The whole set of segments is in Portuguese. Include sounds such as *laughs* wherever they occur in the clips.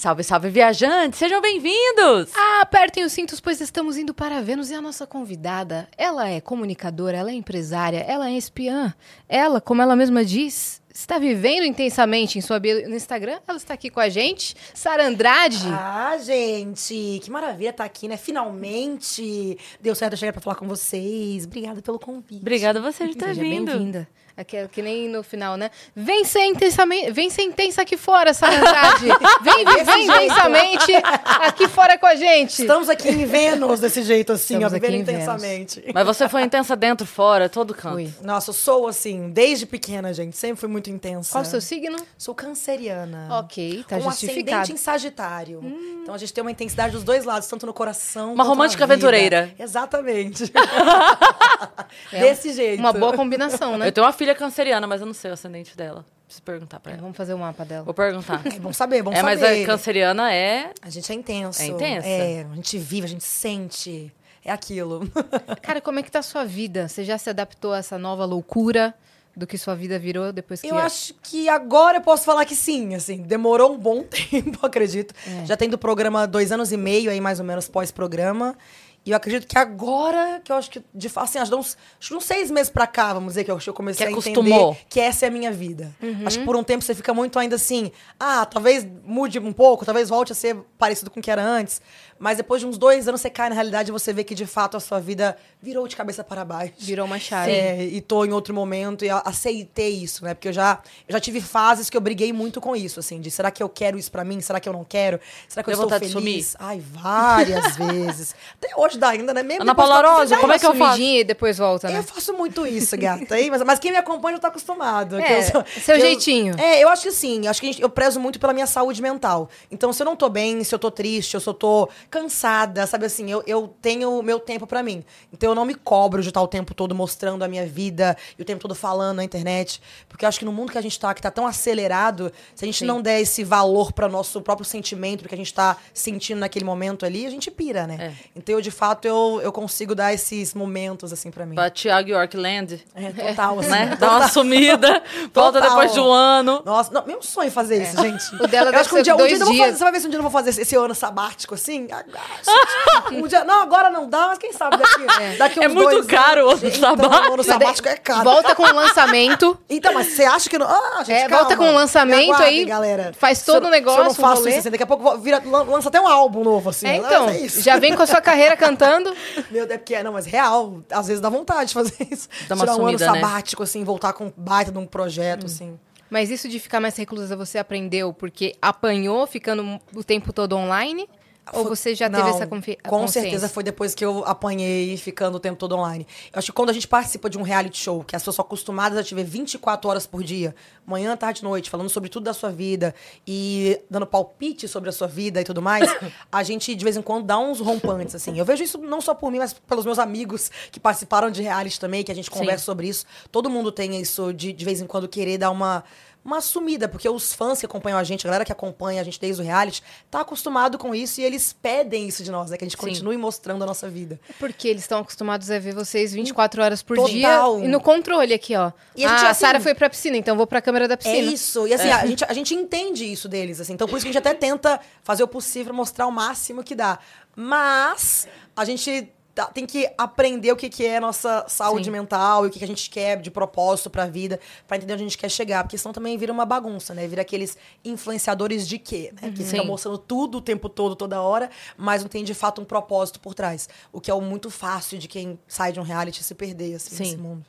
Salve, salve, viajantes! Sejam bem-vindos! Ah, apertem os cintos, pois estamos indo para Vênus e a nossa convidada. Ela é comunicadora, ela é empresária, ela é espiã. Ela, como ela mesma diz, está vivendo intensamente em sua bio no Instagram. Ela está aqui com a gente, Sara Andrade. Ah, gente, que maravilha estar aqui, né? Finalmente deu certo eu chegar para falar com vocês. Obrigada pelo convite. Obrigada a você de ter Seja vindo. bem-vinda. É que nem no final, né? Vem ser intensamente, vem ser intensa aqui fora, Sara Andrade. *laughs* vem viver intensamente aqui fora com a gente. Estamos aqui em Vênus desse jeito, assim, Estamos ó, aqui vivendo em Vênus. intensamente. Mas você foi intensa dentro, fora, todo canto. Fui. Nossa, eu sou assim, desde pequena, gente. Sempre fui muito intensa. Qual o seu signo? Sou canceriana. Ok, tá com um justificado. ascendente em Sagitário. Então a gente tem uma intensidade dos dois lados, tanto no coração Uma romântica na vida. aventureira. Exatamente. *laughs* *laughs* É Desse jeito. Uma boa combinação, né? Eu tenho uma filha canceriana, mas eu não sei o ascendente dela. Preciso perguntar pra ela. Vamos fazer o mapa dela. Vou perguntar. *laughs* É bom saber, bom é, mas saber. a canceriana é. A gente é intenso. É intensa? É, a gente vive, a gente sente. É aquilo. *laughs* Cara, como é que tá a sua vida? Você já se adaptou a essa nova loucura do que sua vida virou depois que... Eu acho que agora eu posso falar que sim, assim, demorou um bom *laughs* tempo, acredito. É. Já tem do programa dois anos e meio aí, mais ou menos, pós-programa. E eu acredito que agora, que eu acho que, de fato, assim, acho que uns, acho uns seis meses pra cá, vamos dizer, que eu, eu comecei Que a acostumou. entender que essa é a minha vida. Uhum. Acho que por um tempo você fica muito ainda assim, ah, talvez mude um pouco, talvez volte a ser parecido com o que era antes. Mas depois de uns dois anos você cai na realidade e você vê que, de fato, a sua vida virou de cabeça para baixo. Virou uma chave. É, e tô em outro momento e aceitei isso, né? Porque eu já, eu já tive fases que eu briguei muito com isso, assim, de será que eu quero isso pra mim? Será que eu não quero? Será que eu Deu estou vontade de feliz? Ai, várias *laughs* vezes. Até hoje dá ainda, né? Mesmo Ana Paula Já- como é que eu faço? E depois volta, né? eu faço muito isso, gata. Aí, mas, mas quem me acompanha já tá acostumado. É, sou- seu que eu- jeitinho. é, eu acho que sim. Acho que gente- eu prezo muito pela minha saúde mental. Então, se eu não tô bem, se eu tô triste, se eu tô cansada, sabe assim, eu, eu tenho o meu tempo pra mim. Então, eu não me cobro de estar o tempo todo mostrando a minha vida e o tempo todo falando na internet. Porque eu acho que no mundo que a gente tá, que tá tão acelerado, se a gente Sim. não der esse valor para nosso próprio sentimento, porque a gente tá sentindo naquele momento ali, a gente pira, né? É. Então, eu, de fato, eu, eu consigo dar esses momentos, assim, pra mim. Pra Thiago Yorkland, É, total, assim. *laughs* né? Dá uma sumida, *laughs* volta depois de um ano. Nossa, não, meu sonho é fazer isso, gente. O dela eu acho que um dia, um dia eu vou dias. fazer, Você vai ver se um dia eu vou fazer esse, esse ano sabático, assim? *laughs* Um dia, não, agora não dá, mas quem sabe daqui, *laughs* daqui uns É muito dois caro o ano Então, sabático. O ano sabático é caro. Volta com o lançamento. *laughs* Então, mas você acha que não... Ah, gente, É, calma. volta com o lançamento Me aguardem, aí, galera. faz todo o negócio, Se eu não um faço isso, assim, daqui a pouco vira, lan- lança até um álbum novo, assim. É, então, é isso. já vem com a sua carreira cantando. Meu Deus, é porque, não, mas real, às vezes dá vontade de fazer isso. Dá uma Tirar um ano sumida, né? sabático, assim, voltar com um baita de um projeto, assim. Mas isso de ficar mais reclusa, você aprendeu porque apanhou ficando o tempo todo online? Ou você já teve Não, essa confi Com certeza foi depois que eu apanhei ficando o tempo todo online. Eu acho que quando a gente participa de um reality show, que as pessoas são acostumadas a te ver 24 horas por dia, manhã, tarde, noite, falando sobre tudo da sua vida e dando palpite sobre a sua vida e tudo mais, *coughs* a gente de vez em quando dá uns rompantes, assim. Eu vejo isso não só por mim, mas pelos meus amigos que participaram de reality também, que a gente conversa sobre isso. Todo mundo tem isso de de vez em quando querer dar uma uma sumida, porque os fãs que acompanham a gente, a galera que acompanha a gente desde o reality, tá acostumado com isso e eles pedem isso de nós, né? Que a gente Sim. continue mostrando a nossa vida. Porque eles estão acostumados a ver vocês 24 horas por Total. dia e no controle aqui, ó. E a gente, ah, a assim, Sara foi pra piscina, então vou pra câmera da É piscina. isso. E assim, a, gente, a gente entende isso deles, assim. Então, por isso que a gente até tenta fazer o possível mostrar o máximo que dá. Mas a gente tem que aprender o que, que é a nossa saúde Sim. mental e o que, que a gente quer de propósito pra vida, pra entender onde a gente quer chegar. Porque senão também vira uma bagunça, né? Vira aqueles influenciadores de quê, né? Que ficam mostrando tudo o tempo todo, toda hora, mas não tem de fato um propósito por trás. O que é o muito fácil de quem sai de um reality se perder, assim, Sim. nesse mundo.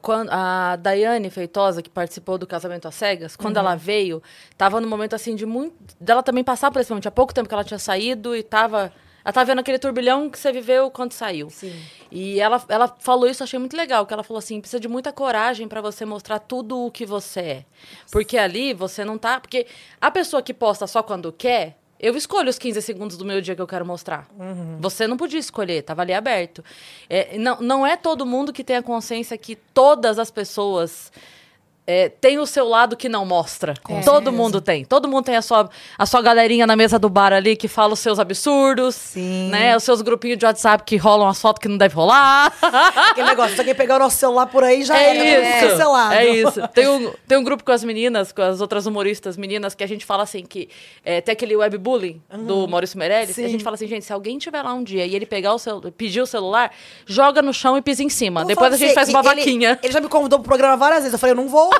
Quando a Daiane Feitosa, que participou do Casamento às Cegas, quando ela veio, tava num momento assim de muito. dela também passar por esse momento. Há pouco tempo que ela tinha saído e tava. Ela tava vendo aquele turbilhão que você viveu quando saiu. Sim. E ela, ela falou isso, achei muito legal, que ela falou assim, precisa de muita coragem pra você mostrar tudo o que você é. Porque ali você não tá. Porque a pessoa que posta só quando quer, eu escolho os 15 segundos do meu dia que eu quero mostrar. Você não podia escolher, tava ali aberto. É, não, não é todo mundo que tem a consciência que todas as pessoas é, tem o seu lado que não mostra. Todo mundo tem. Todo mundo tem a sua, a sua galerinha na mesa do bar ali que fala os seus absurdos. Sim. Né? Os seus grupinhos de WhatsApp que rolam as fotos que não deve rolar. *laughs* Aquele negócio, só quem pegar o nosso celular por aí já É era, tá isso. cancelado. É isso. Tem um, tem um grupo com as meninas, com as outras humoristas meninas, que a gente fala assim que é, tem aquele webbullying do Maurício Meirelles. que A gente fala assim, gente, se alguém tiver lá um dia e ele pegar o celu pedir o celular, joga no chão e pisa em cima. Vou Depois a gente pra faz uma ele- vaquinha. Ele já me convidou pro programa várias vezes. Eu falei, eu não vou.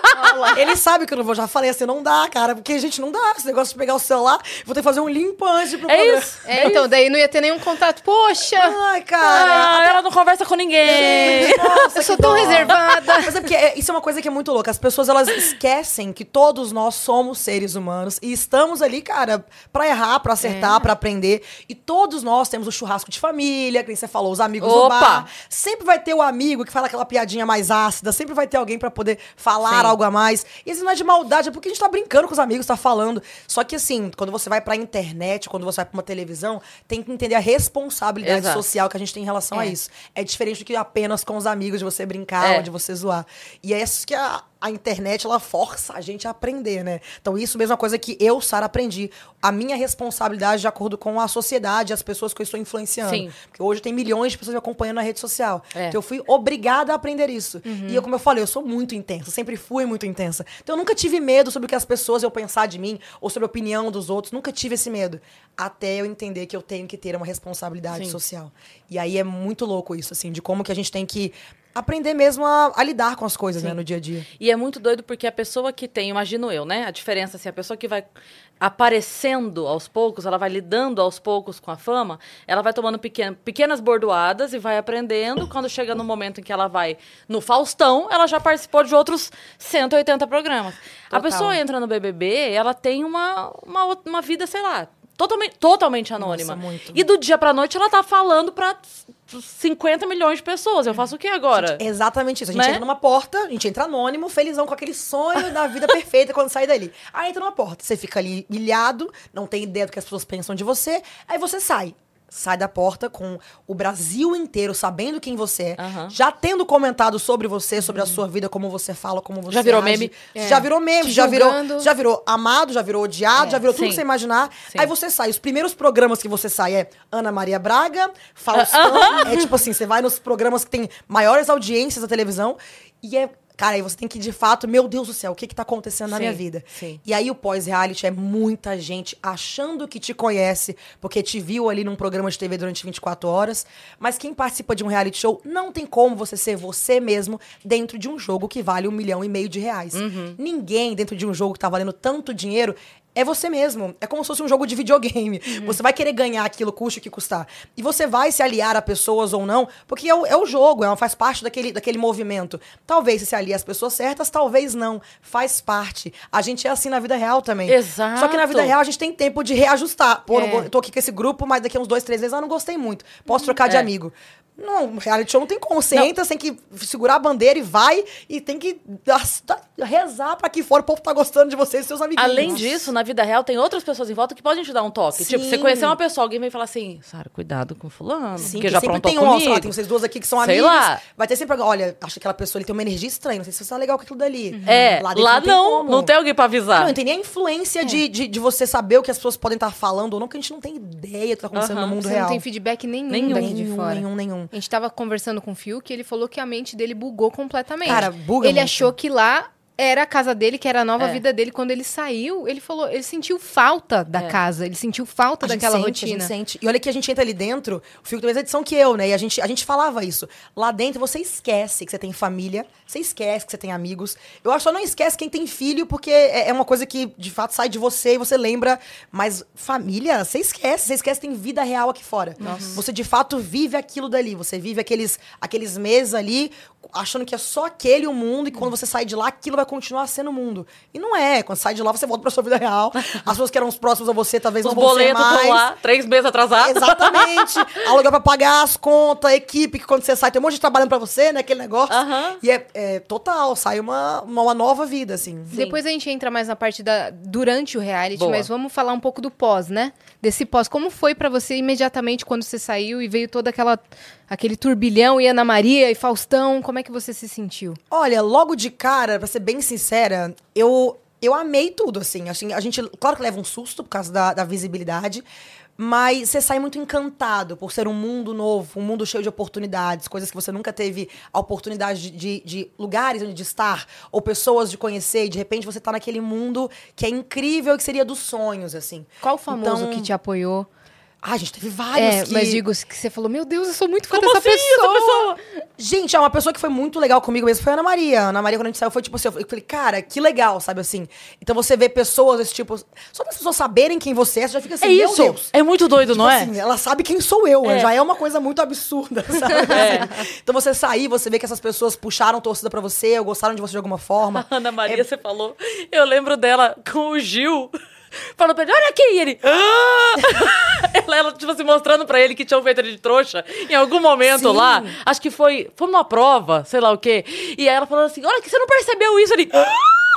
Ele sabe que eu não vou. Já falei assim, não dá, cara. Porque, gente, não dá. Esse negócio de pegar o celular, vou ter que fazer um limpo antes pro É programa. isso. É, então, daí não ia ter nenhum contato. Poxa, Ai, cara. Ah, ela não conversa com ninguém. Nossa, eu sou tão dó. reservada. Mas é porque é- isso é uma coisa que é muito louca. As pessoas, elas esquecem que todos nós somos seres humanos e estamos ali, cara, pra errar, pra acertar, pra aprender. E todos nós temos o churrasco de família, que nem você falou, os amigos no Opa! bar. Sempre vai ter o amigo que fala aquela piadinha mais ácida, sempre vai ter alguém pra poder falar Algo a mais. E isso não é de maldade, é porque a gente tá brincando com os amigos, tá falando. Só que assim, quando você vai pra internet, quando você vai pra uma televisão, tem que entender a responsabilidade Exato. social que a gente tem em relação a É. isso. É diferente do que apenas com os amigos, de você brincar, É. ou de você zoar. E é isso que a, a internet, ela força a gente a aprender, né? Então, isso mesmo é uma coisa que eu, Sara, aprendi. A minha responsabilidade de acordo com a sociedade, as pessoas que eu estou influenciando. Sim. Porque hoje tem milhões de pessoas me acompanhando na rede social. É. Então, eu fui obrigada a aprender isso. E eu, como eu falei, eu sou muito intensa. Sempre fui muito intensa. Então, eu nunca tive medo sobre o que as pessoas iam pensar de mim, ou sobre a opinião dos outros. Nunca tive esse medo. Até eu entender que eu tenho que ter uma responsabilidade Sim. social. E aí é muito louco isso, assim, de como que a gente tem que aprender mesmo a, a lidar com as coisas, né, no dia a dia. E é muito doido porque a pessoa que tem, imagino eu, né? A diferença, assim, a pessoa que vai aparecendo aos poucos, ela vai lidando aos poucos com a fama, ela vai tomando pequen pequenas bordoadas e vai aprendendo. Quando chega no momento em que ela vai no Faustão, ela já participou de outros 180 programas. A Total. pessoa entra no BBB, ela tem uma, uma, uma vida, sei lá, totalmente, totalmente anônima. muito. E do dia pra noite ela tá falando pra 50 milhões de pessoas. Eu faço o que agora? É exatamente isso. A gente Né? entra numa porta, a gente entra anônimo, felizão com aquele sonho da vida perfeita quando sai dali. Aí entra numa porta, você fica ali ilhado, não tem ideia do que as pessoas pensam de você, aí você sai. Sai da porta com o Brasil inteiro sabendo quem você é, Aham. já tendo comentado sobre você, sobre a sua vida, como você fala, como você Já virou age. meme? É. Já virou meme, Te já virou, já virou amado, já virou odiado, É. já virou tudo Sim. que você imaginar. Sim. Aí você sai. Os primeiros programas que você sai é Ana Maria Braga, Faustão. *laughs* é tipo assim, você vai nos programas que tem maiores audiências da televisão e é. Cara, aí você tem que, de fato, meu Deus do céu, o que que tá acontecendo na Sim, minha vida? sim. E aí o pós-reality é muita gente achando que te conhece, porque te viu ali num programa de TV durante 24 horas. Mas quem participa de um reality show não tem como você ser você mesmo dentro de um jogo que vale um milhão e meio de reais. Uhum. Ninguém dentro de um jogo que tá valendo tanto dinheiro é você mesmo. É como se fosse um jogo de videogame. Uhum. Você vai querer ganhar aquilo, custe o que custar. E você vai se aliar a pessoas ou não, porque é o, é o jogo, é, faz parte daquele, daquele movimento. Talvez você se alie às pessoas certas, talvez não. Faz parte. A gente é assim na vida real também. Exato. Só que na vida real a gente tem tempo de reajustar. Pô, não É. eu tô aqui com esse grupo, mas daqui a uns dois, três meses eu não gostei muito. Posso trocar de É. amigo. Não, reality show não tem como. Você Não. entra, você tem que segurar a bandeira e vai, e tem que rezar pra que fora o povo tá gostando de você e seus amiguinhos. Além disso, na vida real, tem outras pessoas em volta que podem te dar um toque. Tipo, você Sim. conhecer uma pessoa, alguém vem falar assim, Sara, cuidado com fulano, Sim, porque que já aprontou tem um, comigo. lá, tem vocês duas aqui que são Sei amigas. lá. Vai ter sempre, olha, acho que aquela pessoa ele tem uma energia estranha, não sei se você tá legal com aquilo dali. É, lá, dentro não, tem não, como. tem alguém pra avisar. Não, não tem nem a influência de, de, de você saber o que as pessoas podem estar falando ou não, que a gente não tem ideia do que tá acontecendo Aham. no mundo Você real. não tem feedback nenhum, Nenhum. daqui de nenhum, fora. nenhum, nenhum. A gente tava conversando com o Phil que ele falou que a mente dele bugou completamente. Cara, buga Ele muito. achou que lá era a casa dele, que era a nova É. vida dele. Quando ele saiu, ele falou, ele sentiu falta da É. casa, ele sentiu falta A gente daquela sente, A rotina. gente sente. E olha que a gente entra ali dentro, o Fico tem mais edição que eu, né? E a gente, a gente falava isso. Lá dentro você esquece que você tem família, você esquece que você tem amigos. Eu acho que só não esquece quem tem filho, porque é, é uma coisa que de fato sai de você e você lembra. Mas família, você esquece. Você esquece que tem vida real aqui fora. Você de fato vive aquilo dali. Você vive aqueles, aqueles meses ali achando que é só aquele o mundo e que quando você sai de lá, aquilo vai continuar sendo o mundo. E não é. Quando sai de lá, você volta pra sua vida real. *laughs* As pessoas que eram os próximos a você talvez Os não vão ser mais. estão lá, três meses atrasados. Exatamente. *laughs* Aluguel pra pagar as contas, a equipe, que quando você sai, tem um monte de trabalhando pra você, né? Aquele negócio. E é, é total, sai uma, uma, uma nova vida, assim. Sim. Depois a gente entra mais na parte da durante o reality, Boa. mas vamos falar um pouco do pós, né? Desse pós, como foi pra você imediatamente quando você saiu e veio toda aquela aquele turbilhão e Ana Maria e Faustão, como é que você se sentiu? Olha, logo de cara, pra ser bem sincera, eu, eu amei tudo, assim. assim. A gente, claro que leva um susto por causa da, da visibilidade, mas você sai muito encantado por ser um mundo novo, um mundo cheio de oportunidades, coisas que você nunca teve a oportunidade de, de, de lugares onde de estar, ou pessoas de conhecer, e de repente você tá naquele mundo que é incrível, que seria dos sonhos, assim. Qual o famoso Então- que te apoiou? Ah, a gente teve vários É, que... mas digo que você falou, meu Deus, eu sou muito fã Como dessa assim, essa pessoa. Gente, é uma pessoa que foi muito legal comigo mesmo. Foi a Ana Maria. A Ana Maria, quando a gente saiu, foi tipo assim. Eu falei, cara, que legal, sabe assim? Então você vê pessoas desse tipo. Só das pessoas saberem quem você é, você já fica assim, É meu isso. Deus. É muito doido, Tipo não é? assim, ela sabe quem sou eu. É. Já é uma coisa muito absurda, *laughs* sabe? Assim. Então você sair, você vê que essas pessoas puxaram torcida pra você, ou gostaram de você de alguma forma. *laughs* Ana Maria, É- você falou. Eu lembro dela com o Gil. Falando pra ele, olha aqui, e ele. "Ah!" *laughs* ela, ela, tipo assim, mostrando pra ele que tinham feito ele de trouxa em algum momento Sim. lá. Acho que foi. Foi uma prova, sei lá o quê. E aí ela falando assim: olha que você não percebeu isso. Ele. "Ah!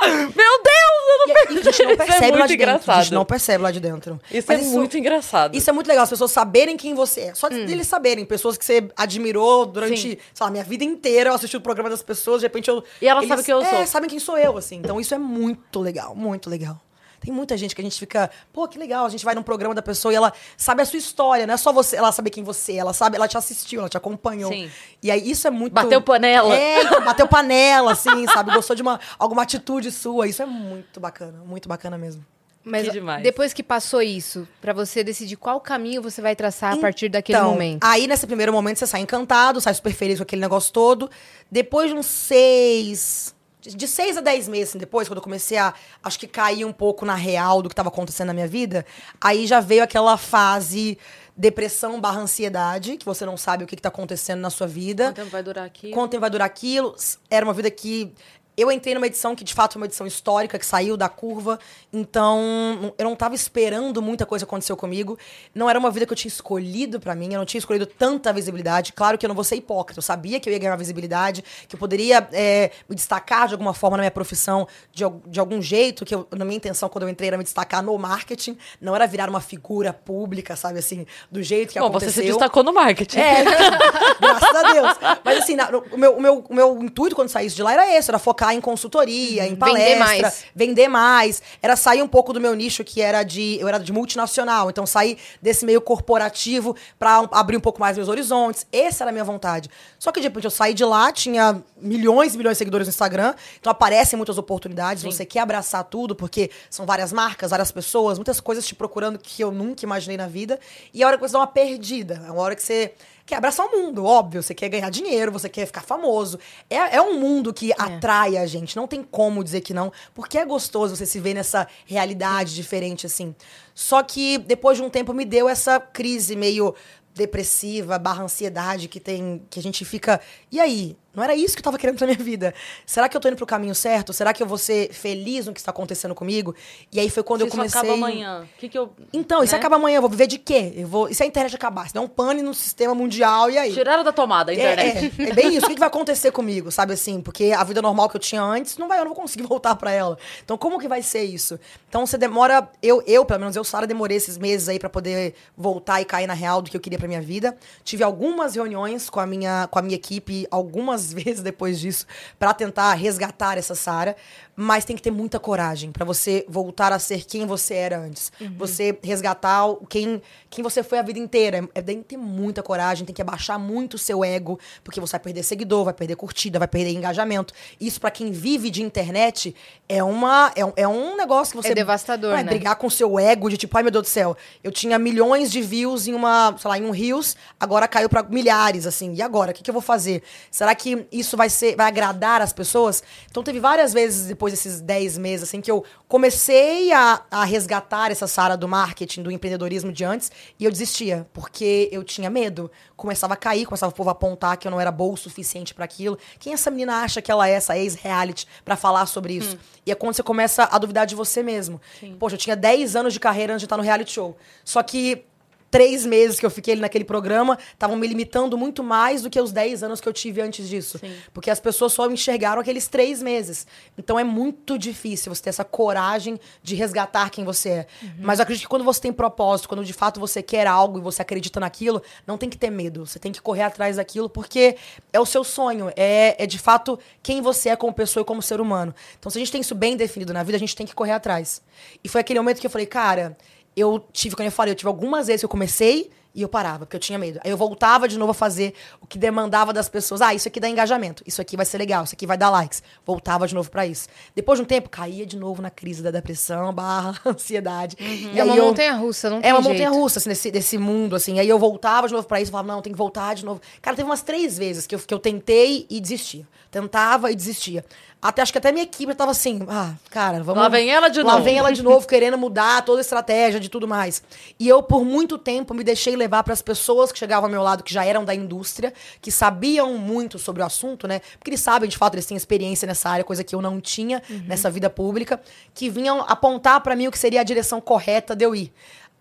*gasps* Meu Deus, eu não E a gente não Isso é percebe lá de dentro. A engraçado. gente não percebe lá de dentro. Isso Mas é muito engraçado. Isso é muito legal, as pessoas saberem quem você é. Só Hum. de eles saberem, pessoas que você admirou durante, Sim. sei lá, minha vida inteira, eu assisti o programa das pessoas, de repente eu. E ela eles, sabe quem eu é, sou. sabem quem sou eu, assim. Então isso é muito legal, muito legal. Tem muita gente que a gente fica, pô, que legal, a gente vai num programa da pessoa e ela sabe a sua história, não é só você, ela sabe quem você é, ela sabe, ela te assistiu, ela te acompanhou. Sim. E aí isso é muito. Bateu panela. É, então, bateu panela, assim, sabe? Gostou de uma, alguma atitude sua. Isso é muito bacana, muito bacana mesmo. Mas Que demais. depois que passou isso, pra você decidir qual caminho você vai traçar a partir daquele Então, momento. Aí, nesse primeiro momento, você sai encantado, sai super feliz com aquele negócio todo. Depois de uns seis. De seis a dez meses assim, depois, quando eu comecei a. Acho que cair um pouco na real do que estava acontecendo na minha vida, aí já veio aquela fase depressão barra ansiedade, que você não sabe o que, está acontecendo na sua vida. Quanto tempo vai durar aqui? Quanto tempo vai durar aquilo? Era uma vida que. Eu entrei numa edição que, de fato, é uma edição histórica, que saiu da curva. Então, eu não tava esperando muita coisa acontecer comigo. Não era uma vida que eu tinha escolhido pra mim. Eu não tinha escolhido tanta visibilidade. Claro que eu não vou ser hipócrita. Eu sabia que eu ia ganhar visibilidade, que eu poderia é, me destacar de alguma forma na minha profissão, de, de algum jeito, que eu, na minha intenção, quando eu entrei, era me destacar no marketing. Não era virar uma figura pública, sabe assim, do jeito que Bom, aconteceu. você se destacou no marketing. É, *laughs* graças a Deus. Mas assim, na- o, meu, o, meu, o meu intuito quando saísse de lá era esse, era focar em consultoria, em Vender palestra, mais. vender mais. Era sair um pouco do meu nicho, que era de. Eu era de multinacional. Então, sair desse meio corporativo pra um- abrir um pouco mais meus horizontes. Essa era a minha vontade. Só que, de repente, eu saí de lá, tinha milhões e milhões de seguidores no Instagram. Então aparecem muitas oportunidades. Você quer abraçar tudo, porque são várias marcas, várias pessoas, muitas coisas te procurando que eu nunca imaginei na vida. E é a hora que você dá uma perdida. É uma hora que você quer abraçar o mundo, óbvio. Você quer ganhar dinheiro, você quer ficar famoso. É, é um mundo que atrai a gente. Não tem como dizer que não, porque é gostoso você se ver nessa realidade diferente, assim. Só que depois de um tempo me deu essa crise meio depressiva, barra ansiedade que tem, que a gente fica. E aí? Não era isso que eu tava querendo pra minha vida. Será que eu tô indo pro caminho certo? Será que eu vou ser feliz no que está acontecendo comigo? E aí foi quando Se eu isso comecei. acaba amanhã. Que que eu... Então, isso né? acaba amanhã, eu vou viver de quê? Eu vou... E se a internet acabar? Se der um pane no sistema mundial, e aí? Tiraram da tomada a internet. É, é, é bem isso. O que, que vai acontecer comigo, sabe assim? Porque a vida normal que eu tinha antes, não vai, eu não vou conseguir *laughs* voltar pra ela. Então, como que vai ser isso? Então, você demora. Eu, eu pelo menos eu, Sara, demorei esses meses aí pra poder voltar e cair na real do que eu queria pra minha vida. Tive algumas reuniões com a minha, com a minha equipe, algumas vezes depois disso, pra tentar resgatar essa Sara. Mas tem que ter muita coragem pra você voltar a ser quem você era antes. Você resgatar quem, quem você foi a vida inteira. É, tem que ter muita coragem, tem que abaixar muito o seu ego, porque você vai perder seguidor, vai perder curtida, vai perder engajamento. Isso pra quem vive de internet é uma é, um- é um negócio que você É devastador, vai né? brigar com o seu ego de tipo, ai meu Deus do céu, eu tinha milhões de views em uma, sei lá, em um Reels, agora caiu pra milhares assim. E agora, o que, que eu vou fazer? Será que isso vai ser vai agradar as pessoas? Então teve várias vezes depois desses 10 meses assim que eu comecei a, a resgatar essa Sara do marketing, do empreendedorismo de antes, e eu desistia, porque eu tinha medo. Começava a cair, começava o povo a apontar que eu não era boa o suficiente pra aquilo. Quem essa menina acha que ela é, essa ex-reality, pra falar sobre isso? E é quando você começa a duvidar de você mesmo. Poxa, eu tinha 10 anos de carreira antes de estar no reality show. Só que três meses que eu fiquei ali naquele programa estavam me limitando muito mais do que os 10 anos que eu tive antes disso. Sim. Porque as pessoas só enxergaram aqueles três meses. Então é muito difícil você ter essa coragem de resgatar quem você é. Mas eu acredito que quando você tem propósito, quando de fato você quer algo e você acredita naquilo, não tem que ter medo. Você tem que correr atrás daquilo porque é o seu sonho. É, é de fato quem você é como pessoa e como ser humano. Então se a gente tem isso bem definido na vida, a gente tem que correr atrás. E foi aquele momento que eu falei, cara, eu tive, quando eu falei, eu tive algumas vezes que eu comecei e eu parava, porque eu tinha medo. Aí eu voltava de novo a fazer o que demandava das pessoas. Ah, isso aqui dá engajamento, isso aqui vai ser legal, isso aqui vai dar likes. Voltava de novo pra isso. Depois de um tempo, caía de novo na crise da depressão, *laughs* barra ansiedade. E É uma eu... montanha russa, não tem É uma jeito. montanha russa, assim, desse, desse mundo, assim. Aí eu voltava de novo pra isso, falava, não, tem que voltar de novo. Cara, teve umas três vezes que eu, que eu tentei e desistia. Tentava e desistia. Até, acho que até minha equipe tava assim, ah, cara, vamos... Lá vem ela de Lá novo. vem ela de novo, *laughs* querendo mudar toda a estratégia de tudo mais. E eu, por muito tempo, me deixei levar para as pessoas que chegavam ao meu lado, que já eram da indústria, que sabiam muito sobre o assunto, né? Porque eles sabem, de fato, eles têm experiência nessa área, coisa que eu não tinha nessa vida pública, que vinham apontar para mim o que seria a direção correta de eu ir.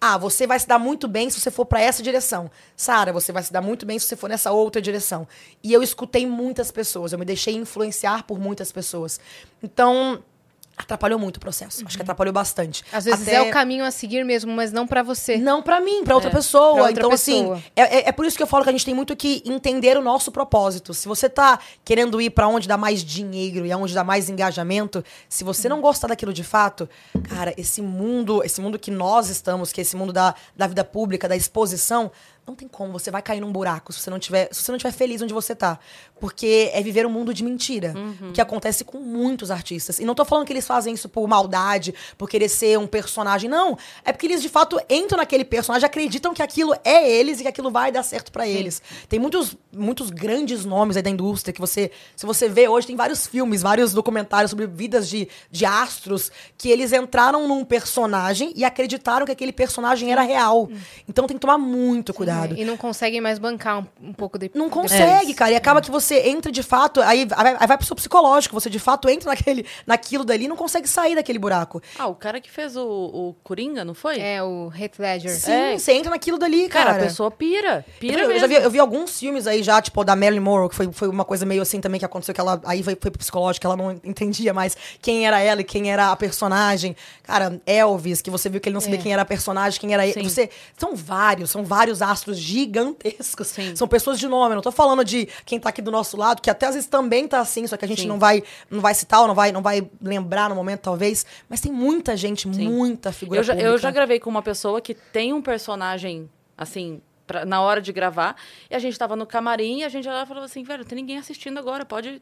Ah, você vai se dar muito bem se você for para essa direção. Sara, você vai se dar muito bem se você for nessa outra direção. E eu escutei muitas pessoas, eu me deixei influenciar por muitas pessoas. Então, atrapalhou muito o processo. Acho que atrapalhou bastante. Às vezes Até- é o caminho a seguir mesmo, mas não pra você. não pra mim, pra outra É, pessoa. pra outra então, pessoa. assim, é, é- é por isso que eu falo que a gente tem muito que entender o nosso propósito. Se você tá querendo ir pra onde dá mais dinheiro e aonde dá mais engajamento, se você não gostar daquilo de fato, cara, esse mundo, esse mundo que nós estamos, que é esse mundo da, da vida pública, da exposição, não tem como, você vai cair num buraco se você não tiver, se você não tiver feliz onde você tá. Porque é viver um mundo de mentira, que acontece com muitos artistas. E não tô falando que eles fazem isso por maldade, por querer ser um personagem, não. É porque eles de fato entram naquele personagem, acreditam que aquilo é eles e que aquilo vai dar certo pra eles. Tem muitos, muitos grandes nomes aí da indústria que você, se você vê hoje, tem vários filmes, vários documentários sobre vidas de, de astros que eles entraram num personagem e acreditaram que aquele personagem era real. Então tem que tomar muito cuidado. E não conseguem mais bancar um, um pouco de. Não consegue, cara. E acaba que você entra de fato, aí vai, aí vai pro seu psicológico, você de fato entra naquele, naquilo dali e não consegue sair daquele buraco. Ah, o cara que fez o, o Coringa, não foi? É, o Heath Ledger. Sim, É. você entra naquilo dali, Cara, cara. a pessoa pira. Pira eu, eu mesmo. já vi, eu vi alguns filmes aí já, tipo, da Marilyn Monroe, que foi, foi uma coisa meio assim também que aconteceu, que ela aí foi, foi pro psicológico, ela não entendia mais quem era ela e quem era a personagem. Cara, Elvis, que você viu que ele não sabia É. quem era a personagem, quem era ele. Sim. Você, são vários, são vários astros gigantescos. Sim. São pessoas de nome. Eu não tô falando de quem tá aqui do nosso lado, que até às vezes também tá assim, só que a gente Sim. não vai, não vai citar ou não vai, não vai lembrar no momento, talvez. Mas tem muita gente, muita figura Eu já, eu já gravei com uma pessoa que tem um personagem, assim, pra- na hora de gravar, e a gente tava no camarim e a gente lá falou assim, velho, tem ninguém assistindo agora, pode,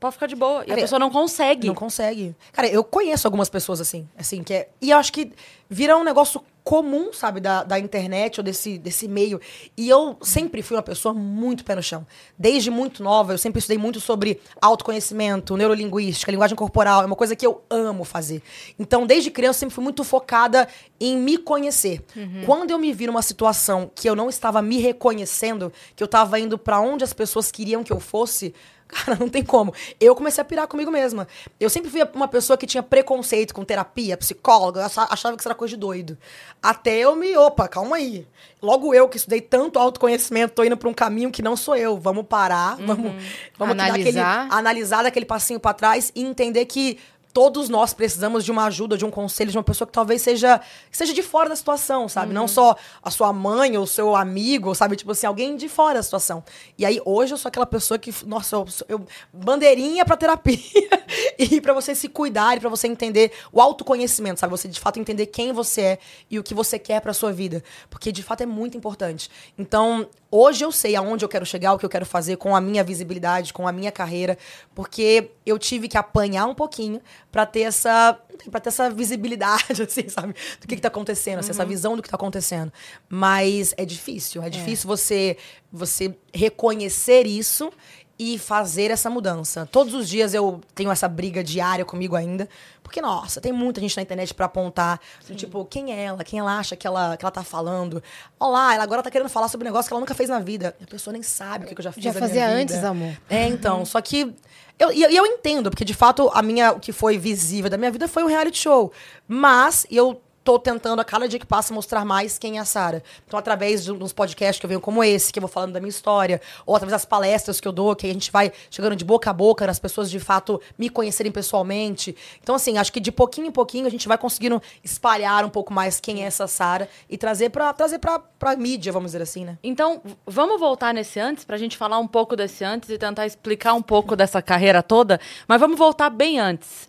pode ficar de boa. E a Cara, pessoa não consegue. Não consegue. Cara, eu conheço algumas pessoas assim, assim, que é. E eu acho que vira um negócio comum, sabe, da, da internet ou desse, desse meio. E eu sempre fui uma pessoa muito pé no chão. Desde muito nova, eu sempre estudei muito sobre autoconhecimento, neurolinguística, linguagem corporal. É uma coisa que eu amo fazer. Então, desde criança, eu sempre fui muito focada em me conhecer. Quando eu me vi numa situação que eu não estava me reconhecendo, que eu estava indo pra onde as pessoas queriam que eu fosse, Cara, não tem como. Eu comecei a pirar comigo mesma. Eu sempre fui uma pessoa que tinha preconceito com terapia, psicóloga, achava que isso era coisa de doido. Até eu me, opa, calma aí. Logo eu que estudei tanto autoconhecimento, tô indo pra um caminho que não sou eu. Vamos parar, vamos, vamos aqui dar aquele, Analisar. analisar daquele passinho pra trás e entender que todos nós precisamos de uma ajuda, de um conselho, de uma pessoa que talvez seja, que seja de fora da situação, sabe? Não só a sua mãe ou o seu amigo, sabe? Tipo assim, alguém de fora da situação. E aí, hoje eu sou aquela pessoa que, nossa, eu, eu- bandeirinha pra terapia *laughs* e pra você se cuidar e pra você entender o autoconhecimento, sabe? Você de fato entender quem você é e o que você quer pra sua vida. Porque de fato é muito importante. Então, hoje eu sei aonde eu quero chegar, o que eu quero fazer com a minha visibilidade, com a minha carreira, porque eu tive que apanhar um pouquinho pra ter essa para ter essa visibilidade *laughs* assim, sabe? Do que que tá acontecendo, assim, essa visão do que tá acontecendo. Mas é difícil, é difícil você você reconhecer isso e fazer essa mudança. Todos os dias eu tenho essa briga diária comigo ainda, porque nossa, tem muita gente na internet pra apontar, do tipo, quem é ela? Quem ela acha que ela que ela tá falando? Olá, ela agora tá querendo falar sobre um negócio que ela nunca fez na vida. A pessoa nem sabe o que que eu já fiz Já na minha fazia vida. antes, amor. É, então, só que eu, e eu, entendo, porque de fato a minha, o que foi visível da minha vida foi um reality show. Mas eu tô tentando a cada dia que passa mostrar mais quem é a Sara. Então, através de uns podcasts que eu venho como esse, que eu vou falando da minha história, ou através das palestras que eu dou, que a gente vai chegando de boca a boca, as pessoas de fato me conhecerem pessoalmente. Então, assim, acho que de pouquinho em pouquinho a gente vai conseguindo espalhar um pouco mais quem é essa Sara e trazer pra, trazer pra, pra mídia, vamos dizer assim, né? Então, vamos voltar nesse antes, pra gente falar um pouco desse antes e tentar explicar um pouco dessa carreira toda. Mas vamos voltar bem antes.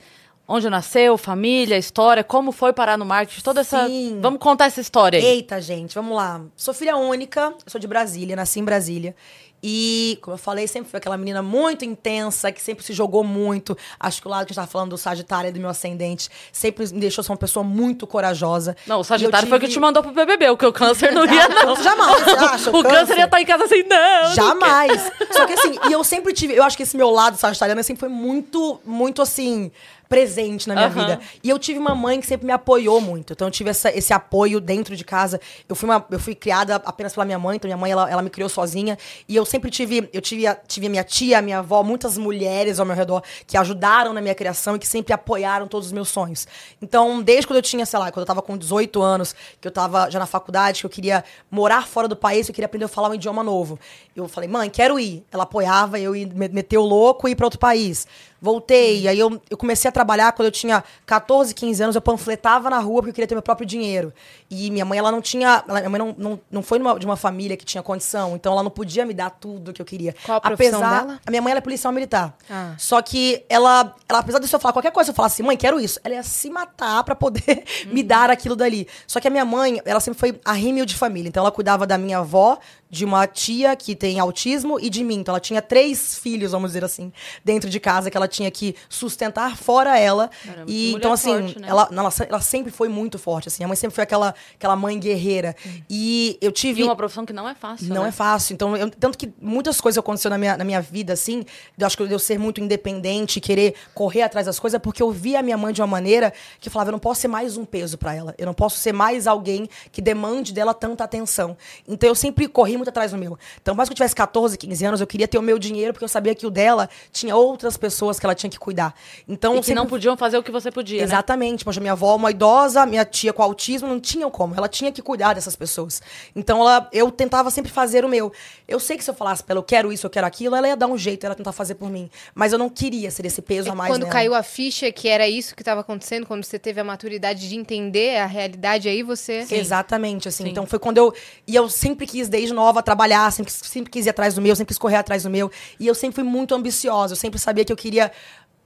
Onde nasceu, família, história, como foi parar no marketing, toda essa. Sim. Vamos contar essa história aí. Eita, gente, vamos lá. Sou filha única, sou de Brasília, nasci em Brasília. E, como eu falei, sempre fui aquela menina muito intensa, que sempre se jogou muito. Acho que o lado que a gente tava falando do Sagitário e do meu ascendente sempre me deixou ser uma pessoa muito corajosa. Não, o Sagitário foi o que tive- te mandou pro BBB, o que o câncer não ia, *laughs* não, não. jamais, você acha? *laughs* O O câncer câncer? ia estar em casa assim, não. não Jamais. Só que assim, e eu sempre tive. Eu acho que esse meu lado sagitariano sempre foi muito, muito assim. Presente na minha vida. E eu tive uma mãe que sempre me apoiou muito. Então eu tive essa- esse apoio dentro de casa. Eu fui, uma, eu fui criada apenas pela minha mãe, então minha mãe ela, ela me criou sozinha. E eu sempre tive. Eu tive a, tive a minha tia, a minha avó, muitas mulheres ao meu redor que ajudaram na minha criação e que sempre apoiaram todos os meus sonhos. Então, desde quando eu tinha, sei lá, quando eu tava com 18 anos, que eu tava já na faculdade, que eu queria morar fora do país, eu queria aprender a falar um idioma novo. Eu falei, mãe, quero ir. Ela apoiava eu ir me- meter o louco e ir pra outro país. Voltei, aí eu, eu comecei a trabalhar quando eu tinha 14, 15 anos, eu panfletava na rua porque eu queria ter meu próprio dinheiro. E minha mãe, ela não tinha. ela- minha mãe não, não, não foi numa- de uma família que tinha condição, então ela não podia me dar tudo que eu queria. Qual a profissão apesar, dela? A minha mãe ela é policial militar. Ah. Só que ela, ela, apesar de eu falar qualquer coisa, eu falasse, mãe, quero isso. Ela ia se matar pra poder *laughs* me dar aquilo dali. Só que a minha mãe, ela sempre foi a rímel de família. Então ela cuidava da minha avó, de uma tia que tem autismo e de mim. Então ela tinha três filhos, vamos dizer assim, dentro de casa que ela tinha que sustentar fora ela. Caramba, e então assim, forte, né? ela, ela, ela sempre foi muito forte assim. A mãe sempre foi aquela aquela mãe guerreira. E eu tive E uma profissão que não é fácil. não né? é fácil. Então, eu- tanto que muitas coisas aconteceram na minha, na minha vida, assim, eu acho que eu ser muito independente, querer correr atrás das coisas, porque eu via a minha mãe de uma maneira que falava, eu não posso ser mais um peso pra ela. Eu não posso ser mais alguém que demande dela tanta atenção. Então, eu sempre corri muito atrás do meu. Então, eu tivesse 14, 15 anos, eu queria ter o meu dinheiro, porque eu sabia que o dela tinha outras pessoas que ela tinha que cuidar. Então, E que sempre não podiam fazer o que você podia, né? Exatamente. Poxa, minha avó, uma idosa, minha tia com autismo, não tinham como. Ela tinha que cuidar dessas pessoas. Então, ela, eu tentava sempre fazer o meu. Eu sei que se eu falasse pra ela, eu quero isso, eu quero aquilo, ela ia dar um jeito, ela ia tentar fazer por mim. Mas eu não queria ser esse peso a mais Quando nela. caiu a ficha que era isso que estava acontecendo, quando você teve a maturidade de entender a realidade, aí você. Exatamente, assim. Sim. Então foi quando eu. E eu sempre quis, desde nova, trabalhar, sempre, sempre quis ir atrás do meu, sempre quis correr atrás do meu. E eu sempre fui muito ambiciosa, eu sempre sabia que eu queria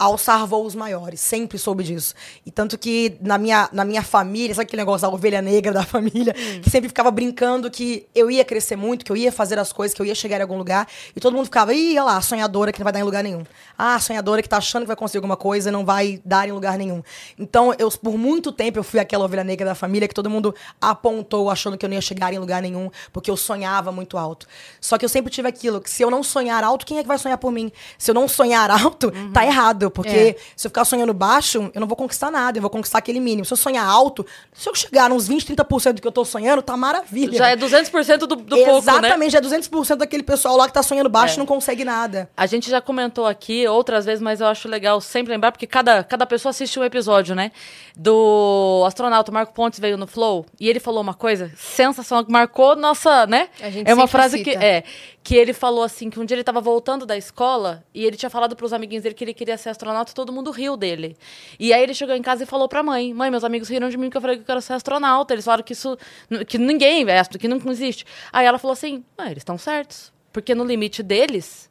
alçar voos maiores, sempre soube disso. E tanto que na minha, na minha família, sabe aquele negócio da ovelha negra da *laughs* família, que sempre ficava brincando que eu ia crescer muito, que eu ia fazer as coisas, que eu ia chegar em algum lugar, e todo mundo ficava, ih, olha lá, sonhadora que não vai dar em lugar nenhum. Ah, sonhadora que tá achando que vai conseguir alguma coisa e não vai dar em lugar nenhum. Então, eu por muito tempo eu fui aquela ovelha negra da família que todo mundo apontou achando que eu não ia chegar em lugar nenhum, porque eu sonhava muito alto. Só que eu sempre tive aquilo, que se eu não sonhar alto, quem é que vai sonhar por mim? Se eu não sonhar *laughs* alto, tá errado, porque É. se eu ficar sonhando baixo, eu não vou conquistar nada, eu vou conquistar aquele mínimo. Se eu sonhar alto, se eu chegar nos 20, 30% do que eu tô sonhando, tá maravilha. Já é 200% do, do pouco, né? Exatamente, já é 200% daquele pessoal lá que tá sonhando baixo É. e não consegue nada. A gente já comentou aqui outras vezes, mas eu acho legal sempre lembrar, porque cada, cada pessoa assiste um episódio, né? Do astronauta Marco Pontes veio no Flow e ele falou uma coisa sensacional que marcou nossa, né? É uma frase que cita. é que ele falou assim que um dia ele tava voltando da escola e ele tinha falado pros amiguinhos dele que ele queria ser astronauta e todo mundo riu dele. E aí ele chegou em casa e falou pra mãe: "Mãe, meus amigos riram de mim que eu falei que eu quero ser astronauta. Eles falaram que isso que ninguém é, que não existe". Aí ela falou assim: "Ah, eles estão certos, porque no limite deles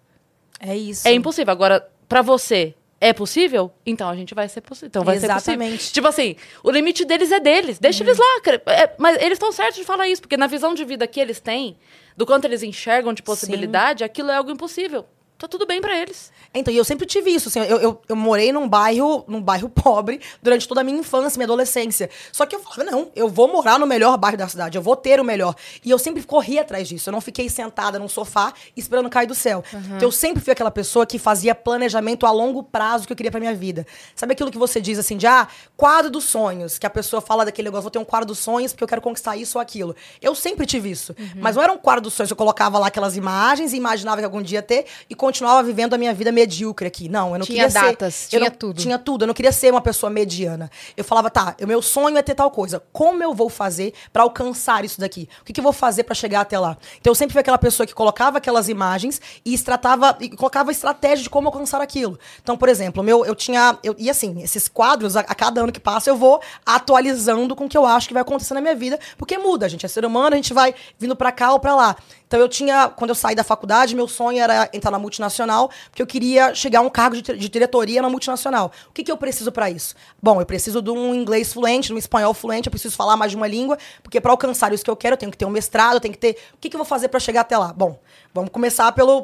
É isso. é impossível. Agora, pra você, é possível? Então a gente vai ser possível. Então vai ser Exatamente. possível. Tipo assim, o limite deles é deles. Deixa eles lá. É, mas eles estão certos de falar isso, porque na visão de vida que eles têm, do quanto eles enxergam de possibilidade, aquilo é algo impossível. Tá tudo bem pra eles. Então, e eu sempre tive isso, assim, eu, eu, eu morei num bairro, num bairro *laughs* pobre durante toda a minha infância, minha adolescência. Só que eu falava, não, eu vou morar no melhor bairro da cidade, eu vou ter o melhor. E eu sempre corri atrás disso, eu não fiquei sentada num sofá esperando cair do céu. Então, eu sempre fui aquela pessoa que fazia planejamento a longo prazo que eu queria pra minha vida. Sabe aquilo que você diz assim, de, ah, quadro dos sonhos, que a pessoa fala daquele negócio, vou ter um quadro dos sonhos porque eu quero conquistar isso ou aquilo. Eu sempre tive isso. Mas não era um quadro dos sonhos, eu colocava lá aquelas imagens e imaginava que algum dia ia ter, e quando continuava vivendo a minha vida medíocre aqui. Não, eu não Tinha queria datas, ser. tinha não- tudo. Tinha tudo. Eu não queria ser uma pessoa mediana. Eu falava, tá, o meu sonho é ter tal coisa. Como eu vou fazer pra alcançar isso daqui? O que, que eu vou fazer pra chegar até lá? Então eu sempre fui aquela pessoa que colocava aquelas imagens e tratava e colocava estratégia de como alcançar aquilo. Então, por exemplo, meu, eu tinha. Eu, e assim, esses quadros, a, a cada ano que passa, eu vou atualizando com o que eu acho que vai acontecer na minha vida, porque muda, a gente é ser humano, a gente vai vindo pra cá ou pra lá. Então eu tinha, quando eu saí da faculdade, meu sonho era entrar na multinacional, porque eu queria chegar a um cargo de, de diretoria na multinacional. O que, que eu preciso pra isso? Bom, eu preciso de um inglês fluente, de um espanhol fluente, eu preciso falar mais de uma língua, porque pra alcançar isso que eu quero, eu tenho que ter um mestrado, eu tenho que ter. O que, que eu vou fazer pra chegar até lá? Bom, vamos começar pelo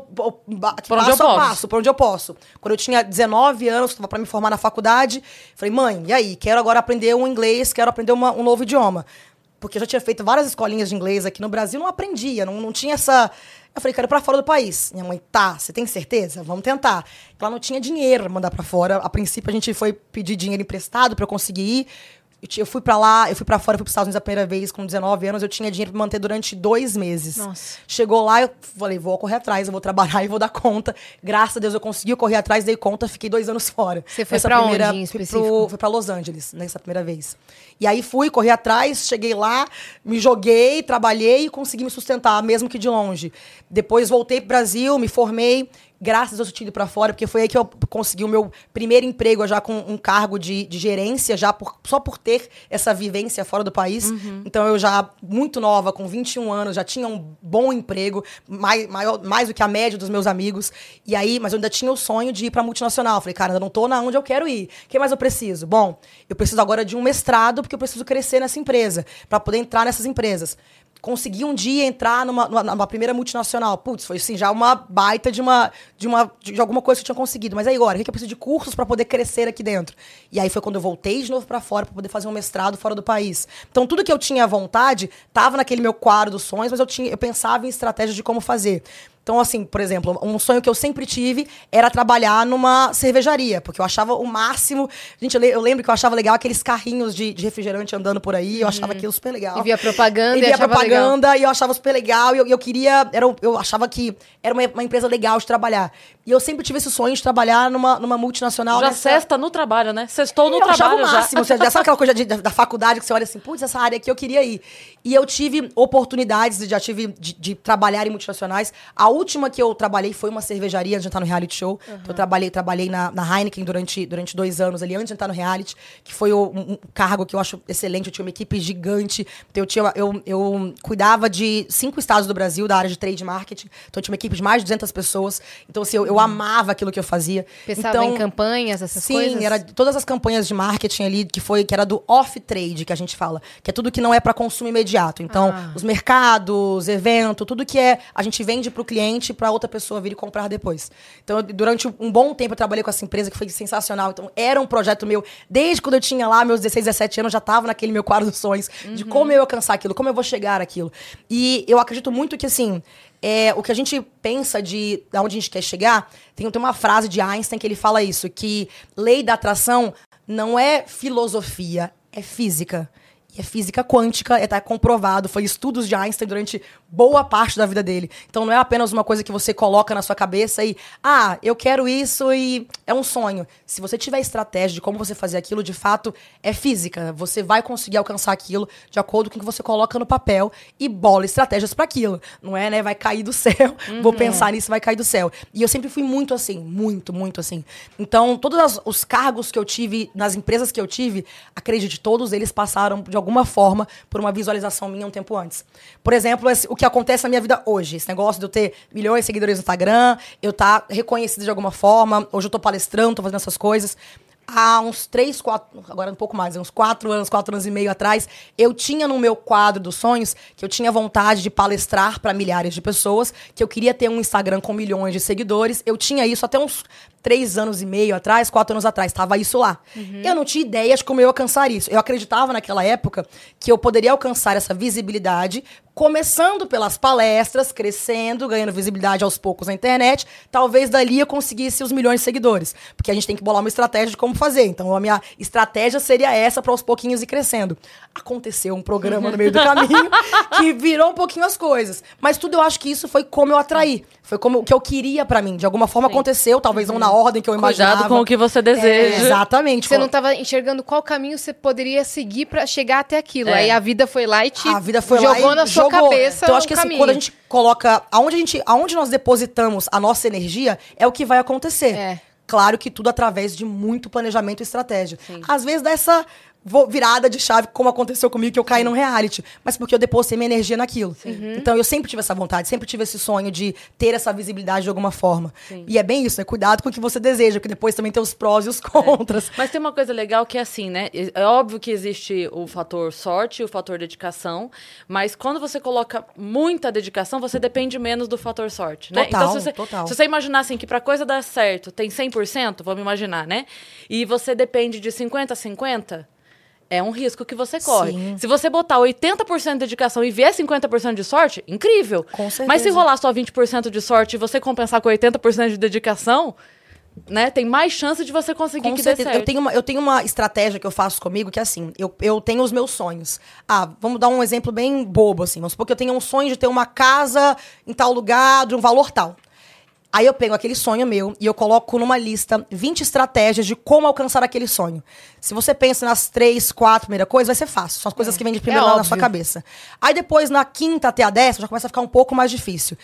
Por passo a passo, por onde eu posso. Quando eu tinha 19 anos, estava para me formar na faculdade, falei, mãe, e aí? Quero agora aprender um inglês, quero aprender uma- um novo idioma. Porque eu já tinha feito várias escolinhas de inglês aqui no Brasil, não aprendia, não, não tinha essa. Eu falei, quero ir pra fora do país. Minha mãe, tá, você tem certeza? Vamos tentar. Ela não tinha dinheiro pra mandar pra fora. A princípio, a gente foi pedir dinheiro emprestado pra eu conseguir ir. Eu fui pra lá, eu fui pra fora, fui pros Estados Unidos a primeira vez com 19 anos, eu tinha dinheiro pra manter durante dois meses. Nossa. Chegou lá, eu falei, vou correr atrás, eu vou trabalhar *laughs* e vou dar conta. Graças a Deus eu consegui, eu corri atrás, dei conta, fiquei dois anos fora. Você foi Nessa pra onde, primeira, em fui específico? pro- fui pra Los Angeles, nessa primeira vez. E aí fui, corri atrás, cheguei lá, me joguei, trabalhei e consegui me sustentar, mesmo que de longe. Depois voltei pro Brasil, me formei. Graças a Deus eu tinha ido pra fora, porque foi aí que eu consegui o meu primeiro emprego, já com um cargo de, de gerência, já por, só por ter essa vivência fora do país. Então eu já, muito nova, com 21 anos, já tinha um bom emprego, mais, maior, mais do que a média dos meus amigos. E aí, mas eu ainda tinha o sonho de ir pra multinacional. Falei, cara, ainda não tô na onde eu quero ir. O que mais eu preciso? Bom, eu preciso agora de um mestrado, porque eu preciso crescer nessa empresa, pra poder entrar nessas empresas consegui um dia entrar numa, numa, primeira multinacional. Putz, foi assim, já uma baita de uma de uma de alguma coisa que eu tinha conseguido. Mas aí agora, o que eu preciso de cursos para poder crescer aqui dentro? E aí foi quando eu voltei de novo para fora para poder fazer um mestrado fora do país. Então tudo que eu tinha vontade tava naquele meu quadro dos sonhos, mas eu tinha eu pensava em estratégias de como fazer. Então, assim, por exemplo, um sonho que eu sempre tive era trabalhar numa cervejaria, porque eu achava o máximo. Gente, eu le- eu lembro que eu achava legal aqueles carrinhos de, de refrigerante andando por aí, eu achava aquilo super legal. E via propaganda E e via achava propaganda e eu achava super legal. E eu, eu queria. Era, eu achava que era uma, uma empresa legal de trabalhar. E eu sempre tive esse sonho de trabalhar numa, numa multinacional. Já nessa- cesta no trabalho, né? Sextou no eu achava trabalho o máximo. já. Sabe aquela coisa de- da, da faculdade que você olha assim, putz, essa área aqui eu queria ir. E eu tive oportunidades, já tive de, de trabalhar em multinacionais. A última que eu trabalhei foi uma cervejaria antes de entrar no reality show. Eu trabalhei, trabalhei na, na Heineken durante, durante dois anos ali, antes de entrar no reality, que foi o, um, um cargo que eu acho excelente. Eu tinha uma equipe gigante. Então, eu, tinha, eu, eu cuidava de cinco estados do Brasil, da área de trade marketing. Então, eu tinha uma equipe de mais de 200 pessoas. Então, assim, eu, eu amava aquilo que eu fazia. Pensava então, em campanhas, essas Sim, coisas? era todas as campanhas de marketing ali que foi que era do off trade que a gente fala, que é tudo que não é para consumo imediato. Então, Ah. os mercados, evento, tudo que é a gente vende para o cliente para outra pessoa vir e comprar depois. Então, eu- durante um bom tempo eu trabalhei com essa empresa que foi sensacional. Então, era um projeto meu desde quando eu tinha lá meus 16, 17 anos, já tava naquele meu quadro dos sonhos de Uhum. como eu alcançar aquilo, como eu vou chegar àquilo. E eu acredito muito que assim, é, o que a gente pensa de da onde a gente quer chegar, tem, tem uma frase de Einstein que ele fala isso, que lei da atração não é filosofia, é física. E é física quântica, é tá comprovado, foi estudos de Einstein durante boa parte da vida dele. Então não é apenas uma coisa que você coloca na sua cabeça e, ah, eu quero isso e é um sonho. Se você tiver estratégia de como você fazer aquilo, de fato, é física. Você vai conseguir alcançar aquilo de acordo com o que você coloca no papel e bola estratégias para aquilo. Não é, né? Vai cair do céu, *laughs* vou pensar nisso, vai cair do céu. E eu sempre fui muito assim, muito, muito assim. Então, todos os cargos que eu tive, nas empresas que eu tive, acredite, todos eles passaram de alguma forma por uma visualização minha um tempo antes. Por exemplo, esse- o que acontece na minha vida hoje, esse negócio de eu ter milhões de seguidores no Instagram, eu estar tá reconhecida de alguma forma, hoje eu tô palestrando, tô fazendo essas coisas. Há uns três, quatro, agora um pouco mais, uns quatro anos, quatro anos e meio atrás, eu tinha no meu quadro dos sonhos que eu tinha vontade de palestrar para milhares de pessoas, que eu queria ter um Instagram com milhões de seguidores. Eu tinha isso até uns três anos e meio atrás, quatro anos atrás, estava isso lá. Eu não tinha ideia de como eu alcançar isso. Eu acreditava naquela época que eu poderia alcançar essa visibilidade começando pelas palestras, crescendo, ganhando visibilidade aos poucos na internet. Talvez dali eu conseguisse os milhões de seguidores. Porque a gente tem que bolar uma estratégia de como fazer. Então a minha estratégia seria essa para aos pouquinhos ir crescendo. Aconteceu um programa no meio do caminho *laughs* que virou um pouquinho as coisas. Mas tudo eu acho que isso foi como eu atraí. Foi como o que eu queria pra mim. De alguma forma aconteceu, talvez não na ordem que eu imaginava. Cuidado com o que você deseja. Exatamente. Você não estava enxergando qual caminho você poderia seguir pra chegar até aquilo. É. Aí a vida foi lá e te a vida foi lá jogou e na sua jogou. cabeça Então, eu acho que assim, caminho. quando a gente coloca. Aonde, a gente, aonde nós depositamos a nossa energia é o que vai acontecer. É. Claro que tudo através de muito planejamento e estratégia. Às vezes dá essa vo- virada de chave, como aconteceu comigo, que eu caí num reality. Mas porque eu depositei minha energia naquilo. Então eu sempre tive essa vontade, sempre tive esse sonho de ter essa visibilidade de alguma forma. E é bem isso, é cuidado com o que você deseja, porque depois também tem os prós e os contras. Mas tem uma coisa legal que é assim, né? É óbvio que existe o fator sorte e o fator dedicação, mas quando você coloca muita dedicação, você depende menos do fator sorte, né? Total, então, se você, total. se você imaginar assim que pra coisa dar certo tem 100%, vamos imaginar, né? E você depende de 50 a 50, é um risco que você corre. Sim. Se você botar 80% de dedicação e vier 50% de sorte, incrível. Com Mas se certeza. rolar só 20% de sorte e você compensar com 80% de dedicação, né? Tem mais chance de você conseguir Com que dê certeza. certo. Eu tenho, uma, eu tenho uma estratégia que eu faço comigo que é assim: eu, eu tenho os meus sonhos. Ah, vamos dar um exemplo bem bobo, assim. Vamos supor que eu tenho um sonho de ter uma casa em tal lugar, de um valor tal. Aí eu pego aquele sonho meu e eu coloco numa lista 20 estratégias de como alcançar aquele sonho. Se você pensa nas três, quatro primeiras coisas, vai ser fácil. São as coisas que vêm de primeiro É na, sua cabeça. Aí depois, na quinta até a décima, já começa a ficar um pouco mais difícil.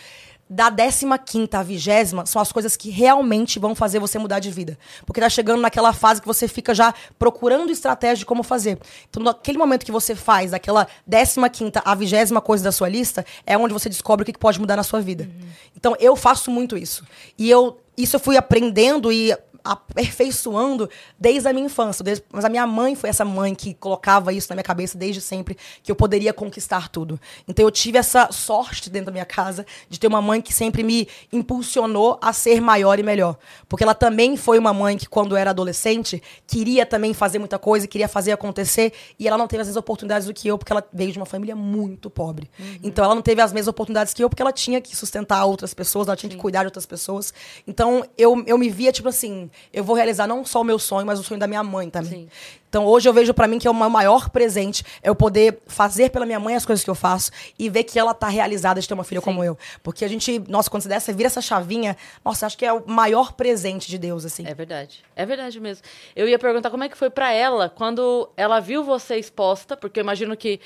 Da décima quinta à vigésima são as coisas que realmente vão fazer você mudar de vida. Porque tá chegando naquela fase que você fica já procurando estratégia de como fazer. Então, naquele momento que você faz daquela décima quinta à vigésima coisa da sua lista, é onde você descobre o que pode mudar na sua vida. Então, eu faço muito isso. E eu isso eu fui aprendendo e aperfeiçoando desde a minha infância. Desde- mas a minha mãe foi essa mãe que colocava isso na minha cabeça desde sempre, que eu poderia conquistar tudo. Então eu tive essa sorte dentro da minha casa de ter uma mãe que sempre me impulsionou a ser maior e melhor. Porque ela também foi uma mãe que, quando era adolescente, queria também fazer muita coisa, queria fazer acontecer, e ela não teve as mesmas oportunidades do que eu, porque ela veio de uma família muito pobre. Então ela não teve as mesmas oportunidades que eu, porque ela tinha que sustentar outras pessoas, ela tinha que cuidar de outras pessoas. Então eu, eu me via, tipo assim, eu vou realizar não só o meu sonho, mas o sonho da minha mãe também. Sim. Então hoje eu vejo pra mim que é o meu maior presente é eu poder fazer pela minha mãe as coisas que eu faço e ver que ela tá realizada de ter uma filha como eu. Porque a gente, nossa, quando você der, você vira essa chavinha, nossa, acho que é o maior presente de Deus, assim. É verdade. É verdade mesmo. Eu ia perguntar como é que foi pra ela quando ela viu você exposta, porque eu imagino que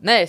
né?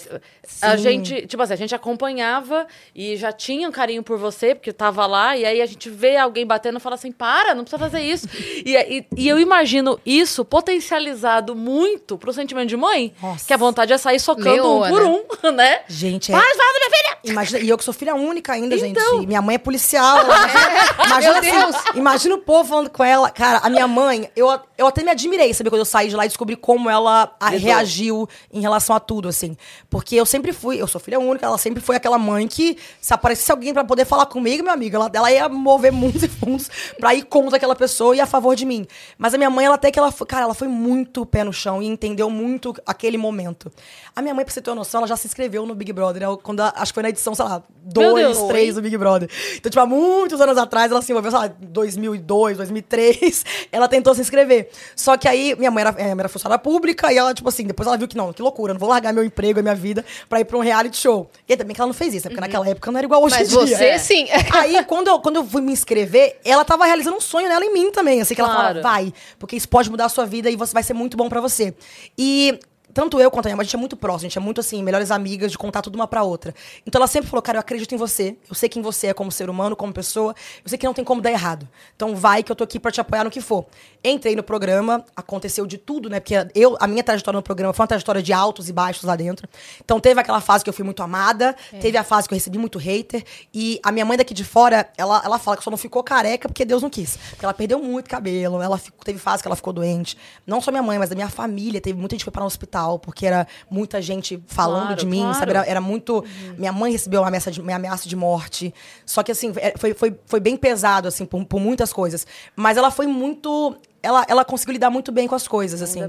A Sim. gente, tipo assim, a gente acompanhava e já tinha um carinho por você, porque tava lá, e aí a gente vê alguém batendo e fala assim: para, não precisa fazer isso. e, e, e eu imagino isso potencializado muito pro sentimento de mãe, Nossa. que a vontade é sair socando Leoa, um por um, *laughs* né? Gente, é. Para, da minha filha! Imagina, e eu que sou filha única ainda, gente. Então. E Minha mãe é policial. *laughs* Imagina, imagina, Meu assim, imagina o povo falando com ela. Cara, a minha mãe, eu, eu até me admirei, sabe? Quando eu saí de lá e descobri como ela a- reagiu em relação a tudo, assim. Porque eu sempre fui, eu sou filha única, ela sempre foi aquela mãe que, se aparecesse alguém pra poder falar comigo, meu amigo, ela, ela ia mover mundos e fundos pra ir contra aquela pessoa e a favor de mim. Mas a minha mãe, ela até que ela foi, cara, ela foi muito pé no chão e entendeu muito aquele momento. A minha mãe, pra você ter uma noção, ela já se inscreveu no Big Brother, né? quando acho que foi na edição, sei lá, dois, três do Big Brother. Então, tipo, há muitos anos atrás, ela se envolveu, sei lá, 2002, 2003, *laughs* ela tentou se inscrever. Só que aí, minha mãe era, é, era funcionária pública, e ela, tipo assim, depois ela viu que não, que loucura, não vou largar meu emprego, a minha vida, pra ir pra um reality show. E também que ela não fez isso, né? Porque naquela época não era igual hoje Mas em dia. você, É. sim. *laughs* Aí, quando eu, quando eu fui me inscrever, ela tava realizando um sonho nela em mim também. Assim, que ela Claro. falava, vai, porque isso pode mudar a sua vida e você vai ser muito bom pra você. E tanto eu quanto a minha mãe, a gente é muito próximo, a gente é muito assim, melhores amigas de contar tudo uma pra outra. Então ela sempre falou, cara, eu acredito em você, eu sei quem você é como ser humano, como pessoa, eu sei que não tem como dar errado. Então vai que eu tô aqui pra te apoiar no que for. Entrei no programa, aconteceu de tudo, né? Porque eu, a minha trajetória no programa foi uma trajetória de altos e baixos lá dentro. Então teve aquela fase que eu fui muito amada, teve a fase que eu recebi muito hater, e a minha mãe daqui de fora, ela, ela fala que só não ficou careca porque Deus não quis. Porque ela perdeu muito cabelo, ela ficou- teve fase que ela ficou doente. Não só minha mãe, mas da minha família. Teve muita gente que foi para um hospital, porque era muita gente falando Claro, de mim, claro. sabe? Era, era muito. Minha mãe recebeu uma ameaça, de, uma ameaça de morte. Só que, assim, é- foi, foi, foi bem pesado, assim, por, por muitas coisas. Mas ela foi muito. Ela, ela conseguiu lidar muito bem com as coisas, assim.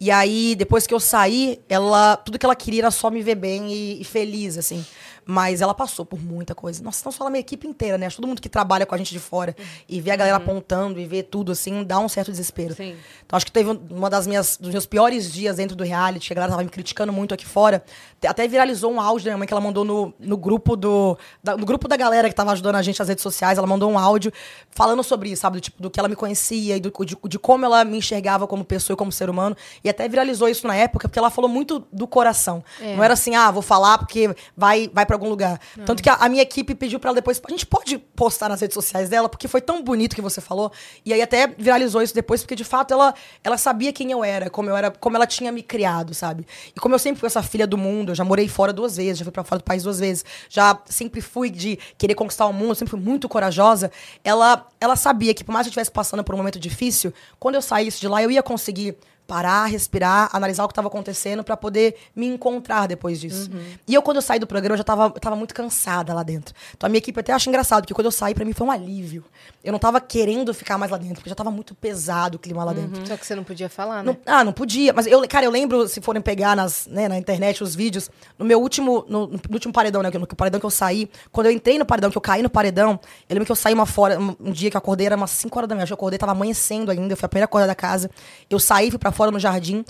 E aí, depois que eu saí, ela. Tudo que ela queria era só me ver bem e, e feliz, assim. Mas ela passou por muita coisa. Nossa, não só ela, minha equipe inteira, né? Todo mundo que trabalha com a gente de fora e vê a galera apontando e vê tudo assim, dá um certo desespero. Sim. Então acho que teve um- uma das minhas dos meus piores dias dentro do reality, que a galera tava me criticando muito aqui fora. Até viralizou um áudio da minha mãe que ela mandou no, no grupo do da- no grupo da galera que tava ajudando a gente nas redes sociais, ela mandou um áudio falando sobre isso, sabe, do tipo do que ela me conhecia e do, de, de como ela me enxergava como pessoa e como ser humano. E até viralizou isso na época, porque ela falou muito do coração. É. Não era assim, ah, vou falar porque vai vai para algum lugar. Tanto que a, a minha equipe pediu pra ela depois, a gente pode postar nas redes sociais dela, porque foi tão bonito que você falou. E aí até viralizou isso depois, porque de fato ela, ela sabia quem eu era, como eu era, como ela tinha me criado, sabe? E como eu sempre fui essa filha do mundo, eu já morei fora duas vezes, já fui pra fora do país duas vezes, já sempre fui de querer conquistar o mundo, sempre fui muito corajosa. Ela, ela sabia que por mais que eu estivesse passando por um momento difícil, quando eu saísse de lá, eu ia conseguir parar, respirar, analisar o que estava acontecendo pra poder me encontrar depois disso. E eu, quando eu saí do programa, eu já tava, eu tava muito cansada lá dentro. Então a minha equipe até acha engraçado, porque quando eu saí, pra mim foi um alívio. Eu não tava querendo ficar mais lá dentro, porque já tava muito pesado o clima lá dentro. Só que você não podia falar, né? Não- ah, não podia. Mas eu, cara, eu lembro, se forem pegar nas, né, na internet os vídeos, no meu último, no, no último paredão, né? No paredão que eu saí, quando eu entrei no paredão, que eu caí no paredão, eu lembro que eu saí uma fora, um, um dia que eu acordei, era umas 5 horas da manhã. Eu acordei, tava amanhecendo ainda, eu fui a primeira acordar da casa. Eu saí, fui pra fora no jardim,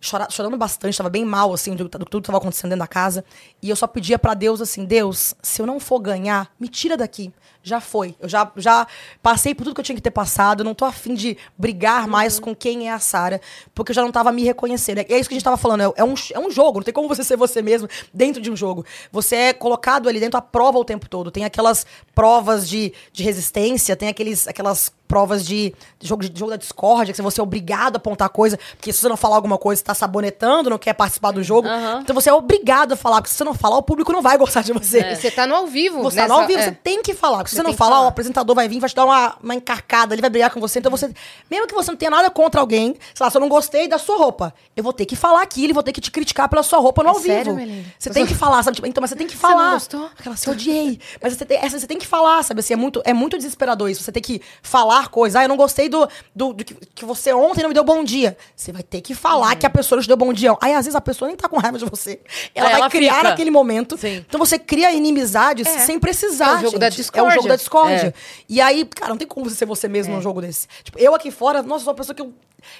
chora- chorando bastante, tava bem mal, assim, do, do tudo que tava acontecendo dentro da casa. E eu só pedia pra Deus, assim, Deus, se eu não for ganhar, me tira daqui. Já foi. Eu já, já passei por tudo que eu tinha que ter passado. Eu não tô afim de brigar mais com quem é a Sara, porque eu já não tava me reconhecendo. É isso que a gente tava falando. É, é um, é um jogo. Não tem como você ser você mesmo dentro de um jogo. Você é colocado ali dentro à prova o tempo todo. Tem aquelas provas de, de resistência, tem aqueles, aquelas provas de, de jogo, de jogo da discórdia, que você é obrigado a apontar coisa, porque se você não falar alguma coisa, você tá sabonetando, não quer participar do jogo. Aham. Então você é obrigado a falar, porque se você não falar, o público não vai gostar de você. E você tá no ao vivo. Você tá nessa- no ao vivo, é. você tem que falar. Se Você não falar, falar. o apresentador vai vir, vai te dar uma, uma encarcada, ele vai brigar com você. Então você. Mesmo que você não tenha nada contra alguém, sei lá, se eu não gostei da sua roupa, eu vou ter que falar aquilo e vou ter que te criticar pela sua roupa no É ao sério, vivo. Você tem que falar, sabe? Tipo, então, mas você tem que Você não falar. gostou? Aquela, você odiei. Mas você tem, essa, você tem que falar, sabe? Assim, é muito, é muito desesperador isso. Você tem que falar coisas. Ah, eu não gostei do, do, do que, que você ontem não me deu bom dia. Você vai ter que falar Uhum. que a pessoa não te deu bom dia. Aí, às vezes, a pessoa nem tá com raiva de você. Ela É, vai ela criar fica. naquele momento. Sim. Então você cria inimizades É. sem precisar. É o jogo da gente. É o discórdia. Jogo da discórdia. É. E aí, cara, não tem como você ser você mesmo É. num jogo desse. Tipo, eu aqui fora, nossa, sou uma pessoa que eu.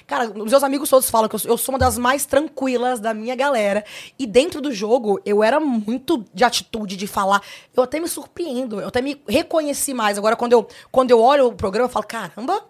Cara, os meus amigos todos falam que eu sou, eu sou uma das mais tranquilas da minha galera. E dentro do jogo, eu era muito de atitude, de falar. Eu até me surpreendo, eu até me reconheci mais. Agora, quando eu, quando eu olho o programa, eu falo, caramba.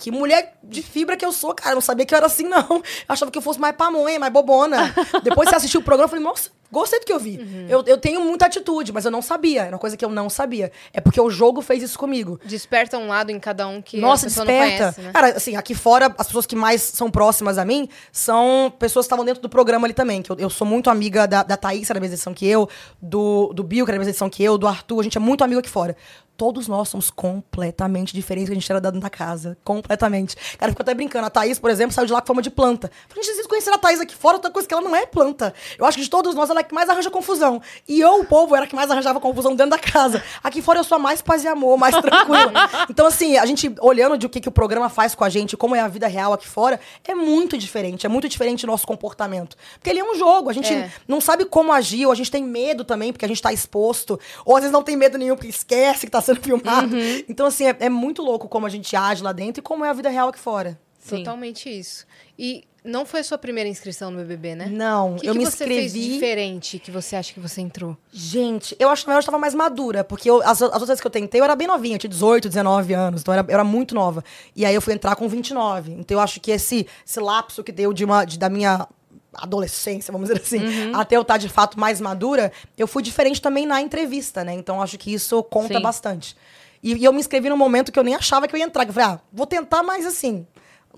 Que mulher de fibra que eu sou, cara. Eu não sabia que eu era assim, não. Eu achava que eu fosse mais pamonha, mais bobona. Depois que você assistiu o programa, eu falei, nossa, gostei do que eu vi. Uhum. Eu, eu tenho muita atitude, mas eu não sabia. Era uma coisa que eu não sabia. É porque o jogo fez isso comigo. Desperta um lado em cada um que Nossa, a pessoa desperta. não conhece, né? Cara, assim, aqui fora, as pessoas que mais são próximas a mim são pessoas que estavam dentro do programa ali também. Que eu, eu sou muito amiga da, da Thaís, que era da mesma edição que eu, do, do Bill, que era da mesma edição que eu, do Arthur. A gente é muito amigo aqui fora. Todos nós somos completamente diferentes do que a gente era dentro da casa. Completamente. Cara, eu fico até brincando. A Thaís, por exemplo, saiu de lá com forma de planta. Falei, gente, vocês conheceram a Thaís aqui fora, outra coisa que ela não é planta. Eu acho que de todos nós, ela é a que mais arranja confusão. E eu, o povo, era a que mais arranjava confusão dentro da casa. Aqui fora eu sou a mais paz e amor, mais tranquila. *laughs* então, assim, a gente olhando de o que, que o programa faz com a gente, como é a vida real aqui fora, é muito diferente. É muito diferente o nosso comportamento. Porque ele é um jogo. A gente É. não sabe como agir, ou a gente tem medo também, porque a gente tá exposto. Ou às vezes não tem medo nenhum, porque esquece que tá sendo filmado. Então, assim, é, é muito louco como a gente age lá dentro e como é a vida real aqui fora. Sim. Totalmente isso. E não foi a sua primeira inscrição no BBB, né? Não, O que, eu que me você fez inscrevi. diferente que você acha que você entrou? Gente, eu acho que eu tava mais madura, porque eu- as, as outras vezes que eu tentei, eu era bem novinha, eu tinha 18, 19 anos, então eu era, eu era muito nova. E aí eu fui entrar com 29. Então eu acho que esse, esse lapso que deu de uma, de- da minha adolescência, vamos dizer assim, até eu estar de fato mais madura, eu fui diferente também na entrevista, né? Então acho que isso conta Sim. bastante. E, e eu me inscrevi num momento que eu nem achava que eu ia entrar. que Eu falei, ah, vou tentar, mas assim.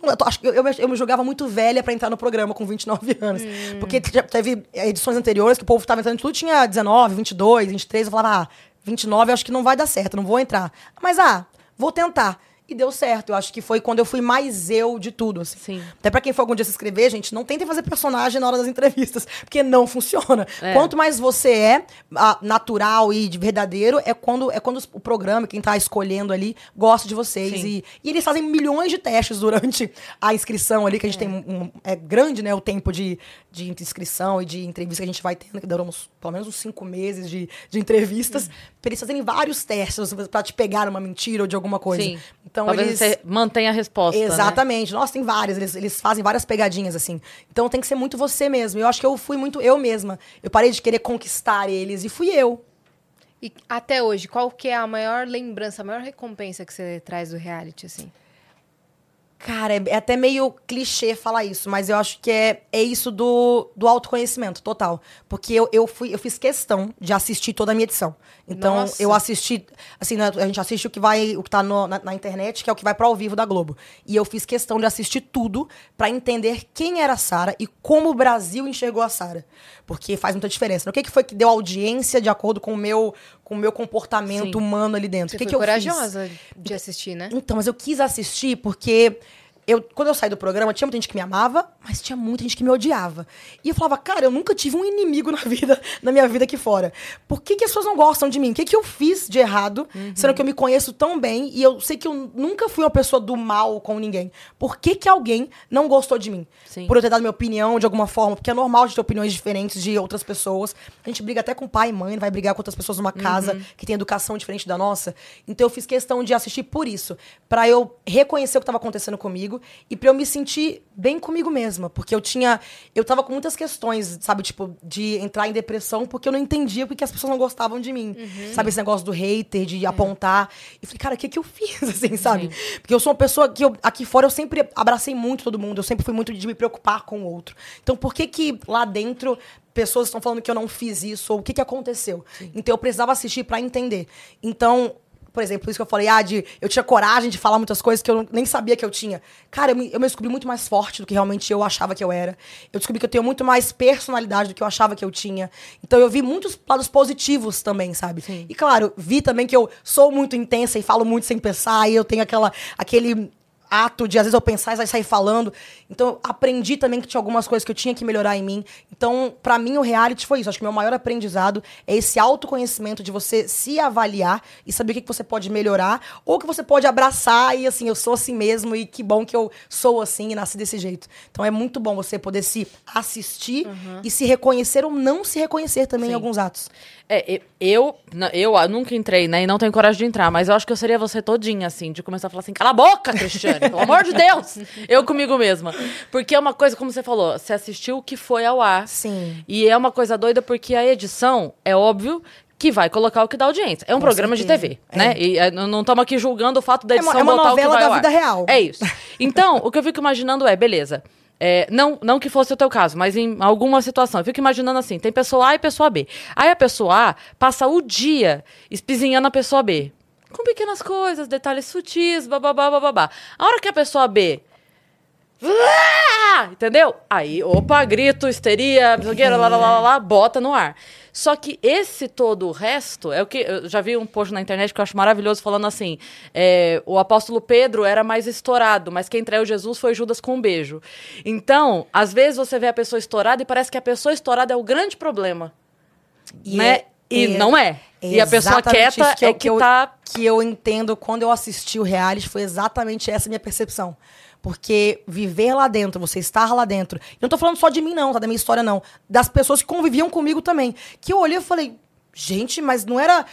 Eu, tô- acho eu, eu, me- eu me julgava muito velha pra entrar no programa com 29 *laughs* anos. Porque já teve edições anteriores que o povo tava entrando tudo, tinha 19, 22, 23. Eu falava, ah, 29 eu acho que não vai dar certo, não vou entrar. Mas, ah, vou tentar. E deu certo. Eu acho que foi quando eu fui mais eu de tudo, assim. Sim. Até pra quem for algum dia se inscrever, gente, não tentem fazer personagem na hora das entrevistas, porque não funciona. É. Quanto mais você é ah, natural e de verdadeiro, é quando, é quando o programa, quem tá escolhendo ali, gosta de vocês. Sim. E, e eles fazem milhões de testes durante a inscrição ali, que a gente tem um, É grande, né, o tempo de, de inscrição e de entrevista que a gente vai tendo, que duram uns, pelo menos uns cinco meses de, de entrevistas, pra eles fazerem vários testes pra te pegar uma mentira ou de alguma coisa. Sim. Então Talvez eles. você mantenha a resposta. né? Exatamente. Nossa, tem várias. Eles, eles fazem várias pegadinhas, assim. Então tem que ser muito você mesmo. Eu acho que eu fui muito eu mesma. Eu parei de querer conquistar eles e fui eu. E até hoje, qual que é a maior lembrança, a maior recompensa que você traz do reality, assim? Cara, é, é até meio clichê falar isso, mas eu acho que é, é isso do, do autoconhecimento, total. Porque eu, eu, fui, eu fiz questão de assistir toda a minha edição. Então, Nossa. eu assisti, assim, né, a gente assiste o que vai, o que tá no- na, na internet, que é o que vai para ao vivo da Globo. E eu fiz questão de assistir tudo pra entender quem era a Sara e como o Brasil enxergou a Sara. Porque faz muita diferença. O que, que foi que deu audiência de acordo com o meu, com o meu comportamento Sim. humano ali dentro? Você o que, foi que eu fiz? corajosa de assistir, né? Então, mas eu quis assistir porque eu, quando eu saí do programa, tinha muita gente que me amava, mas tinha muita gente que me odiava. E eu falava, cara, eu nunca tive um inimigo na *laughs* vida, na minha vida aqui fora. Por que, que as pessoas não gostam de mim? O que, que eu fiz de errado, sendo que eu me conheço tão bem e eu sei que eu nunca fui uma pessoa do mal com ninguém? Por que, que alguém não gostou de mim? Sim. Por eu ter dado minha opinião de alguma forma, porque é normal de ter opiniões diferentes de outras pessoas. A gente briga até com pai e mãe, vai brigar com outras pessoas numa casa que tem educação diferente da nossa. Então eu fiz questão de assistir por isso, Pra eu reconhecer o que estava acontecendo comigo e pra eu me sentir bem comigo mesma, porque eu tinha, eu tava com muitas questões, sabe, tipo, de entrar em depressão porque eu não entendia porque as pessoas não gostavam de mim. Sabe esse negócio do hater, de apontar. E falei, cara, o que que eu fiz *laughs* assim, sabe? Porque eu sou uma pessoa que eu, aqui fora eu sempre abracei muito todo mundo, eu sempre fui muito de me preocupar com o outro. Então, por que que lá dentro pessoas estão falando que eu não fiz isso ou o que que aconteceu? Então eu precisava assistir pra entender. Então, por exemplo, isso que eu falei, ah, de, eu tinha coragem de falar muitas coisas que eu nem sabia que eu tinha. Cara, eu me, eu me descobri muito mais forte do que realmente eu achava que eu era. Eu descobri que eu tenho muito mais personalidade do que eu achava que eu tinha. Então eu vi muitos lados positivos também, sabe? E claro, vi também que eu sou muito intensa e falo muito sem pensar, e eu tenho aquela, aquele ato de às vezes eu pensar e sair falando. Então eu aprendi também que tinha algumas coisas que eu tinha que melhorar em mim. Então, pra mim o reality foi isso. Acho que o meu maior aprendizado é esse autoconhecimento de você se avaliar e saber o que que você pode melhorar ou que você pode abraçar e assim, eu sou assim mesmo e que bom que eu sou assim e nasci desse jeito. Então é muito bom você poder se assistir e se reconhecer ou não se reconhecer também em Sim. alguns atos. É, eu, na- eu ah, nunca entrei, né? E não tenho coragem de entrar, mas eu acho que eu seria você todinha, assim, de começar a falar assim, cala a boca, Cristiane, *laughs* pelo amor de Deus! Eu comigo mesma. Porque é uma coisa, como você falou, você assistiu o que foi ao ar. Sim. E é uma coisa doida porque a edição, é óbvio, que vai colocar o que dá audiência. É um Com programa de certeza. TV, né? E é, não estamos aqui julgando o fato da É uma- edição é uma o que novela da vida real. É isso. Então, o que eu fico imaginando é, beleza. é, não, não que fosse o teu caso, mas em alguma situação. Eu fico imaginando assim: tem pessoa A e pessoa B. Aí a pessoa A passa o dia espizinhando a pessoa B. Com pequenas coisas, detalhes sutis, bababá, bababá. A hora que a pessoa B! Entendeu? Aí, opa, grito, histeria, blogueira, lá, lá, lá, lá, bota no ar. Só que esse todo o resto, é o que eu já vi um post na internet que eu acho maravilhoso falando assim: é, o apóstolo Pedro era mais estourado, mas quem traiu Jesus foi Judas com um beijo. Então, às vezes você vê a pessoa estourada e parece que a pessoa estourada é o grande problema. E né? é- e é- não é. E a pessoa quieta isso eu- é que eu, tá. que eu entendo quando eu assisti o reality foi exatamente essa minha percepção. Porque viver lá dentro, você estar lá dentro. E não tô falando só de mim, não, tá? Da minha história, não. Das pessoas que conviviam comigo também. Que eu olhei e falei, gente, mas não era.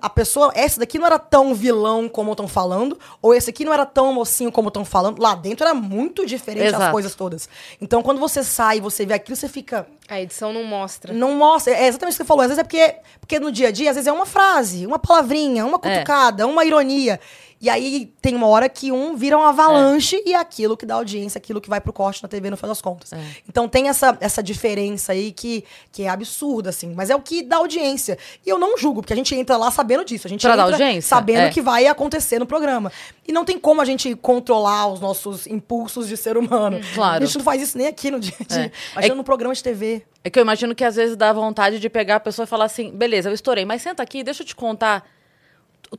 A pessoa, essa daqui não era tão vilão como estão falando, ou esse aqui não era tão mocinho como estão falando. Lá dentro era muito diferente as Exato. coisas todas. Então, quando você sai e você vê aquilo, você fica. A edição não mostra. Não mostra. É exatamente isso que você falou. Às vezes é porque, porque no dia a dia, às vezes é uma frase, uma palavrinha, uma cutucada, uma ironia. E aí tem uma hora que um vira uma avalanche e é aquilo que dá audiência, aquilo que vai pro corte na TV no final das contas. É. Então tem essa, essa diferença aí que, que é absurda, assim. Mas é o que dá audiência. E eu não julgo, porque a gente entra lá sabendo disso. A gente Pra dar entra audiência? sabendo É. o que vai acontecer no programa. E não tem como a gente controlar os nossos impulsos de ser humano. Claro. A gente não faz isso nem aqui no dia a dia. É. É- no programa de TV. É que eu imagino que às vezes dá vontade de pegar a pessoa e falar assim: beleza, eu estourei, mas senta aqui, deixa eu te contar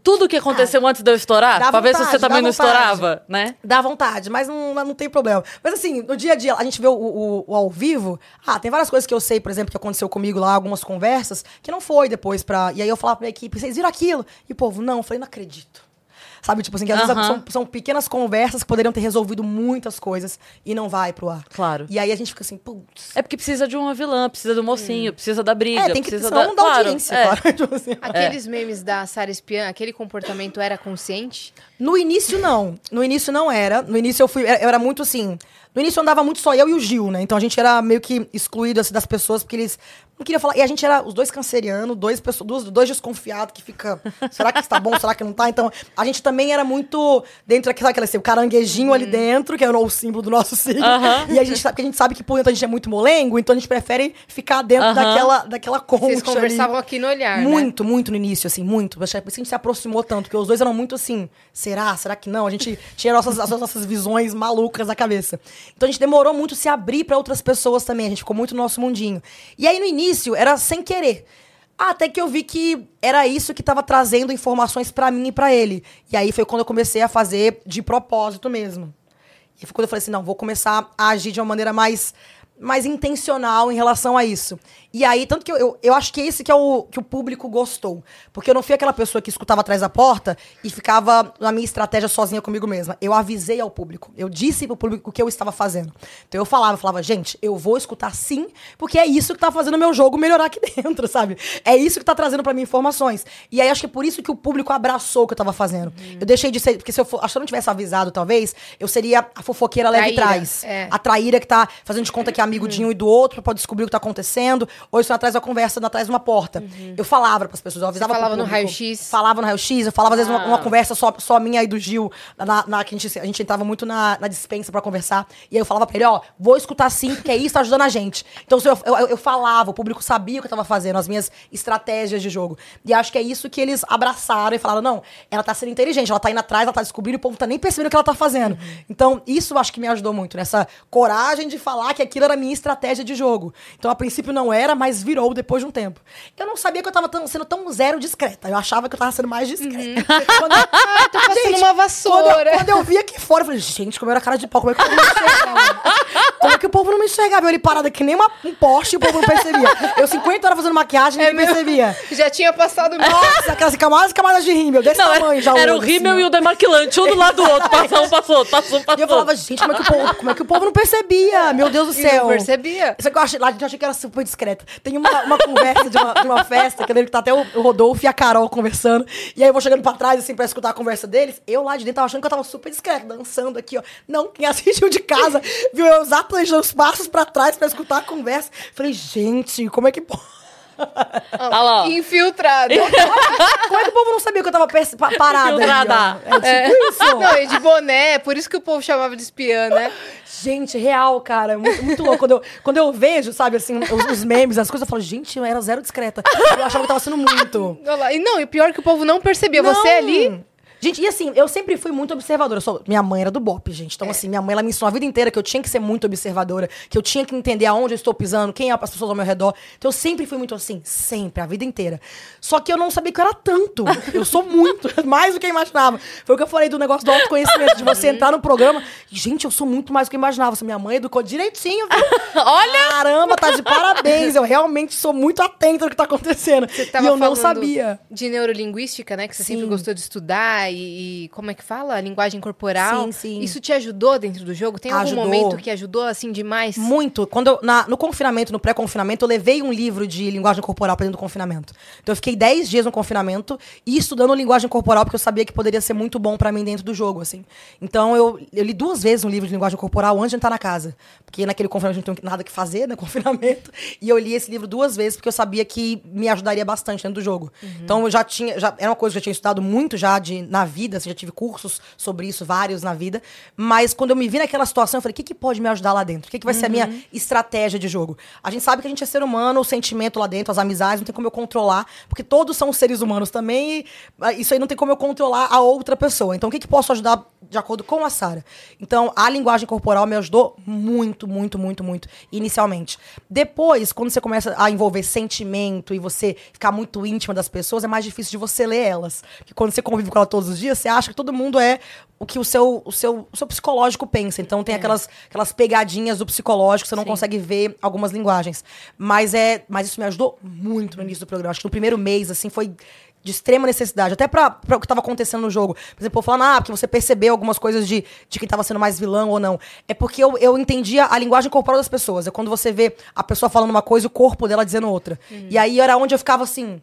tudo que aconteceu antes de eu estourar? Pra ver se vontade, você também não vontade. estourava, né? Dá vontade, mas não, não tem problema. Mas assim, no dia a dia, a gente vê o, o- o ao vivo. Ah, tem várias coisas que eu sei, por exemplo, que aconteceu comigo lá, algumas conversas, que não foi depois pra. E aí eu falava pra minha equipe, vocês viram aquilo? E o povo, não, eu falei, não acredito. Sabe, tipo assim, que às vezes são, são pequenas conversas que poderiam ter resolvido muitas coisas e não vai pro ar. Claro. E aí a gente fica assim, putz. É porque precisa de uma vilã, precisa do mocinho, precisa da briga, É, tem que precisa senão da... não dá claro, audiência, é. claro. *laughs* Tipo assim. Aqueles memes da Sarah Espiã, aquele comportamento era consciente? No início, não. No início não era. No início eu fui. Eu era muito assim. No início andava muito só eu e o Gil, né? Então a gente era meio que excluído assim, das pessoas, porque eles não queriam falar. E a gente era os dois cancerianos, dois, dois, dois desconfiados que fica. Será que está bom? Será que não tá? Então a gente também era muito dentro daquela, aquela, assim, o caranguejinho ali dentro, que é o símbolo do nosso *laughs* signo. Aham. E a gente sabe que a gente sabe que por dentro a gente é muito molengo, então a gente prefere ficar dentro Aham. daquela, daquela concha. Vocês ali. conversavam aqui no olhar, né? Muito, muito no início, assim, muito. Por isso que a gente se aproximou tanto, porque os dois eram muito assim, será? Será que não? A gente tinha nossas, as nossas visões malucas na cabeça. Então a gente demorou muito se abrir pra outras pessoas também, a gente ficou muito no nosso mundinho. E aí no início era sem querer. Até que eu vi que era isso que tava trazendo informações pra mim e pra ele. E aí foi quando eu comecei a fazer de propósito mesmo. E foi quando eu falei assim, não, vou começar a agir de uma maneira mais, mais intencional em relação a isso. E aí, tanto que eu, eu, eu acho que esse que é o que o público gostou. Porque eu não fui aquela pessoa que escutava atrás da porta e ficava na minha estratégia sozinha comigo mesma. Eu avisei ao público. Eu disse pro público o que eu estava fazendo. Então eu falava, eu falava, gente, eu vou escutar sim, porque é isso que tá fazendo o meu jogo melhorar aqui *laughs* dentro, sabe? É isso que tá trazendo pra mim informações. E aí acho que é por isso que o público abraçou o que eu tava fazendo. Eu deixei de ser. Porque se eu for, acho que eu não tivesse avisado, talvez, eu seria a fofoqueira leve trás. é. A traíra que tá fazendo de conta que é amigo de um e do outro pra descobrir o que tá acontecendo. Ou isso atrás da conversa, atrás de uma porta. Eu falava pras pessoas, eu avisava Você falava no público. raio-x? Falava no raio-x, eu falava às vezes uma, Ah. uma conversa só, só minha e do Gil, na, na- que a gente, a gente entrava muito na, na dispensa pra conversar. E aí eu falava pra ele, ó, vou escutar sim, porque isso tá ajudando a gente. Então eu, eu, eu falava, o público sabia o que eu tava fazendo, as minhas estratégias de jogo. E acho que é isso que eles abraçaram e falaram, não, ela tá sendo inteligente, ela tá indo atrás, ela tá descobrindo, e o povo tá nem percebendo o que ela tá fazendo. Então, isso acho que me ajudou muito, nessa coragem de falar que aquilo era a minha estratégia de jogo. Então, a princípio não era, mas virou depois de um tempo. Eu não sabia que eu tava tão- sendo tão zero discreta. Eu achava que eu tava sendo mais discreta. *laughs* Quando eu- Ah, tô passando uma quando vassoura. eu, quando eu vi aqui fora, eu falei, gente, como eu era cara de pau, como é que o povo não me enxergava? Como é que o povo não me enxergava? Eu ali parada que nem uma, um poste e o povo não percebia. Eu 50 horas fazendo maquiagem e É ninguém percebia. Já tinha passado Nossa, aquelas camadas e camadas de rímel, desse Não, tamanho já. era o assim, rímel ó. e o demaquilante, um do lado do outro. Passou um, passou outro, passou passou E eu falava, gente, como é que o povo, como é que o povo não percebia? Meu Deus do E céu. não percebia. Só que eu achei, lá eu achei que era super discreta. Tem uma, uma conversa de uma, de uma festa, que eu lembro que tá até o, Rodolfo e a Carol conversando. E aí eu vou chegando pra trás, assim, pra escutar a conversa deles. Eu lá de dentro tava achando que eu tava super discreta, dançando aqui, ó. Não, quem assistiu de casa viu eu exatamente os passos pra trás pra escutar a conversa. Falei, gente, como é que pode? Olha *laughs* lá, ó. Infiltrado. Como é que o povo não sabia que eu tava parada? ali? Infiltrada. É tipo isso. Não, e de boné, por isso que o povo chamava de espiã, né? Gente, real, cara. Muito, muito louco. Quando eu, quando eu vejo, sabe, assim, os, os memes, as coisas, eu falo, gente, eu era zero discreta. Eu achava que tava sendo muito. Olha lá. E não, e o pior é que o povo não percebia. Você Não. ali. Gente, e assim, eu sempre fui muito observadora. Sou- minha mãe era do BOP, gente. Então, assim, minha mãe, ela me ensinou a vida inteira que eu tinha que ser muito observadora, que eu tinha que entender aonde eu estou pisando, quem é as pessoas ao meu redor. Então, eu sempre fui muito assim, sempre, a vida inteira. Só que eu não sabia que eu era tanto. Eu sou muito, *laughs* mais do que eu imaginava. Foi o que eu falei do negócio do autoconhecimento, de você entrar no programa. e, Gente, eu sou muito mais do que eu imaginava. Minha mãe educou direitinho, viu? *laughs* Olha! Caramba, tá de parabéns. Eu realmente sou muito atenta ao que tá acontecendo. Você e tava eu não sabia. De neurolinguística, né? Que você sempre Sim. gostou de estudar e, e como é que fala? Linguagem corporal. Sim, sim. Isso te ajudou dentro do jogo? Tem algum Ajudou. momento que ajudou, assim, demais? Muito. Quando eu, na- no confinamento, no pré-confinamento, eu levei um livro de linguagem corporal pra dentro do confinamento. Então eu fiquei 10 dias no confinamento e estudando linguagem corporal, porque eu sabia que poderia ser muito bom pra mim dentro do jogo, assim. Então eu, eu li duas vezes um livro de linguagem corporal antes de entrar na casa. Porque naquele confinamento a não tem nada que fazer, né? *laughs* Confinamento. E eu li esse livro duas vezes porque eu sabia que me ajudaria bastante dentro do jogo. Então eu já tinha. Já, era uma coisa que eu tinha estudado muito já de, na vida, assim, já tive cursos sobre isso, vários na vida. Mas quando eu me vi naquela situação, eu falei, o que, que pode me ajudar lá dentro? O que, que vai ser a minha Uhum. estratégia de jogo? A gente sabe que a gente é ser humano, o sentimento lá dentro, as amizades, não tem como eu controlar, porque todos são seres humanos também, e ah, isso aí não tem como eu controlar a outra pessoa. Então, o que, que posso ajudar de acordo com a Sara? Então, a linguagem corporal me ajudou muito, muito, muito, muito, inicialmente. Depois, quando você começa a envolver sentimento e você ficar muito íntima das pessoas, é mais difícil de você ler elas. Porque quando você convive com ela todos os dias, você acha que todo mundo é o que o seu, o seu, o seu psicológico pensa. Então tem aquelas, aquelas pegadinhas do psicológico, você não Sim. consegue ver algumas linguagens. Mas é, mas isso me ajudou muito no início do programa. Acho que no primeiro mês, assim, foi de extrema necessidade. Até pra o que estava acontecendo no jogo. Por exemplo, falando, ah, porque você percebeu algumas coisas de, de quem estava sendo mais vilão ou não. É porque eu, eu entendia a linguagem corporal das pessoas. É quando você vê a pessoa falando uma coisa e o corpo dela dizendo outra. E aí era onde eu ficava assim.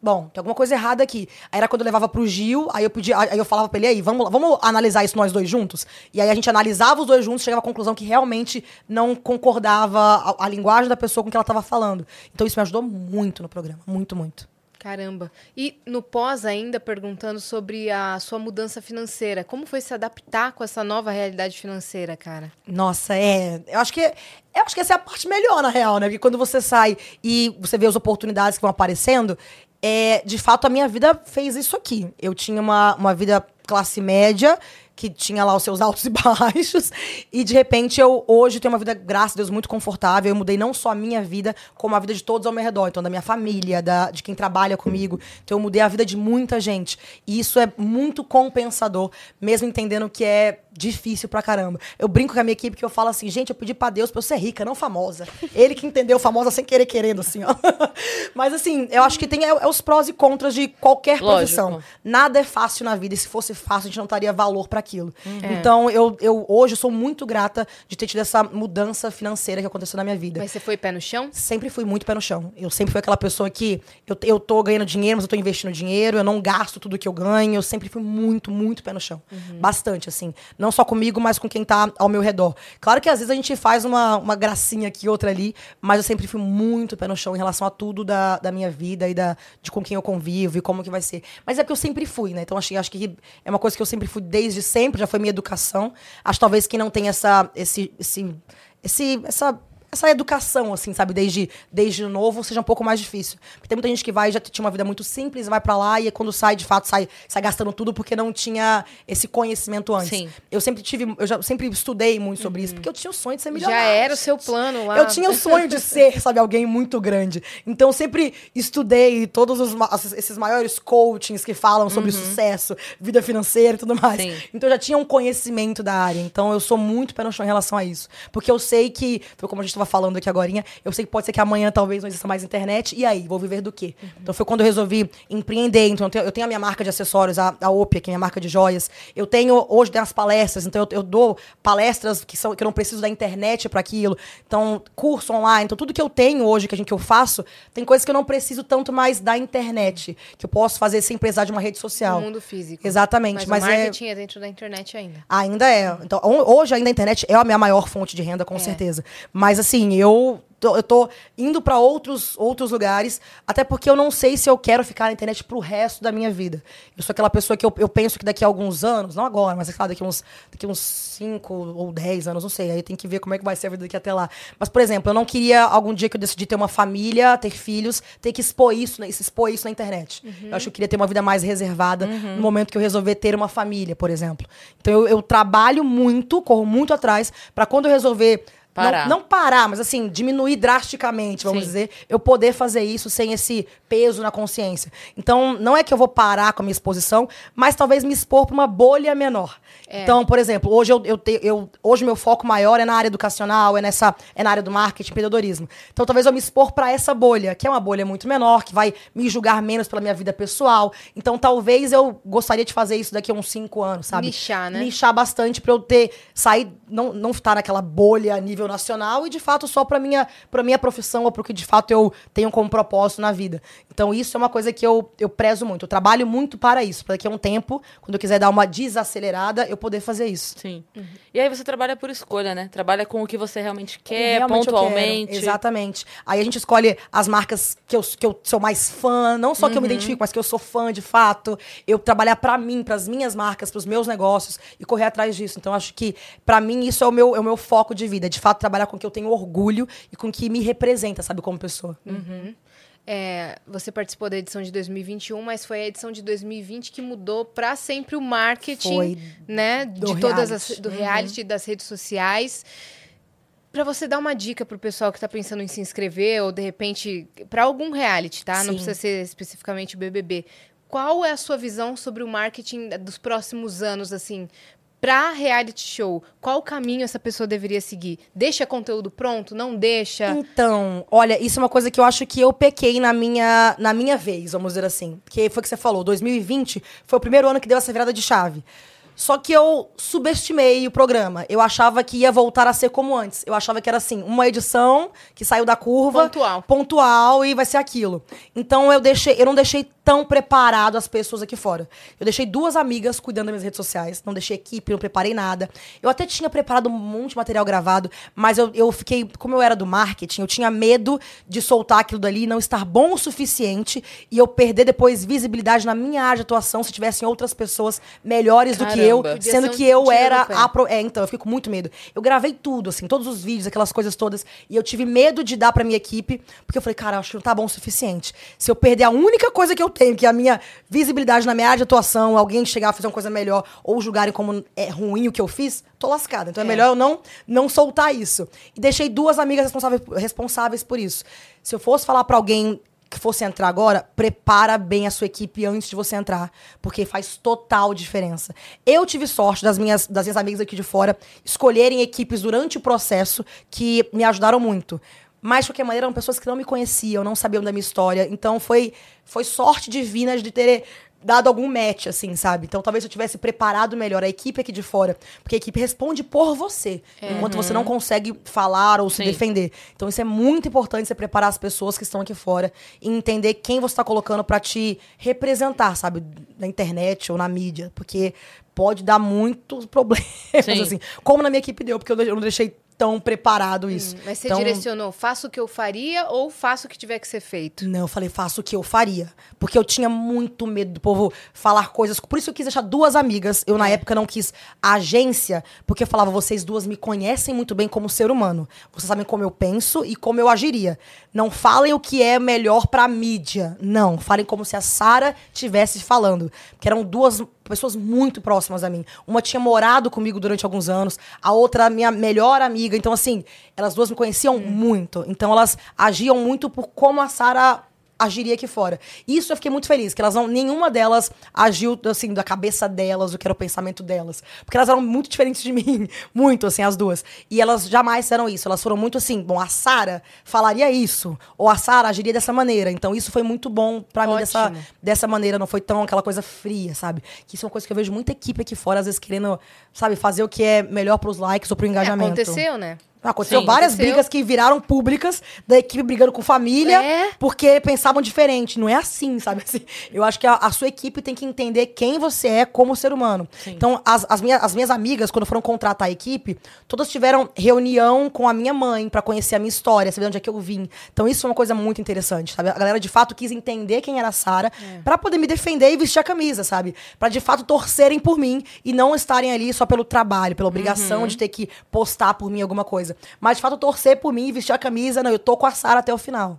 Bom, tem alguma coisa errada aqui. Aí era quando eu levava pro Gil, aí eu pedia, aí eu falava pra ele, aí, vamos, vamos analisar isso nós dois juntos? E aí a gente analisava os dois juntos, chegava à conclusão que realmente não concordava a, a linguagem da pessoa com que ela tava falando. Então isso me ajudou muito no programa. Muito, muito. Caramba. E no pós ainda perguntando sobre a sua mudança financeira. Como foi se adaptar com essa nova realidade financeira, cara? Nossa, é. Eu acho que. Eu acho que essa é a parte melhor, na real, né? Porque quando você sai e você vê as oportunidades que vão aparecendo, é, de fato a minha vida fez isso aqui. Eu tinha uma, uma vida classe média, que tinha lá os seus *laughs* altos e baixos, e de repente eu hoje tenho uma vida, graças a Deus, muito confortável. Eu mudei não só a minha vida, como a vida de todos ao meu redor. Então, da minha família, da, de quem trabalha comigo. Então, eu mudei a vida de muita gente. E isso é muito compensador, mesmo entendendo que é difícil pra caramba. Eu brinco com a minha equipe que eu falo assim, gente, eu pedi pra Deus pra eu ser rica, não famosa. Ele que entendeu famosa sem querer querendo, assim, ó. *laughs* Mas assim, eu acho que tem é, é os prós e contras de qualquer Lógico. profissão. Nada é fácil na vida, e se fosse fácil, a gente não daria valor pra aquilo. Então, eu, eu hoje sou muito grata de ter tido essa mudança financeira que aconteceu na minha vida. Mas você foi pé no chão? Sempre fui muito pé no chão. Eu sempre fui aquela pessoa que eu, eu tô ganhando dinheiro, mas eu tô investindo dinheiro, eu não gasto tudo que eu ganho. Eu sempre fui muito, muito pé no chão. Bastante, assim. Não só comigo, mas com quem tá ao meu redor. Claro que às vezes a gente faz uma, uma gracinha aqui, outra ali, mas eu sempre fui muito pé no chão em relação a tudo da, da minha vida e da, de com quem eu convivo e como que vai ser. Mas é porque eu sempre fui, né? Então acho, acho que é uma coisa que eu sempre fui desde sempre, já foi minha educação. Acho talvez que não tem essa, esse, esse, esse, essa essa educação, assim, sabe, desde, desde novo, seja um pouco mais difícil. Porque tem muita gente que vai, já tinha uma vida muito simples, vai pra lá e quando sai, de fato, sai, sai gastando tudo porque não tinha esse conhecimento antes. Sim. Eu sempre tive, eu já sempre estudei muito sobre isso, porque eu tinha o sonho de ser milionário. Já era o seu plano lá. Eu tinha o sonho de ser, *laughs* sabe, alguém muito grande. Então eu sempre estudei todos os, esses maiores coachings que falam sobre sucesso, vida financeira e tudo mais. Sim. Então eu já tinha um conhecimento da área. Então eu sou muito pé no chão em relação a isso. Porque eu sei que, como a gente estava falando aqui agora, eu sei que pode ser que amanhã talvez não exista mais internet. E aí, vou viver do quê? Então foi quando eu resolvi empreender. Então eu tenho, eu tenho a minha marca de acessórios, a, a Opia, que é minha marca de joias. Eu tenho, hoje tem as palestras, então eu, eu dou palestras que, são, que eu não preciso da internet para aquilo. Então, curso online. Então tudo que eu tenho hoje, que, a gente, que eu faço, tem coisas que eu não preciso tanto mais da internet. Que eu posso fazer sem precisar de uma rede social. No mundo físico. Exatamente. Mas, Mas, o é. marketing é... dentro da internet ainda. Ainda é. Então, ho- hoje ainda a internet é a minha maior fonte de renda, com certeza. Mas assim, eu tô, eu tô indo pra outros, outros lugares, até porque eu não sei se eu quero ficar na internet pro resto da minha vida. Eu sou aquela pessoa que eu, eu penso que daqui a alguns anos, não agora, mas claro, daqui uns, daqui uns 5 ou 10 anos, não sei. Aí tem que ver como é que vai ser a vida daqui até lá. Mas, por exemplo, eu não queria algum dia que eu decidi ter uma família, ter filhos, ter que expor isso, né, expor isso na internet. Eu acho que eu queria ter uma vida mais reservada no momento que eu resolver ter uma família, por exemplo. Então eu, eu trabalho muito, corro muito atrás, pra quando eu resolver Parar. Não, não parar, mas assim, diminuir drasticamente, vamos Sim. dizer, eu poder fazer isso sem esse peso na consciência. Então, não é que eu vou parar com a minha exposição, mas talvez me expor para uma bolha menor. É. Então, por exemplo, hoje eu, eu, te- eu hoje meu foco maior é na área educacional, é nessa é na área do marketing, empreendedorismo. Então, talvez eu me expor para essa bolha, que é uma bolha muito menor, que vai me julgar menos pela minha vida pessoal. Então, talvez eu gostaria de fazer isso daqui a uns cinco anos, sabe? Nichar, né? Nichar bastante para eu ter sair não não estar naquela bolha a nível nível nacional e, de fato, só pra minha, pra minha profissão ou pro que, de fato, eu tenho como propósito na vida. Então, isso é uma coisa que eu, eu prezo muito. Eu trabalho muito para isso. Para daqui a um tempo, quando eu quiser dar uma desacelerada, eu poder fazer isso. Sim. E aí você trabalha por escolha, né? Trabalha com o que você realmente quer, Realmente pontualmente. Exatamente. Aí a gente escolhe as marcas que eu, que eu sou mais fã, não só que eu Uhum. me identifico, mas que eu sou fã de fato. Eu trabalhar pra mim, pras minhas marcas, pros meus negócios e correr atrás disso. Então acho que pra mim isso é o meu, é o meu foco de vida, de fato trabalhar com o que eu tenho orgulho e com o que me representa, sabe, como pessoa. É, você participou da edição de 2021, mas foi a edição de 2020 que mudou pra sempre o marketing, Foi né, do de todas as reality. do reality das redes sociais. Pra você dar uma dica pro pessoal que tá pensando em se inscrever ou de repente pra algum reality, tá? Não Sim. precisa ser especificamente o BBB. Qual é a sua visão sobre o marketing dos próximos anos assim? Pra reality show, qual caminho essa pessoa deveria seguir? Deixa conteúdo pronto? Não deixa? Então, olha, isso é uma coisa que eu acho que eu pequei na minha, na minha vez, vamos dizer assim. Porque foi o que você falou, 2020 foi o primeiro ano que deu essa virada de chave. Só que eu subestimei o programa. Eu achava que ia voltar a ser como antes. Eu achava que era assim, uma edição que saiu da curva. Pontual. Pontual e vai ser aquilo. Então eu deixei, eu não deixei tão preparado as pessoas aqui fora. Eu deixei duas amigas cuidando das minhas redes sociais. Não deixei equipe, não preparei nada. Eu até tinha preparado um monte de material gravado, mas eu, eu fiquei, como eu era do marketing, eu tinha medo de soltar aquilo dali e não estar bom o suficiente e eu perder depois visibilidade na minha área de atuação se tivessem outras pessoas melhores do que eu, sendo um que eu era a pro- É, então, eu fico com muito medo. Eu gravei tudo, assim, todos os vídeos, aquelas coisas todas, e eu tive medo de dar pra minha equipe, porque eu falei, cara, acho que não tá bom o suficiente. Se eu perder a única coisa que eu tenho, que é a minha visibilidade na minha área de atuação, alguém chegar a fazer uma coisa melhor, ou julgarem como é ruim o que eu fiz, tô lascada. Então é, É. melhor eu não, não soltar isso. E deixei duas amigas responsáveis, responsáveis por isso. Se eu fosse falar pra alguém que fosse entrar agora, prepara bem a sua equipe antes de você entrar, porque faz total diferença. Eu tive sorte das minhas, das minhas amigas aqui de fora escolherem equipes durante o processo que me ajudaram muito. Mas, de qualquer maneira, eram pessoas que não me conheciam, não sabiam da minha história. Então, foi, foi sorte divina de ter dado algum match, assim, sabe? Então, talvez eu tivesse preparado melhor a equipe aqui de fora. Porque a equipe responde por você, enquanto você não consegue falar ou se Sim. defender. Então, isso é muito importante, você preparar as pessoas que estão aqui fora e entender quem você está colocando para te representar, sabe? Na internet ou na mídia. Porque pode dar muitos *laughs* problemas, Sim. assim. Como na minha equipe deu, porque eu não deixei tão preparado isso. Mas você Então, direcionou, faça o que eu faria ou faça o que tiver que ser feito? Não, eu falei, faço o que eu faria. Porque eu tinha muito medo do povo falar coisas. Por isso eu quis deixar duas amigas. Eu, É. na época, não quis a agência, porque eu falava, vocês duas me conhecem muito bem como ser humano. Vocês sabem como eu penso e como eu agiria. Não falem o que é melhor pra mídia. Não, falem como se a Sara estivesse falando. Porque eram duas pessoas muito próximas a mim. Uma tinha morado comigo durante alguns anos, a outra, minha melhor amiga. Então, assim, elas duas me conheciam muito. Então, elas agiam muito por como a Sara agiria aqui fora. Isso eu fiquei muito feliz, que elas não, nenhuma delas agiu, assim, da cabeça delas, o que era o pensamento delas. Porque elas eram muito diferentes de *laughs* mim, muito, assim, as duas. E elas jamais fizeram isso, elas foram muito assim, bom, a Sara falaria isso, ou a Sara agiria dessa maneira. Então isso foi muito bom pra mim dessa, dessa maneira, não foi tão aquela coisa fria, sabe? Que isso é uma coisa que eu vejo muita equipe aqui fora, às vezes querendo, sabe, fazer o que é melhor pros likes ou pro É, engajamento. aconteceu, né? Aconteceu Sim, várias aconteceu. brigas que viraram públicas, da equipe brigando com família, É. porque pensavam diferente. Não é assim, sabe? *laughs* Assim, eu acho que a, a sua equipe tem que entender quem você é como ser humano. Então, as, as, minhas, as minhas amigas, quando foram contratar a equipe, todas tiveram reunião com a minha mãe pra conhecer a minha história, saber onde é que eu vim. Então, isso foi uma coisa muito interessante, sabe? A galera, de fato, quis entender quem era a Sara É. pra poder me defender e vestir a camisa, sabe? Pra, de fato, torcerem por mim e não estarem ali só pelo trabalho, pela obrigação Uhum. de ter que postar por mim alguma coisa. Mas, de fato, torcer por mim vestir a camisa. Não, eu tô com a Sara até o final.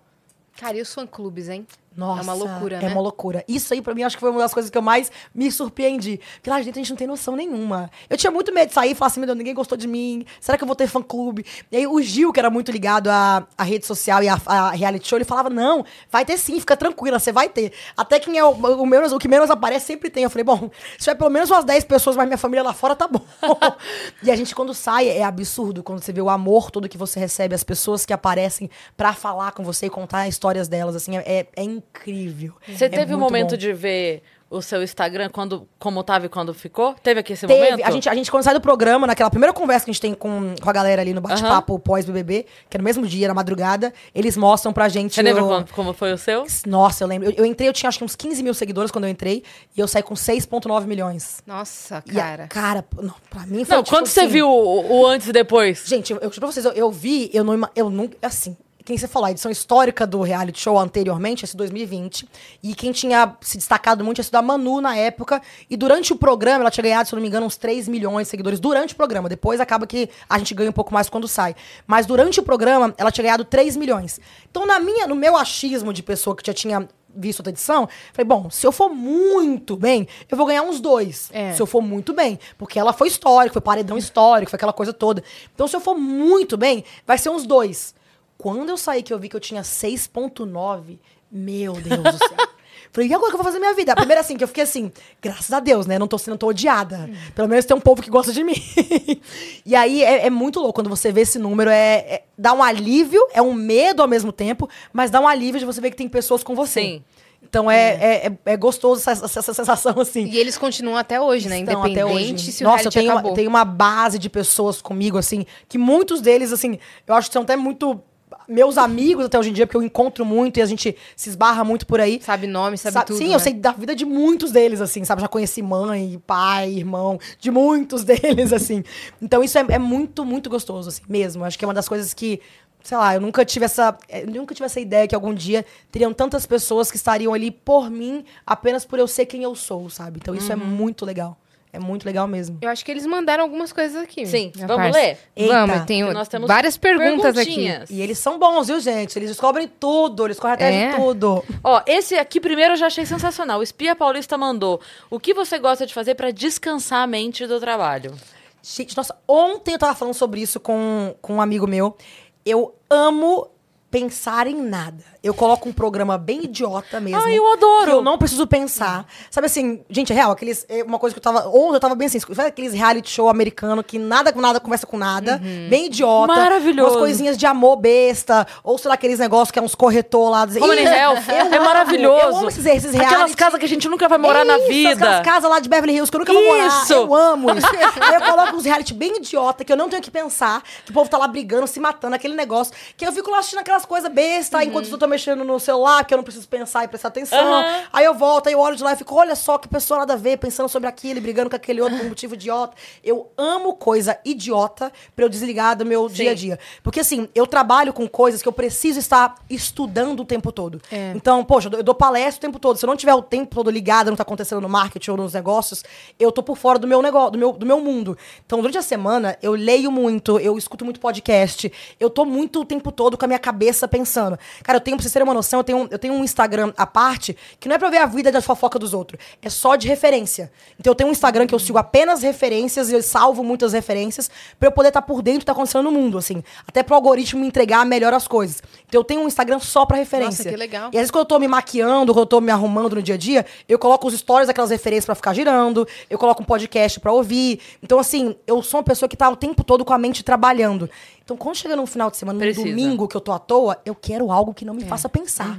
Cara, e os fã-clubes, hein? Nossa, É uma loucura, É né? uma loucura. Isso aí, pra mim, acho que foi uma das coisas que eu mais me surpreendi. Porque lá dentro a gente não tem noção nenhuma. Eu tinha muito medo de sair e falar assim, meu Deus, ninguém gostou de mim. Será que eu vou ter fã-clube? E aí o Gil, que era muito ligado à, à rede social e à, à reality show, ele falava, não, vai ter sim, fica tranquila, você vai ter. Até quem é o, o, menos, o que menos aparece sempre tem. Eu falei, bom, se tiver pelo menos umas 10 pessoas, mas minha família lá fora, tá bom. *laughs* e a gente, quando sai, é absurdo. Quando você vê o amor todo que você recebe, as pessoas que aparecem pra falar com você e contar histórias delas, assim, é, é- é incrível. Você É teve um momento bom. de ver o seu Instagram quando, como tava e quando ficou? Teve aqui esse Teve, momento? a gente, a gente, quando sai do programa, naquela primeira conversa que a gente tem com, com a galera ali no bate-papo pós-BBB, que é no mesmo dia, na madrugada, eles mostram pra gente. Você lembra o- quando- como foi o seu? Nossa, eu lembro. Eu, eu entrei, eu tinha acho que uns 15 mil seguidores quando eu entrei, e eu saí com 6,9 milhões. Nossa, E a- cara. cara, não, pra mim foi Não, tipo quando você assim- viu o, o antes e depois? Gente, eu, eu juro pra vocês, eu, eu vi, eu não, eu nunca, assim, quem você falou, a edição histórica do reality show anteriormente, esse 2020, e quem tinha se destacado muito tinha sido a Manu na época, e durante o programa ela tinha ganhado, se não me engano, uns 3 milhões de seguidores durante o programa, depois acaba que a gente ganha um pouco mais quando sai. Mas durante o programa, ela tinha ganhado 3 milhões. Então, na minha, no meu achismo de pessoa que já tinha visto outra edição, falei, bom, se eu for muito bem, eu vou ganhar uns dois. É. Se eu for muito bem. Porque ela foi histórica, foi paredão histórico, foi aquela coisa toda. Então, se eu for muito bem, vai ser uns dois. Quando eu saí que eu vi que eu tinha 6,9, meu Deus do céu. *laughs* Falei, e agora que eu vou fazer minha vida? A primeira, assim, que eu fiquei assim, graças a Deus, né? Não tô sendo, tô odiada. Pelo menos tem um povo que gosta de mim. *laughs* e aí é, é muito louco quando você vê esse número. É, é- dá um alívio, é um medo ao mesmo tempo, mas dá um alívio de você ver que tem pessoas com você. Sim. Então é, é, é, é gostoso essa, essa, sensação, assim. E eles continuam até hoje, né? Estão até Independente hoje. se o Nossa, eu tenho, uma, tenho uma base de pessoas comigo, assim, que muitos deles, assim, eu acho que são até muito meus amigos até hoje em dia, porque eu encontro muito e a gente se esbarra muito por aí. Sabe nome, sabe, Sabe- tudo. Sim, né? eu sei da vida de muitos deles, assim, sabe? Já conheci mãe, pai, irmão, de muitos *laughs* deles, assim. Então isso é, é muito, muito gostoso, assim, mesmo. Acho que é uma das coisas que, sei lá, eu nunca tive essa. eh, Eu nunca tive essa ideia que algum dia teriam tantas pessoas que estariam ali por mim apenas por eu ser quem eu sou, sabe? Então isso é muito legal. É muito legal mesmo. Eu acho que eles mandaram algumas coisas aqui. Sim, vamos parça. ler? Vamos, Eita. tenho Nós temos várias perguntas aqui. E eles são bons, viu, gente? Eles descobrem tudo, eles correm atrás É? de tudo. Ó, esse aqui primeiro eu já achei sensacional. O Espia Paulista mandou. O que você gosta de fazer pra descansar a mente do trabalho? Gente, nossa, ontem eu tava falando sobre isso com, com um amigo meu. Eu amo pensar em nada. Eu coloco um programa bem idiota mesmo. Ai, eu adoro. que Eu não preciso pensar. Sabe assim, gente, é real, aqueles. é Uma coisa que eu tava. Ontem eu tava bem assim, sabe aqueles reality show americano que nada com nada conversa com nada. Bem idiota. Uhum. Maravilhoso. Umas coisinhas de amor besta. Ou sei lá, aqueles negócios que é uns corretor lá. Dizer, "Ih, Health. eu É amo, maravilhoso. Eu amo esses, esses Aquelas reality. casas que a gente nunca vai morar na Isso, vida. Aquelas casas lá de Beverly Hills que eu nunca vou morar. Isso. Eu amo isso. *laughs* Aí eu coloco uns reality bem idiota que eu não tenho que pensar. Que o povo tá lá brigando, se matando, aquele negócio. Que eu fico lá assistindo aquelas coisas bestas enquanto eu tô mexendo no celular, que eu não preciso pensar e prestar atenção. Uhum. Aí eu volto, aí eu olho de lá e fico, olha só que pessoa nada a ver, pensando sobre aquilo brigando com aquele outro por um motivo idiota. Eu amo coisa idiota pra eu desligar do meu dia a dia. Porque assim, eu trabalho com coisas que eu preciso estar estudando o tempo todo. É. Então, poxa, eu dou- eu dou palestra o tempo todo. Se eu não tiver o tempo todo ligado no que tá acontecendo no marketing ou nos negócios, eu tô por fora do meu negócio, do meu, do meu mundo. Então, durante a semana, eu leio muito, eu escuto muito podcast, eu tô muito o tempo todo com a minha cabeça pensando. Cara, eu tenho, pra vocês terem uma noção, eu tenho, eu tenho um Instagram à parte que não é pra ver a vida da fofoca dos outros, é só de referência. Então, eu tenho um Instagram que eu sigo apenas referências e eu salvo muitas referências pra eu poder estar por dentro do que tá acontecendo no mundo, assim. Até pro algoritmo me entregar melhor as coisas. Então, eu tenho um Instagram só pra referência. Nossa, que legal. E às vezes quando eu tô me maquiando, quando eu tô me arrumando no dia a dia, eu coloco os stories daquelas referências pra ficar girando, eu coloco um podcast pra ouvir. Então, assim, eu sou uma pessoa que tá o tempo todo com a mente trabalhando. Então, quando chega no final de semana, no Precisa. domingo que eu tô à toa, eu quero algo que não me faça pensar.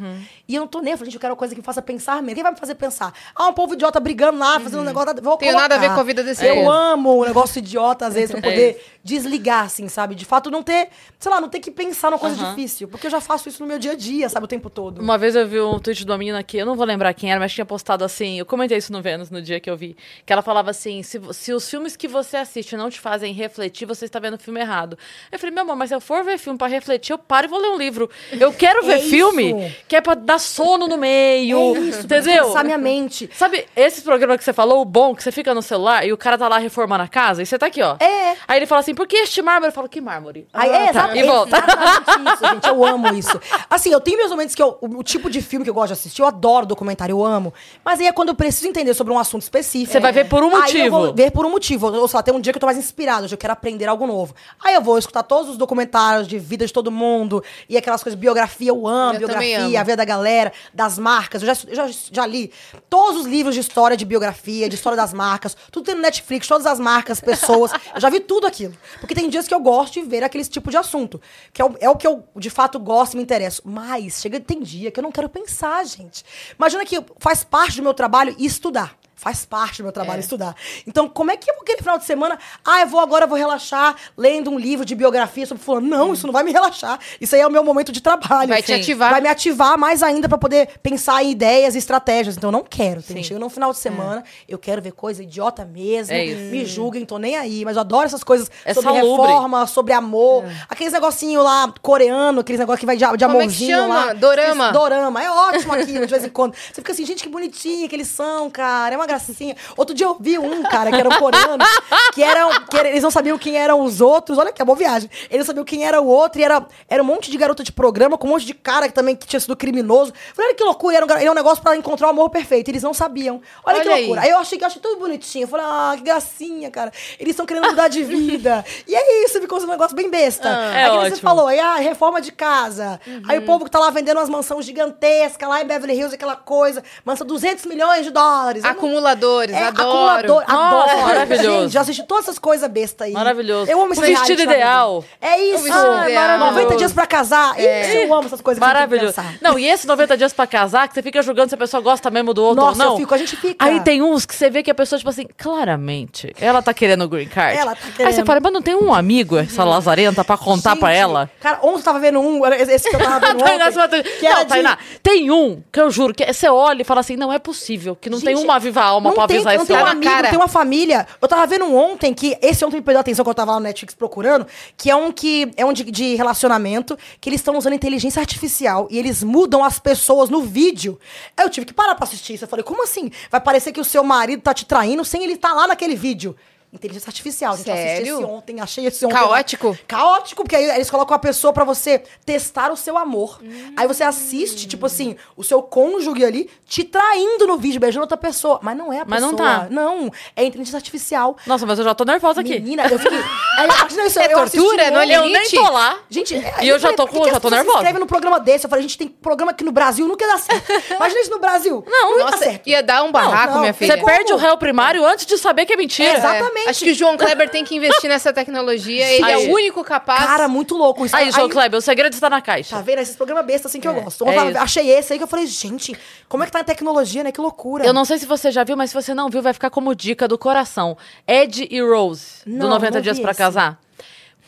E eu não tô nem, gente, eu quero uma coisa que me faça pensar mesmo. Quem vai me fazer pensar? Ah, um povo idiota brigando lá, fazendo um negócio. Vou Tenho nada a ver com a vida desse Eu povo. amo o negócio idiota, às vezes, pra É poder desligar, assim, sabe? De fato, não ter, sei lá, não ter que pensar numa coisa Aham. difícil. Porque eu já faço isso no meu dia a dia, sabe? O tempo todo. Uma vez eu vi um tweet de uma menina aqui, eu não vou lembrar quem era, mas tinha postado assim, eu comentei isso no Vênus no dia que eu vi, que ela falava assim, se, se os filmes que você assiste não te fazem refletir, você está vendo o filme errado. Eu falei, meu amor, mas se eu for ver filme pra refletir, eu paro e vou ler um livro. Eu quero *laughs* ver É filme isso. que é pra dar sono no meio, É isso, entendeu? Pensar minha mente. *laughs* Sabe, esse programa que você falou, o bom, que você fica no celular e o cara tá lá reformando a casa, e você tá aqui, ó. É. Aí ele fala assim, por que este mármore? Eu falo, que mármore? Aí, Ah, é, tá. exa- E volta. exatamente isso, gente. Eu amo isso. Assim, eu tenho meus momentos que eu, o, o tipo de filme que eu gosto de assistir, eu adoro documentário, eu amo. Mas aí é quando eu preciso entender sobre um assunto específico. Você vai ver por um Aí eu motivo. vou ver por um motivo. Ou sei lá, tem um dia que eu tô mais inspirado, hoje eu quero aprender algo novo. Aí eu vou escutar todos os documentários de vida de todo mundo e aquelas coisas, biografia, eu amo, Eu biografia, amo. a vida da galera, das marcas. Eu já, eu já, já li todos os livros de história de biografia, de história das marcas, tudo tem no Netflix, todas as marcas, pessoas. Eu já vi tudo aquilo. Porque tem dias que eu gosto de ver aquele tipo de assunto. Que é o, é o que eu, de fato, gosto e me interesso. Mas chega, tem dia que eu não quero pensar, gente. Imagina que faz parte do meu trabalho estudar. Faz parte do meu trabalho É. estudar. Então, como é que eu vou aquele final de semana? Ah, eu vou agora, eu vou relaxar lendo um livro de biografia sobre fulano. Não, isso não vai me relaxar. Isso aí é o meu momento de trabalho. Vai te Sim. ativar. Vai me ativar mais ainda pra poder pensar em ideias e estratégias. Então, eu não quero. Tem chega no final de semana, eu quero ver coisa idiota mesmo. É. Me julguem, tô nem aí. Mas eu adoro essas coisas É sobre salubre. reforma, sobre amor. Aqueles negocinho lá, coreano, aqueles negócios que vai de, de Como é que amorzinho chama? lá. Dorama. Aqueles Dorama. É ótimo aquilo, de vez em quando. Você fica assim, gente, que bonitinho que eles são, cara. É uma gracinha. Outro dia eu vi um, cara, que era um coreano, que eram. Que era- eles não sabiam quem eram os outros. Olha que é boa viagem. Eles não sabiam quem era o outro e era, era um monte de garota de programa com um monte de cara que também que tinha sido criminoso. Falei, olha que loucura, era um, era um negócio pra encontrar o amor perfeito. Eles não sabiam. Olha, que Olha aí. loucura. Aí eu achei que eu achei tudo bonitinho. Eu falei, ah, que gracinha, cara. Eles estão querendo mudar de vida. e é isso, ficou um negócio bem besta. é aí que você ótimo. falou, aí, ah, reforma de casa. Aí o povo que tá lá vendendo umas mansões gigantescas lá em Beverly Hills, aquela coisa. Mansão 200 milhões de dólares. Não- Acumuladores, é, adoro. acumulador, Nossa, adoro. maravilhoso. Gente, já assisti todas essas coisas bestas aí. Maravilhoso. Eu amo O esse vestido reality, sabe? ideal. É isso. O vestido Ah, ideal. maravilhoso. 90 dias pra casar. É. Isso, eu amo essas coisas tem Maravilhoso. Não, e esse 90 dias pra casar, que você fica julgando se a pessoa gosta mesmo do outro Nossa, ou não. eu fico, a gente fica. Aí tem uns que você vê que a pessoa, tipo assim, claramente, ela tá querendo o green card. Ela tá Aí você querendo. fala, mas não tem um amigo, essa lazarenta, pra contar pra Gente, ela? Cara, ontem eu tava vendo um, esse que eu tava *laughs* vendo Tainá, ontem. que não, de- Tainá, tem um que eu juro que você olha e fala assim: não é possível, que não tem Gente, uma viva alma não pra tem, avisar não esse tem um Tá amigo, cara. tem uma família. Eu tava vendo um ontem que. Esse ontem me perdeu a atenção quando eu tava lá no Netflix procurando. Que é um que é um de, de relacionamento que eles estão usando inteligência artificial e eles mudam as pessoas no vídeo. Eu tive que parar pra assistir isso. Eu falei, como assim? Vai parecer que o seu marido tá te traindo sem ele estar lá naquele vídeo. Inteligência artificial. Gente, eu assisti Sério? esse ontem, achei esse ontem. Caótico? Caótico, porque aí eles colocam a pessoa pra você testar o seu amor. Aí você assiste, tipo assim, o seu cônjuge ali te traindo no vídeo, beijando outra pessoa. Mas não é a Mas pessoa. não tá. Não, é inteligência artificial. Nossa, mas eu já tô nervosa aqui. Menina, eu fiquei. *laughs* Aí, imagina isso, É eu assisti tortura? Não é. Eu nem tô lá. Gente, E eu já tô com- que já tô nervosa. inscrevem num programa desse. Eu falei, gente, tem programa aqui no Brasil, nunca dá certo. *laughs* Imagina isso no Brasil. Não, ia dar Nossa, certo. ia dar um barraco, não, minha tem filha. Você perde o réu primário antes de saber que é mentira. Exato. Exatamente. É, acho que o João Kleber tem que investir nessa tecnologia. Ele é Aí. o único capaz. Cara, muito louco isso. Aí, João Kleber, o segredo está na caixa. Tá vendo? Esses programas bestas assim que eu gosto. é Ontem eu isso. achei esse aí que eu falei, gente, como é que tá a tecnologia, né? Que loucura. Eu não sei se você já viu, mas se você não viu, vai ficar como dica do coração. Ed e Rose, do Não, 90 não Dias vi pra esse.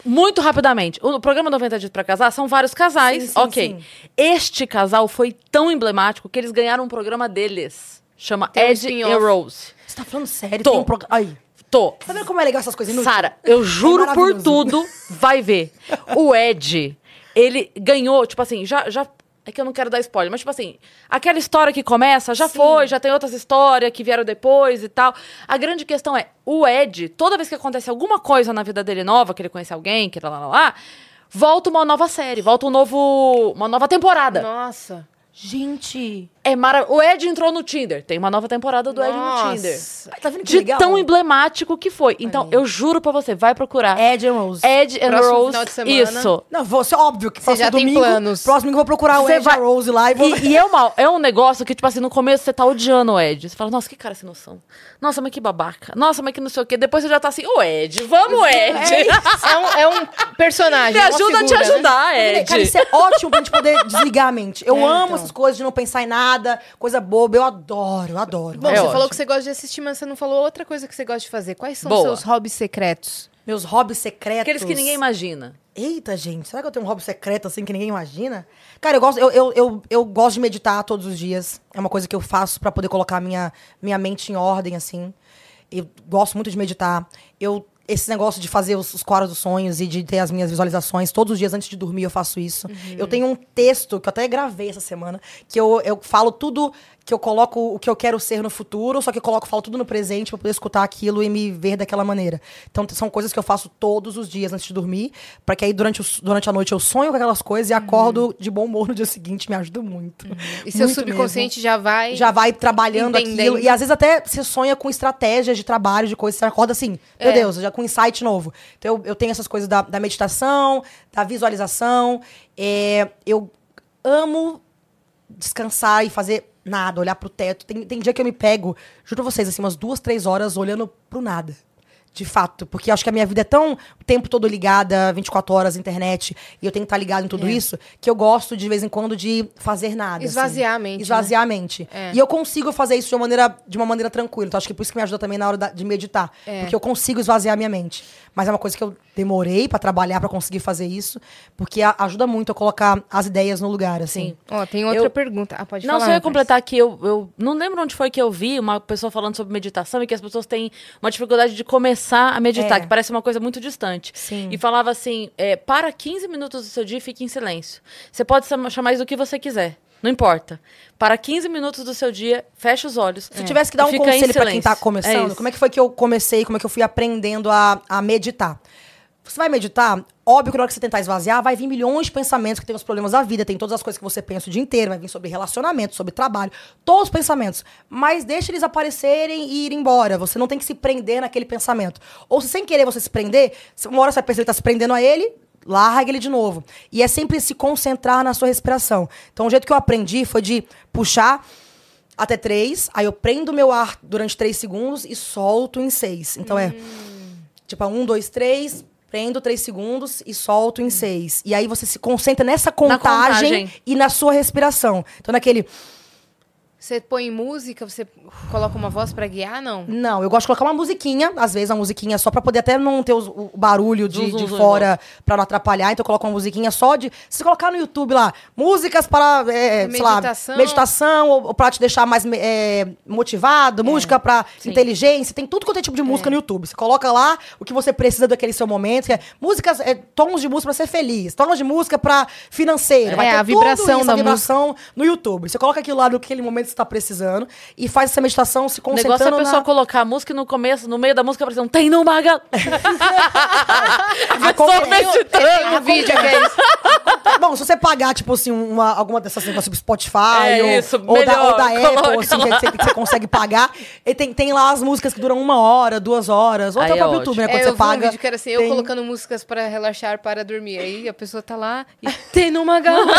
Muito rapidamente. O programa 90 Dias pra Casar são vários casais. Sim, sim, ok. sim. Este casal foi tão emblemático que eles ganharam um programa deles. Chama Tem um Ed e. Rose. Você tá falando sério? Tô. Tem um programa... Aí. Tô. Tá vendo como é legal essas coisas inúteis? Sara, eu juro por maravilhoso. tudo, vai ver. O Ed, ele ganhou, tipo assim, já, já. É que eu não quero dar spoiler, mas tipo assim, aquela história que começa, já Sim. foi, já tem outras histórias que vieram depois e tal. A grande questão é, o Ed, toda vez que acontece alguma coisa na vida dele nova, que ele conhece alguém, que lá, lá, lá, volta uma nova série, volta um novo, uma nova temporada. Nossa. Gente... É mara... O Ed entrou no Tinder, tem uma nova temporada do Ed no Nossa. Tinder. Ai, tá vendo que De legal? tão emblemático que foi. Então, eu juro pra você, vai procurar. Ed and Rose. Ed and Próximo Rose. final de semana. Isso. Não, você, óbvio que Você próximo já tem domingo, planos. Próximo domingo eu vou procurar o Você Ed vai- e a Rose lá e vou... E, e é, uma, é um negócio que, tipo assim, no começo você tá odiando o Ed. Você fala, nossa, que cara sem noção. Nossa, mas que babaca. Nossa, mas que não sei o quê. Depois você já tá assim, ô Ed, vamos, Ed. É um, é um personagem. Me é uma ajuda a te figura, né? ajudar, Ed. Cara, isso é ótimo pra gente poder desligar a mente. Eu É, amo então. essas coisas de não pensar em nada, coisa boba. Eu adoro, eu adoro. Bom, É você ótimo. falou que você gosta de assistir, mas você não falou outra coisa que você gosta de fazer. Quais são Boa. os seus hobbies secretos? Meus hobbies secretos. Aqueles que ninguém imagina. Eita, gente, será que eu tenho um hobby secreto assim que ninguém imagina? Cara, eu gosto, eu, eu, eu, eu gosto de meditar todos os dias. É uma coisa que eu faço pra poder colocar minha, minha mente em ordem, assim. Eu gosto muito de meditar. Eu, esse negócio de fazer os, os quadros dos sonhos e de ter as minhas visualizações, todos os dias antes de dormir eu faço isso. Eu tenho um texto que eu até gravei essa semana, que eu, eu falo tudo, que eu coloco o que eu quero ser no futuro, só que eu coloco, falo tudo no presente pra poder escutar aquilo e me ver daquela maneira. Então são coisas que eu faço todos os dias antes de dormir, pra que aí durante, o, durante a noite eu sonho com aquelas coisas e acordo de bom humor no dia seguinte, me ajuda muito. E seu Muito subconsciente já vai. já vai trabalhando Entendendo. aquilo. E às vezes até você sonha com estratégias de trabalho, de coisas. Você acorda assim, meu É. Deus, já com insight novo. Então eu, eu tenho essas coisas da, da meditação, da visualização. É, eu amo descansar e fazer nada, olhar pro teto. Tem, tem dia que eu me pego, juro pra vocês, assim, umas duas, três horas olhando pro nada. De fato, porque acho que a minha vida é tão o tempo todo ligada, 24 horas internet, e eu tenho que estar ligado em tudo É. isso, que eu gosto de vez em quando de fazer nada. Esvaziar assim. a mente, Esvaziar a mente. É. E eu consigo fazer isso de uma maneira, de uma maneira tranquila. Então acho que por isso que me ajuda também na hora da- de meditar. É. Porque eu consigo esvaziar a minha mente. Mas é uma coisa que eu demorei pra trabalhar, pra conseguir fazer isso, porque a- ajuda muito a colocar as ideias no lugar, assim. Sim. Ó, tem outra Eu- pergunta. Ah, pode Não, falar. só ia completar aqui, eu, eu não lembro onde foi que eu vi uma pessoa falando sobre meditação e que as pessoas têm uma dificuldade de começar a meditar, É. que parece uma coisa muito distante. Sim. E falava assim: é, para 15 minutos do seu dia e fique em silêncio. Você pode chama- chamar isso do que você quiser. Não importa. Para 15 minutos do seu dia, fecha os olhos. Se tivesse que dar um conselho pra quem tá silêncio. começando, isso. como é que foi que eu comecei, como é que eu fui aprendendo a, a meditar? Você vai meditar, óbvio que na hora que você tentar esvaziar, vai vir milhões de pensamentos que tem os problemas da vida, tem todas as coisas que você pensa o dia inteiro, vai vir sobre relacionamento, sobre trabalho, todos os pensamentos. Mas deixa eles aparecerem e ir embora. Você não tem que se prender naquele pensamento. Ou se sem querer você se prender, se uma hora você vai perceber que tá se prendendo a ele, larga ele de novo. E é sempre se concentrar na sua respiração. Então, o jeito que eu aprendi foi de puxar até três, aí eu prendo meu ar durante três segundos e solto em seis. Então é tipo um, dois, três, prendo três segundos e solto em seis. E aí você se concentra nessa contagem, contagem. e na sua respiração. Então naquele. Você põe música, você coloca uma voz pra guiar? Não. Não, eu gosto de colocar uma musiquinha, às vezes uma musiquinha só pra poder até não ter os- o barulho de, Zum, de zum, fora pra não atrapalhar. Então eu coloco uma musiquinha só de. Se você colocar no YouTube lá, músicas para, é, sei lá, Meditação. meditação, ou, ou pra te deixar mais é, motivado, música pra sim. inteligência, tem tudo quanto é tipo de música no YouTube. Você coloca lá o que você precisa daquele seu momento, que é músicas, é, tons de música pra ser feliz, tons de música pra financeiro. Vai É, ter a tudo vibração isso, da a vibração no YouTube. Você coloca aquilo lá naquele momento você tá precisando e faz essa meditação se O negócio é concentrando a pessoa na... colocar a música e no começo, no meio da música, aparecer um tem no maga. *laughs* A pessoa meditando. Tem um vídeo que é isso. *laughs* Bom, se você pagar, tipo assim, uma, alguma dessas negócios tipo Spotify É ou, isso, ou da, melhor, ou da Apple, assim, que, que você consegue pagar, e tem, tem lá as músicas que duram uma hora, duas horas, ou até o é próprio YouTube, né? Quando É, você eu vi um paga. vídeo que era assim, eu tem- colocando músicas para relaxar, para dormir. Aí a pessoa tá lá e *laughs* tem numa gama.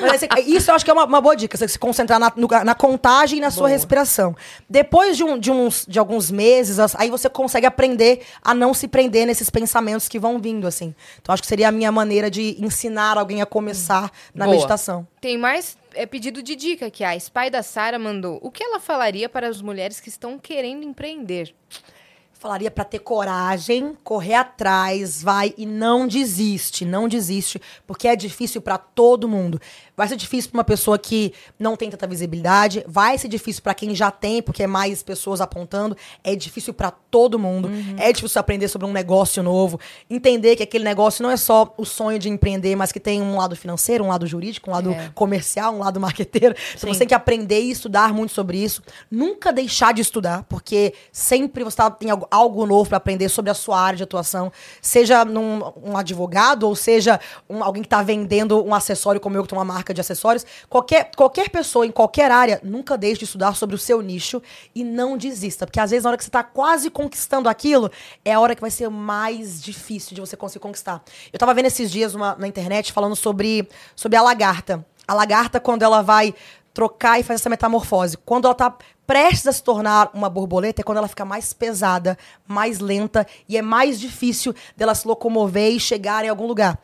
Mas aí você- isso eu acho que é uma, uma boa dica, você se concentrar na, no- na contagem e na sua respiração. Depois de, um- de uns, de alguns meses, aí você consegue aprender a não se prender nesses pensamentos que vão vindo, assim. Então acho que seria a minha maneira de ensinar alguém a começar na Boa. meditação. Tem mais é, pedido de dica que a Spy da Sara mandou. O que ela falaria para as mulheres que estão querendo empreender? Falaria pra ter coragem, correr atrás, vai e não desiste, não desiste, porque é difícil pra todo mundo. Vai ser difícil pra uma pessoa que não tem tanta visibilidade, vai ser difícil pra quem já tem, porque é mais pessoas apontando, é difícil pra todo mundo. É difícil aprender sobre um negócio novo, entender que aquele negócio não é só o sonho de empreender, mas que tem um lado financeiro, um lado jurídico, um lado É. comercial, um lado marqueteiro. Então você tem que aprender e estudar muito sobre isso. Nunca deixar de estudar, porque sempre você tá- tem algo, algo novo para aprender sobre a sua área de atuação. Seja num, um advogado, ou seja um- alguém que está vendendo um acessório como eu, que tenho uma marca de acessórios. Qualquer, qualquer pessoa, em qualquer área, nunca deixe de estudar sobre o seu nicho e não desista. Porque às vezes, na hora que você está quase conquistando aquilo, é a hora que vai ser mais difícil de você conseguir conquistar. Eu tava vendo esses dias uma, na internet falando sobre, sobre a lagarta. A lagarta, quando ela vai trocar e fazer essa metamorfose. Quando ela tá prestes a se tornar uma borboleta, é quando ela fica mais pesada, mais lenta e é mais difícil dela se locomover e chegar em algum lugar.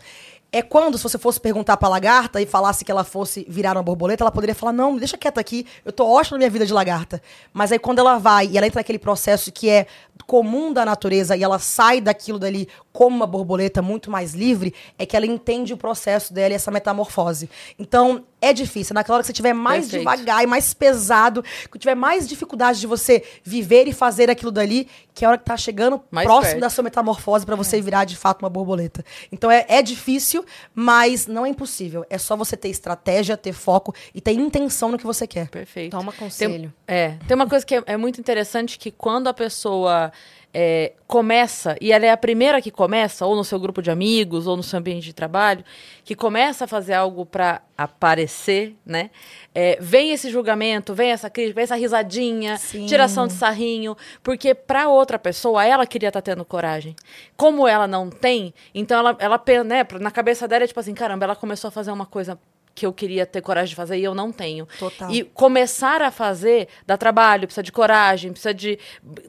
É quando, se você fosse perguntar pra lagarta e falasse que ela fosse virar uma borboleta, ela poderia falar: Não, deixa quieta aqui, eu tô ótima na minha vida de lagarta. Mas aí quando ela vai e ela entra naquele processo que é comum da natureza e ela sai daquilo dali como uma borboleta muito mais livre, é que ela entende o processo dela e essa metamorfose. Então, é difícil. Naquela hora que você tiver mais Perfeito. devagar e mais pesado, que tiver mais dificuldade de você viver e fazer aquilo dali, que é a hora que tá chegando Mais próximo perto. da sua metamorfose pra você virar de fato uma borboleta. Então é, é difícil, mas não é impossível. É só você ter estratégia, ter foco e ter intenção no que você quer. Perfeito. Toma conselho. Tem, é, tem uma coisa que é, é muito interessante que quando a pessoa é, começa, e ela é a primeira que começa, ou no seu grupo de amigos, ou no seu ambiente de trabalho, que começa a fazer algo para aparecer, né? É, vem esse julgamento, vem essa crítica, vem essa risadinha, Sim. tiração de sarrinho, porque para outra pessoa, ela queria estar tendo coragem. Como ela não tem, então ela, ela né, na cabeça dela é tipo assim, caramba, ela começou a fazer uma coisa que eu queria ter coragem de fazer e eu não tenho. Total. E começar a fazer dá trabalho, precisa de coragem, precisa de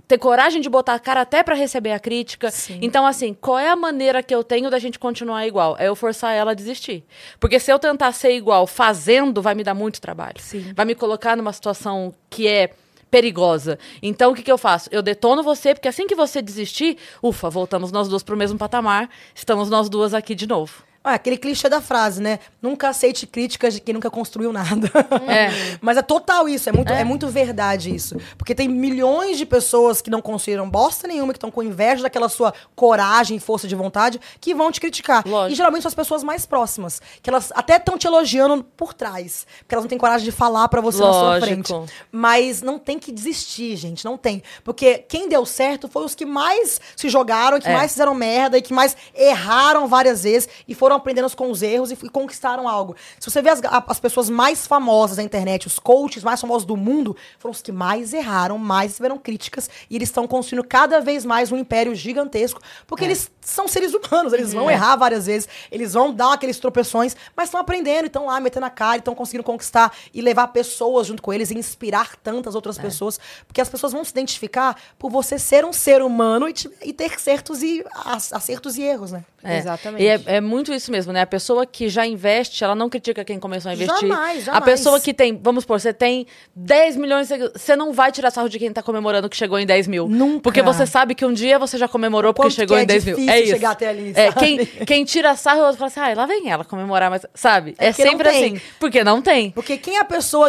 ter coragem de botar a cara até pra receber a crítica. Sim. Então, assim, qual é a maneira que eu tenho da gente continuar igual? É eu forçar ela a desistir. Porque se eu tentar ser igual fazendo, vai me dar muito trabalho. Sim. Vai me colocar numa situação que é perigosa. Então, o que, que eu faço? Eu detono você, porque assim que você desistir, ufa, voltamos nós duas pro mesmo patamar, estamos nós duas aqui de novo. Ah, aquele clichê da frase, né? Nunca aceite críticas de quem nunca construiu nada. É. *laughs* Mas é total isso, é muito, é. muito verdade isso. Porque tem milhões de pessoas que não construíram bosta nenhuma, que estão com inveja daquela sua coragem e força de vontade, que vão te criticar. Lógico. E geralmente são as pessoas mais próximas, que elas até estão te elogiando por trás, porque elas não têm coragem de falar pra você na sua Lógico. frente. Mas não tem que desistir, gente, não tem. Porque quem deu certo foi os que mais se jogaram, que É. mais fizeram merda e que mais erraram várias vezes e foram aprendendo com os erros e, e conquistaram algo. Se você vê as, a- as pessoas mais famosas da internet, os coaches mais famosos do mundo, foram os que mais erraram, mais tiveram críticas e eles estão construindo cada vez mais um império gigantesco, porque eles são seres humanos, eles vão errar várias vezes, eles vão dar aqueles tropeções, mas estão aprendendo, estão lá metendo a cara, estão conseguindo conquistar e levar pessoas junto com eles e inspirar tantas outras pessoas, porque as pessoas vão se identificar por você ser um ser humano e, te- e ter certos e ac- acertos e erros, né? É. Exatamente. E é, é muito isso mesmo, né? A pessoa que já investe, ela não critica quem começou a investir. Jamais, A jamais. pessoa que tem, vamos supor, você tem 10 milhões você não vai tirar sarro de quem tá comemorando que chegou em 10 mil. Nunca. Porque você sabe que um dia você já comemorou porque Quanto chegou é em 10 mil. difícil É isso. chegar até ali, É, quem, quem tira sarro, fala assim, ai, lá vem ela comemorar, mas, sabe? É, não sempre assim. Porque não tem. Porque quem é a pessoa,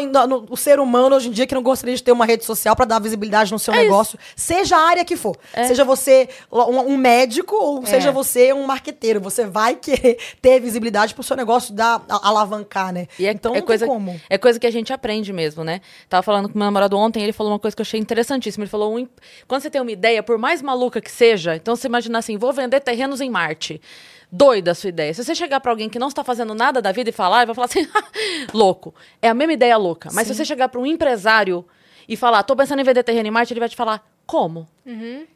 o ser humano hoje em dia que não gostaria de ter uma rede social pra dar visibilidade no seu É negócio, seja a área que for. Seja você um, um médico ou seja você um marqueteiro. Você vai querer ter visibilidade pro seu negócio dar, alavancar, né? E é, então é coisa, como. é coisa que a gente aprende mesmo, né? Tava falando com meu namorado ontem, ele falou uma coisa que eu achei interessantíssima. Ele falou: um quando você tem uma ideia, por mais maluca que seja, então você imagina assim: vou vender terrenos em Marte. Doida a sua ideia. Se você chegar pra alguém que não está fazendo nada da vida e falar, ele vai falar assim: *laughs* louco. É a mesma ideia louca. Mas se você chegar pra um empresário e falar, tô pensando em vender terreno em Marte, ele vai te falar, como?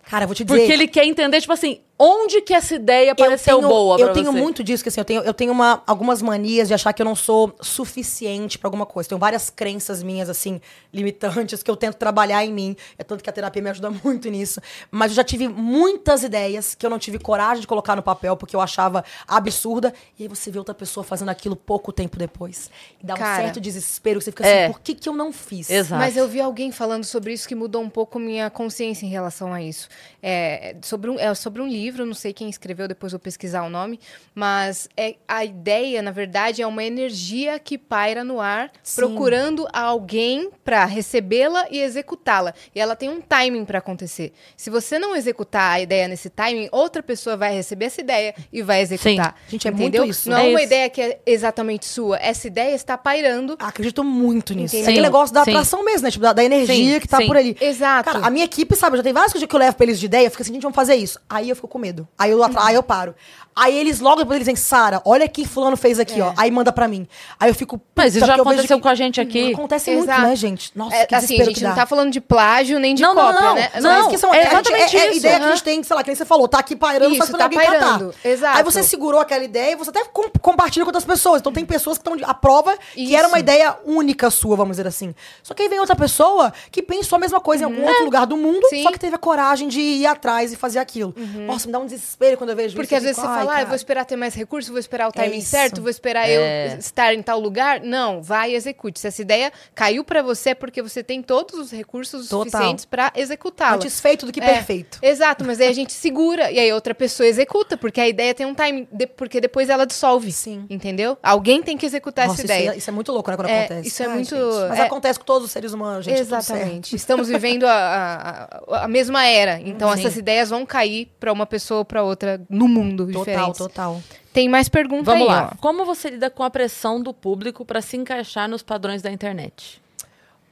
Cara, eu vou te dizer. Porque ele quer entender, tipo assim, onde que essa ideia pareceu eu tenho, boa Eu pra tenho você? muito disso, que assim, eu tenho, eu tenho uma, algumas manias de achar que eu não sou suficiente pra alguma coisa. Tenho várias crenças minhas, assim, limitantes, que eu tento trabalhar em mim. É tanto que a terapia me ajuda *laughs* muito nisso. Mas eu já tive muitas ideias que eu não tive coragem de colocar no papel, porque eu achava absurda. E aí você vê outra pessoa fazendo aquilo pouco tempo depois. E dá um Cara. certo desespero. Você fica assim, É. por que, que eu não fiz? Exato. Mas eu vi alguém falando sobre isso que mudou um pouco minha consciência em relação a isso. É sobre um, é sobre um livro, não sei quem escreveu, depois vou pesquisar o nome, mas é, a ideia, na verdade, é uma energia que paira no ar, Sim. procurando alguém para recebê-la e executá-la. E ela tem um timing para acontecer. Se você não executar a ideia nesse timing, outra pessoa vai receber essa ideia e vai executar. Gente, é entendeu? muito isso. Não É é uma isso. ideia que é exatamente sua. Essa ideia está pairando Acredito muito nisso. É aquele negócio da Sim. atração mesmo, né? Tipo, da, da energia Sim, que tá sim. por ali. Exato. Cara, a minha equipe, sabe, já tem várias coisas que eu levo pra eles de ideia, fica assim, gente, vamos fazer isso. Aí eu fico com medo. Aí eu, atra- aí eu paro. Aí eles logo depois eles dizem, Sara, olha o que fulano fez aqui, É. ó. Aí manda pra mim. Aí eu fico. Mas isso já aconteceu que- com a gente aqui. Acontece muito, Exato. né, gente? Nossa, É, que assim, a gente não tá falando de plágio nem de Não, não, cópia, não. né? Não, Não, que são, é a gente- exatamente é, é a isso, ideia que a gente tem, sei lá, que nem você falou, tá aqui pairando, Isso, quando tá alguém pairando, catar. exato. Aí você segurou aquela ideia e você até com- compartilha com outras pessoas. Então tem pessoas que estão à prova que Isso. era uma ideia única sua, vamos dizer assim. Só que aí vem outra pessoa que pensou a mesma coisa em algum outro lugar do mundo, Uhum. Uhum. só que teve a coragem de ir atrás e fazer aquilo. Nossa, me dá um desespero quando eu vejo Porque isso. às Eu vezes fico, você "Ai, fala, ah, eu cara." vou esperar ter mais recursos, vou esperar o É timing isso. certo, vou esperar É. eu estar em tal lugar. Não, vai e execute. Se essa ideia caiu pra você é porque você tem todos os recursos Total. suficientes pra executá-la. Antes feito do que É, perfeito. Exato, mas aí a gente segura e aí outra pessoa executa, porque a ideia tem um timing, de- porque depois ela dissolve. Sim. Entendeu? Alguém tem que executar Nossa, essa isso ideia. é, isso é muito louco, né, quando É, acontece. isso é Ai, muito- gente. Mas é- acontece com todos os seres humanos, gente. Exatamente. Estamos vivendo a, a, a- a mesma era. Então Sim. essas ideias vão cair pra uma pessoa ou pra outra no mundo Total, diferente. total. Tem mais pergunta Vamos aí, lá. ó. Como você lida com a pressão do público pra se encaixar nos padrões da internet?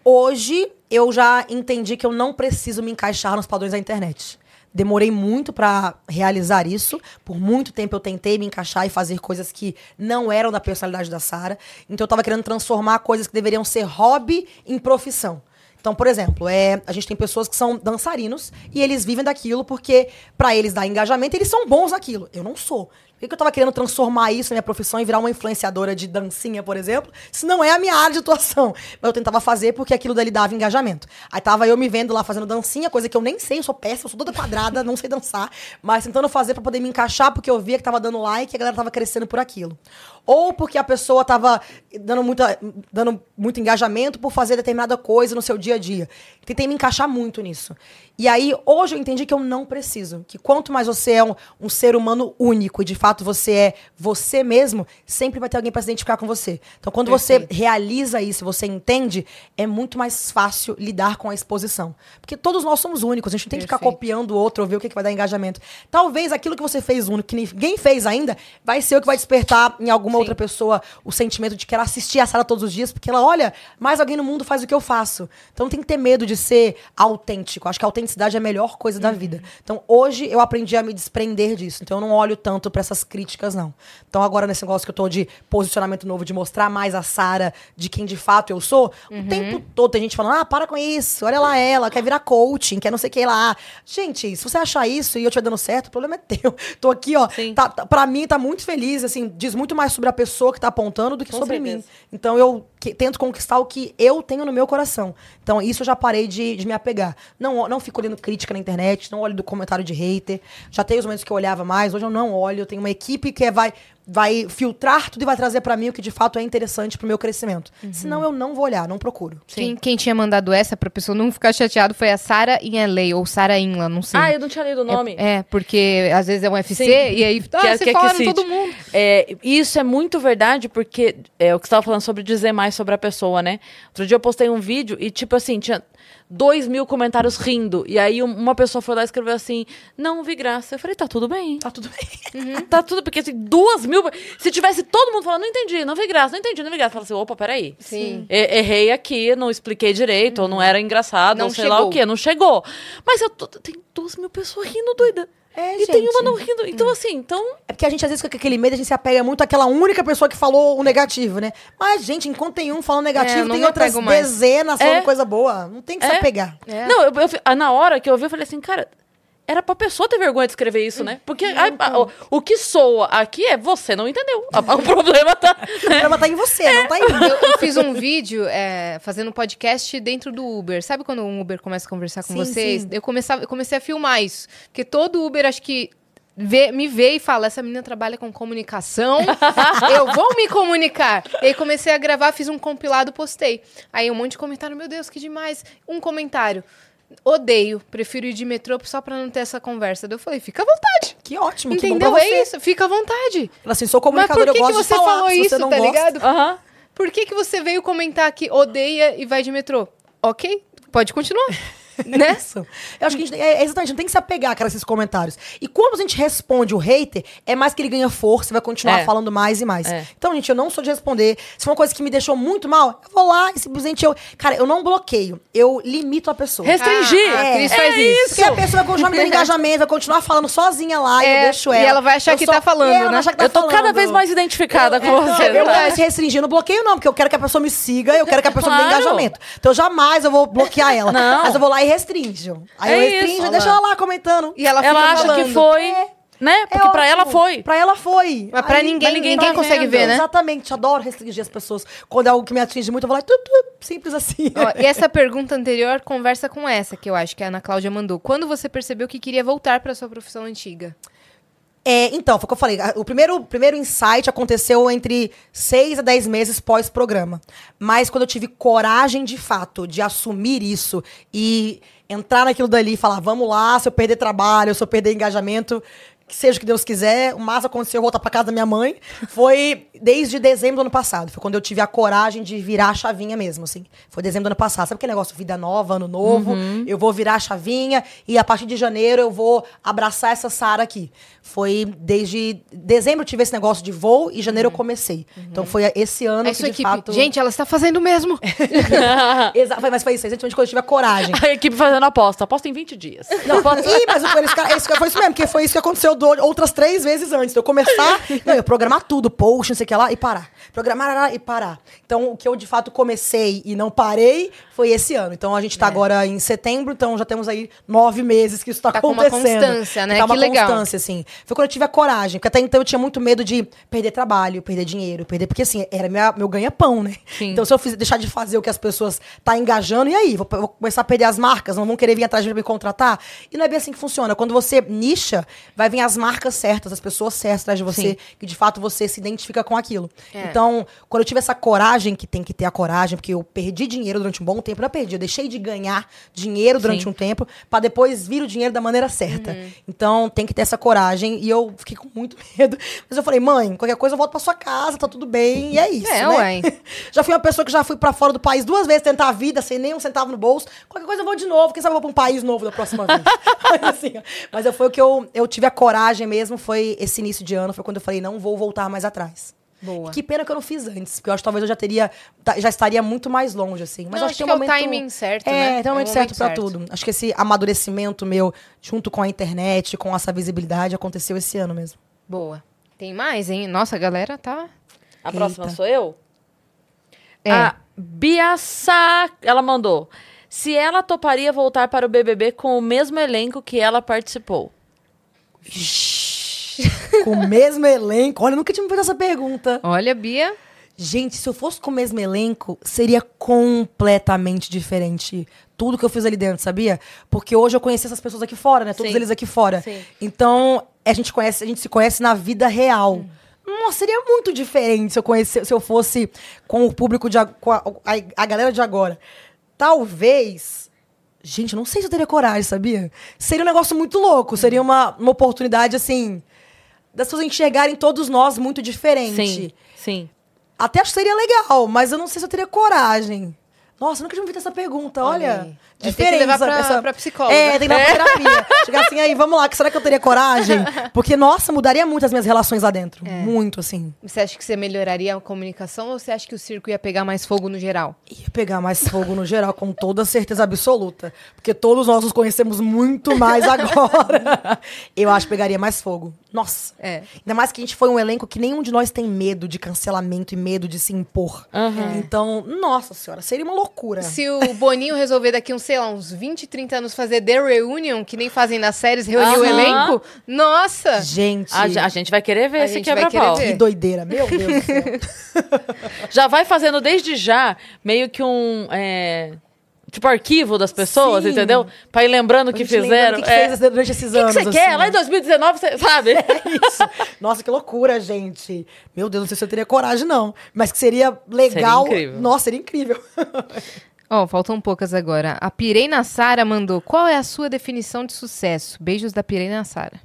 Hoje eu já entendi que eu não preciso me encaixar nos padrões da internet. Demorei muito pra realizar isso. Por muito tempo eu tentei me encaixar e fazer coisas que não eram da personalidade da Sara. Então eu tava querendo transformar coisas que deveriam ser hobby em profissão. Então, por exemplo, é, a gente tem pessoas que são dançarinos e eles vivem daquilo porque pra eles dar engajamento, eles são bons naquilo. Eu não sou. que, que eu tava querendo transformar isso na minha profissão e virar uma influenciadora de dancinha, por exemplo, se não é a minha área de atuação? Mas eu tentava fazer porque aquilo dali dava engajamento. Aí tava eu me vendo lá fazendo dancinha, coisa que eu nem sei, eu sou péssima, eu sou toda quadrada, não sei dançar, mas tentando fazer para poder me encaixar porque eu via que tava dando like e a galera tava crescendo por aquilo. Ou porque a pessoa tava dando, muita, dando muito engajamento por fazer determinada coisa no seu dia a dia. Tentei me encaixar muito nisso. E aí, hoje eu entendi que eu não preciso. Que quanto mais você é um, um ser humano único e de fato você é você mesmo, sempre vai ter alguém para se identificar com você. Então, quando Perfeito. você realiza isso, você entende, é muito mais fácil lidar com a exposição. Porque todos nós somos únicos, a gente não tem que ficar Perfeito. copiando o outro ou ver o que, que vai dar engajamento. Talvez aquilo que você fez único, que ninguém fez ainda, vai ser o que vai despertar em alguma Sim. outra pessoa o sentimento de que ela assistir a Sara todos os dias, porque ela, olha, mais alguém no mundo faz o que eu faço. Então tem que ter medo de ser autêntico. Acho que a autenticidade é a melhor coisa da vida. Então hoje eu aprendi a me desprender disso. Então eu não olho tanto pra essas críticas, não. Então agora nesse negócio que eu tô de posicionamento novo, de mostrar mais a Sara de quem de fato eu sou, o tempo todo tem gente falando, ah, para com isso, olha lá ela, quer virar coaching, quer não sei o que lá. Gente, se você achar isso e eu estiver dando certo, o problema é teu. *laughs* Tô aqui, ó. Tá, tá, pra mim, tá muito feliz, assim, diz muito mais sobre a pessoa que tá apontando do que Com sobre certeza. mim. Então eu que- tento conquistar o que eu tenho no meu coração. Então isso eu já parei de, de me apegar. Não, não fico olhando crítica na internet, não olho do comentário de hater. Já tem os momentos que eu olhava mais, hoje eu não olho. Eu tenho uma equipe que é- vai, vai filtrar tudo e vai trazer pra mim o que de fato é interessante pro meu crescimento. Uhum. Senão eu não vou olhar, não procuro. Quem, quem tinha mandado essa pra pessoa não ficar chateado foi a Sara em LA, ou Sara Inla, não sei. Ah, eu não tinha lido o nome. É, é, porque às vezes é um UFC Sim. e aí ah, Quer- você quer que todo mundo. É, isso é muito verdade, porque é o que você estava falando sobre dizer mais sobre a pessoa, né? Outro dia eu postei um vídeo e, tipo assim, tinha dois mil comentários rindo. E aí um- uma pessoa foi lá e escreveu assim: Não vi graça. Eu falei, tá tudo bem. Tá tudo bem. Tá tudo, porque assim, duas mil. Se tivesse todo mundo falando, não entendi, não vi graça, não entendi, não vi graça. Fala assim, opa, peraí. Sim. E- errei aqui, não expliquei direito, ou não era engraçado, Não ou sei lá chegou. o quê, não chegou. Mas eu tô, tem duas mil pessoas rindo, doida. É, e tem gente. uma não rindo. Então, assim, então. É porque a gente, às vezes, com aquele medo, a gente se apega muito àquela única pessoa que falou o negativo, né? Mas, gente, enquanto tem um falando negativo, É, tem outras dezenas falando É. coisa boa. Não tem que se É. apegar. É. Não, eu, eu na hora que eu vi, eu falei assim, cara, era pra pessoa ter vergonha de escrever isso, né? Porque a- a- o, o que soa aqui é você não entendeu. A- o *laughs* problema tá. O problema tá em você, não tá em mim. Eu, eu fiz um vídeo é, fazendo um podcast dentro do Uber. Sabe quando um Uber começa a conversar com Sim, vocês? sim. Eu, começava, eu comecei a filmar isso. Porque todo Uber, acho que vê- me vê e fala: essa menina trabalha com comunicação, *laughs* eu vou me comunicar. E aí comecei a gravar, fiz um compilado, postei. Aí um monte de comentário: meu Deus, que demais. Um comentário. Odeio, prefiro ir de metrô só pra não ter essa conversa. Daí Eu falei, fica à vontade. Que ótimo, que bom Entendeu? pra você. É isso, fica à vontade. Fala assim, sou Mas comunicadora, por que, eu que gosto você de falar. falou isso, você não tá gosta, ligado? Por que, que você veio comentar que odeia e vai de metrô? Ok, pode continuar. *laughs* né? Isso. Eu acho que a gente, é, exatamente, não tem que se apegar, cara, a esses comentários. E quando a gente responde o hater, é mais que ele ganha força e vai continuar É. falando mais e mais. É. Então, gente, eu não sou de responder. Se for uma coisa que me deixou muito mal, eu vou lá e simplesmente eu. Cara, eu não bloqueio, eu limito a pessoa. Restringir. Ah, a Cris É, faz isso. Porque a pessoa vai continuar me dando *laughs* engajamento, vai continuar falando sozinha lá e É, eu deixo e ela. ela vai achar Eu que tá falando, é, ela né? tá eu tô cada falando. vez mais identificada com Não, você. eu não né? se restringir no bloqueio, não, porque eu quero que a pessoa me siga, eu quero que a pessoa me dê Claro. engajamento. Então jamais eu vou bloquear ela. Não. Mas eu vou lá e restringo. Aí É eu restringo isso. e deixo ela lá comentando. E ela, Ela fica acha falando. que foi, É. né? Porque É pra ela foi. Pra ela foi. Mas pra ninguém- ninguém tá consegue vendo. ver, né? Exatamente. Adoro restringir as pessoas. Quando é algo que me atinge muito, eu vou lá tu, tu, simples assim. Ó, e *laughs* essa pergunta anterior conversa com essa, que eu acho que a Ana Cláudia mandou. Quando você percebeu que queria voltar pra sua profissão antiga? É, então, foi o que eu falei. O primeiro, primeiro insight aconteceu entre seis a dez meses pós-programa. Mas quando eu tive coragem de fato de assumir isso e entrar naquilo dali e falar, vamos lá, se eu perder trabalho, se eu perder engajamento, que seja o que Deus quiser, o mais aconteceu eu voltar pra casa da minha mãe. Foi desde dezembro do ano passado. Foi quando eu tive a coragem de virar a chavinha mesmo, assim. Foi dezembro do ano passado. Sabe aquele negócio, vida nova, ano novo? Eu vou virar a chavinha e a partir de janeiro eu vou abraçar essa Sara aqui. Foi desde dezembro eu tive esse negócio de voo e janeiro eu comecei. Então foi esse ano É que de equipe. fato... Gente, ela está fazendo o mesmo. *laughs* Exato, mas foi isso, exatamente quando eu tive a coragem. *laughs* A equipe fazendo aposta. Aposta em 20 dias. Não, Ih, mas foi isso, foi isso mesmo, porque foi isso que aconteceu outras três vezes antes. de Eu começar, *laughs* não, eu programar tudo, post, não sei o que lá, e parar. Programar e parar. Então, o que eu de fato comecei e não parei foi esse ano. Então, a gente tá agora em setembro, então já temos aí nove meses que isso tá, Tá com uma acontecendo. constância, né? Tá uma Que legal. constância, assim. Foi quando eu tive a coragem, porque até então eu tinha muito medo de perder trabalho, perder dinheiro, perder. Porque assim, era minha, meu ganha-pão, né? Sim. Então, se eu fiz- deixar de fazer o que as pessoas tá engajando, e aí? Vou, vou começar a perder as marcas, não vão querer vir atrás de mim me contratar? E não é bem assim que funciona. Quando você nicha, vai vir as marcas certas, as pessoas certas atrás de você, Sim. que de fato você se identifica com aquilo. É. Então, quando eu tive essa coragem, que tem que ter a coragem, porque eu perdi dinheiro durante um bom tempo, não perdi, eu deixei de ganhar dinheiro durante Sim. um tempo, pra depois vir o dinheiro da maneira certa. Então, tem que ter essa coragem, e eu fiquei com muito *laughs* medo. Mas eu falei, mãe, qualquer coisa eu volto pra sua casa, tá tudo bem, e é isso, É, né? ué. *laughs* Já fui uma pessoa que já fui pra fora do país duas vezes tentar a vida, sem nem um centavo no bolso. Qualquer coisa eu vou de novo, quem sabe eu vou pra um país novo da próxima vez. *laughs* mas, assim, mas eu- foi o que eu, eu tive a coragem mesmo, foi esse início de ano, foi quando eu falei, não vou voltar mais atrás. Boa. Que pena que eu não fiz antes, porque eu acho que talvez eu já teria, ta- já estaria muito mais longe, assim. Mas Não, acho acho que que tem um é o momento... timing certo, é, né? tem um É o momento certo momento pra certo. tudo. Acho que esse amadurecimento meu, junto com a internet, com essa visibilidade, aconteceu esse ano mesmo. Boa. Tem mais, hein? Nossa, a galera tá. A Eita. próxima sou eu? É. A Bia Sá, ela mandou. Se ela toparia voltar para o BBB com o mesmo elenco que ela participou. Com o mesmo elenco. Olha, nunca tinha me feito essa pergunta. Olha, Bia. Gente, se eu fosse com o mesmo elenco, seria completamente diferente. Tudo que eu fiz ali dentro, sabia? Porque hoje eu conheci essas pessoas aqui fora, né? Todos Sim. eles aqui fora. Sim. Então, a gente conhece, a gente se conhece na vida real. Nossa, seria muito diferente se eu conhecesse, se eu fosse com o público de com a, a, a galera de agora. Talvez. Gente, eu não sei se eu teria coragem, sabia? Seria um negócio muito louco. Seria uma, uma oportunidade, assim, das pessoas enxergarem todos nós muito diferente. Sim, sim. Até acho que seria legal, mas eu não sei se eu teria coragem. Nossa, nunca tinha feito essa pergunta, Olha olha. aí. É, tem que levar pra- pra psicóloga. É, tem que levar pra terapia. Chegar assim, aí, vamos lá, que será que eu teria coragem? *laughs* Porque, nossa, mudaria muito as minhas relações lá dentro. É. Muito, assim. Você acha que você melhoraria a comunicação ou você acha que o circo ia pegar mais fogo no geral? Ia pegar mais fogo no geral, com toda certeza absoluta. Porque todos nós nos conhecemos muito mais agora. *laughs* eu acho que pegaria mais fogo. Nossa. É. Ainda mais que a gente foi um elenco que nenhum de nós tem medo de cancelamento e medo de se impor. Aham. Então, nossa senhora, seria uma loucura. Se o Boninho resolver daqui uns, sei lá, uns 20, 30 anos fazer The Reunion, que nem fazem nas séries, reunir o Aham. elenco, nossa! Gente, A, a gente vai querer ver A esse gente vai quebra-pau. querer que doideira. Meu Deus do céu. *laughs* Já vai fazendo desde já meio que um. é, tipo, arquivo das pessoas, Sim. entendeu? Pra ir lembrando o que fizeram. O que, que É. fez durante esses O que que anos? você quer? assim. Lá em 2019, você sabe? *laughs* Isso. Nossa, que loucura, gente. Meu Deus, não sei se eu teria coragem, não. Mas que seria legal. Seria incrível. Nossa, seria incrível. *laughs* Ó, faltam poucas agora. A Pireina Sara mandou: qual é a sua definição de sucesso? Beijos da Pireina Sara.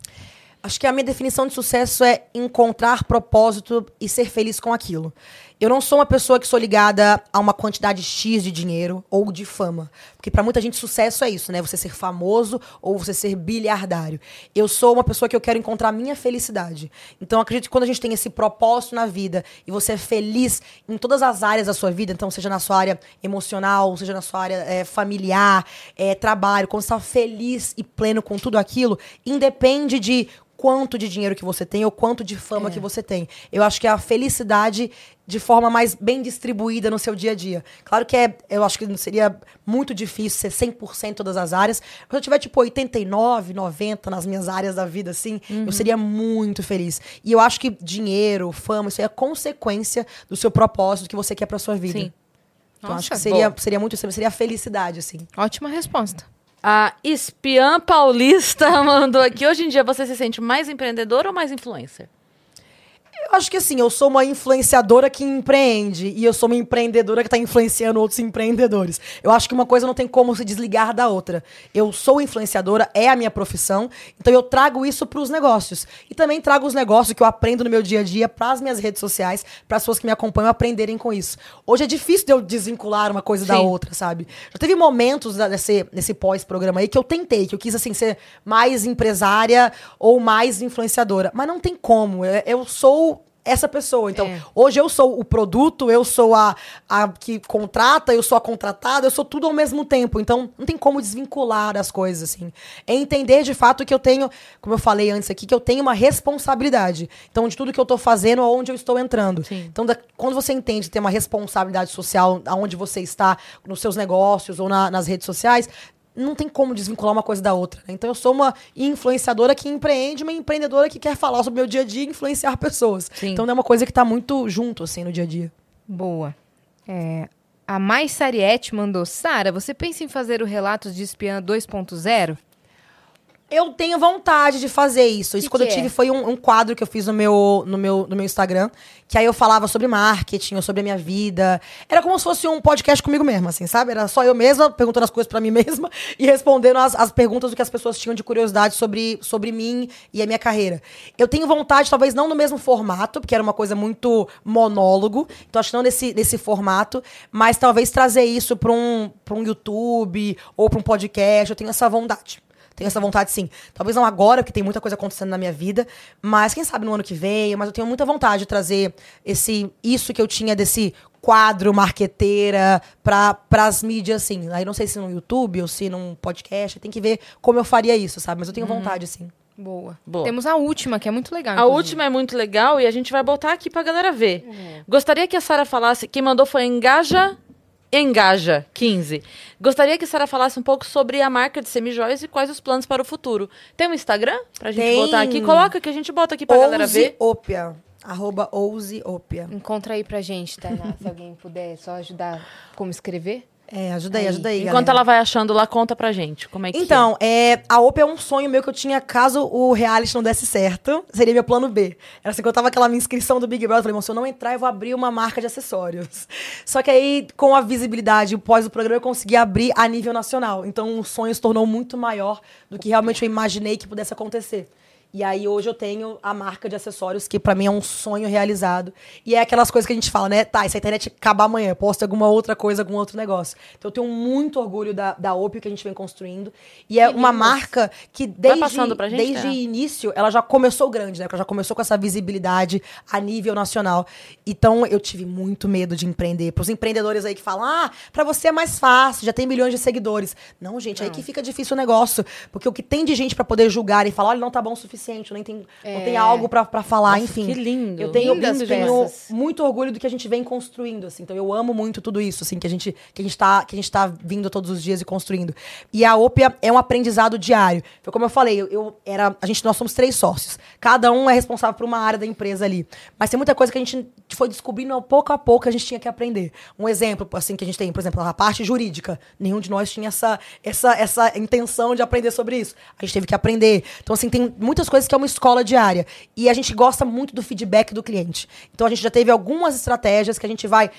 Acho que a minha definição de sucesso é encontrar propósito e ser feliz com aquilo. Eu não sou uma pessoa que sou ligada a uma quantidade X de dinheiro ou de fama. Porque pra muita gente sucesso é isso, né? Você ser famoso ou você ser bilhardário. Eu sou uma pessoa que eu quero encontrar a minha felicidade. Então eu acredito que quando a gente tem esse propósito na vida e você é feliz em todas as áreas da sua vida, então seja na sua área emocional, seja na sua área eh, familiar, eh, trabalho, quando você está feliz e pleno com tudo aquilo, independe de quanto de dinheiro que você tem ou quanto de fama que você tem. Eu acho que é a felicidade de forma mais bem distribuída no seu dia a dia. Claro que é, eu acho que seria muito difícil ser 100% em todas as áreas. Se eu tiver tipo 89, 90 nas minhas áreas da vida assim, eu seria muito feliz. E eu acho que dinheiro, fama, isso aí é consequência do seu propósito que você quer pra sua vida. Sim. Então Nossa, acho que seria, bom. seria muito, seria a felicidade assim. Ótima resposta. A espiã paulista *laughs* mandou aqui. Hoje em dia você se sente mais empreendedor ou mais influencer? Eu acho que assim, eu sou uma influenciadora que empreende e eu sou uma empreendedora que está influenciando outros empreendedores. Eu acho que uma coisa não tem como se desligar da outra. Eu sou influenciadora, é a minha profissão, então eu trago isso para os negócios. E também trago os negócios que eu aprendo no meu dia a dia para as minhas redes sociais, para as pessoas que me acompanham aprenderem com isso. Hoje é difícil de eu desvincular uma coisa da Sim. outra, sabe? Já teve momentos da- nesse, nesse pós-programa aí que eu tentei, que eu quis assim ser mais empresária ou mais influenciadora, mas não tem como. Eu, eu sou essa pessoa. Então, É. hoje eu sou o produto, eu sou a, a que contrata, eu sou a contratada, eu sou tudo ao mesmo tempo. Então, não tem como desvincular as coisas, assim. É entender de fato que eu tenho, como eu falei antes aqui, que eu tenho uma responsabilidade. Então, de tudo que eu tô fazendo, aonde eu estou entrando. Sim. Então, da- quando você entende tem uma responsabilidade social aonde você está, nos seus negócios ou na- nas redes sociais, não tem como desvincular uma coisa da outra. né? Então, eu sou uma influenciadora que empreende, uma empreendedora que quer falar sobre o meu dia a dia e influenciar pessoas. Sim. Então, é uma coisa que tá muito junto, assim, no dia a dia. Boa. É, a Mais Sariette mandou: Sara, você pensa em fazer o Relatos de Espiã 2.0? Eu tenho vontade de fazer isso. Isso Que quando que eu tive é? foi um, um quadro que eu fiz no meu, no, meu, no meu Instagram. Que aí eu falava sobre marketing, ou sobre a minha vida. Era como se fosse um podcast comigo mesma, assim, sabe? Era só eu mesma perguntando as coisas pra mim *laughs* mesma e respondendo as, as perguntas do que as pessoas tinham de curiosidade sobre, sobre mim e a minha carreira. Eu tenho vontade, talvez não no mesmo formato, porque era uma coisa muito monólogo. Então acho que não nesse, nesse formato, mas talvez trazer isso pra um, pra um YouTube ou pra um podcast. Eu tenho essa vontade. Tenho essa vontade, sim. Talvez não agora, porque tem muita coisa acontecendo na minha vida, mas quem sabe no ano que vem. Mas eu tenho muita vontade de trazer esse isso que eu tinha desse quadro marqueteira para as mídias, assim. Aí não sei se no YouTube ou se num podcast, tem que ver como eu faria isso, sabe? Mas eu tenho vontade, sim. Boa. Boa. Temos a última, que é muito legal. A inclusive. última é muito legal e a gente vai botar aqui pra galera ver. Gostaria que a Sara falasse. Quem mandou foi Engaja. Engaja 15. Gostaria que a Sara falasse um pouco sobre a marca de semijóias e quais os planos para o futuro. Tem um Instagram pra gente Tem. botar aqui? Coloca que a gente bota aqui pra galera ver. Ouseopia. Arroba Ouseopia. Encontra aí pra gente, Tainá, se alguém puder só ajudar como escrever. É, ajuda aí, Aí. ajuda aí, Enquanto galera. ela vai achando lá, conta pra gente como é que Então, é, a OP é um sonho meu que eu tinha caso o reality não desse certo. Seria meu plano B. Era assim, que eu tava aquela minha inscrição do Big Brother, eu falei, "Bom, se eu não entrar, eu vou abrir uma marca de acessórios. *laughs* Só que aí, com a visibilidade pós o programa, eu consegui abrir a nível nacional. Então, o sonho se tornou muito maior do que realmente eu imaginei que pudesse acontecer. E aí hoje eu tenho a marca de acessórios, que pra mim é um sonho realizado. E é aquelas coisas que a gente fala, né? Tá, se a internet acabar amanhã, eu posto alguma outra coisa, algum outro negócio. Então eu tenho muito orgulho da, da OP que a gente vem construindo. E é uma marca que desde, gente, desde Tainá? início, ela já começou grande, né? Ela já começou com essa visibilidade a nível nacional. Então eu tive muito medo de empreender. Pros empreendedores aí que falam, ah, pra você é mais fácil, já tem milhões de seguidores. Não, gente, aí que fica difícil o negócio. Porque o que tem de gente pra poder julgar e falar, olha, não tá bom o suficiente, nem tem, não tem algo pra pra falar, Nossa, enfim. que lindo. Eu tenho, Lindas eu tenho peças. muito orgulho do que a gente vem construindo, assim. Então eu amo muito tudo isso, assim, que a gente que a gente tá que a gente tá vindo todos os dias e construindo. E a Opia é um aprendizado diário. Foi como eu falei, eu, eu era, a gente nós somos três sócios. Cada um é responsável por uma área da empresa ali. Mas tem muita coisa que a gente foi descobrindo pouco a pouco que a gente tinha que aprender. Um exemplo, assim, que a gente tem, por exemplo, a parte jurídica. Nenhum de nós tinha essa essa essa intenção de aprender sobre isso. A gente teve que aprender. Então assim, tem muitas coisas que é uma escola diária. E a gente gosta muito do feedback do cliente. Então a gente já teve algumas estratégias que a gente vai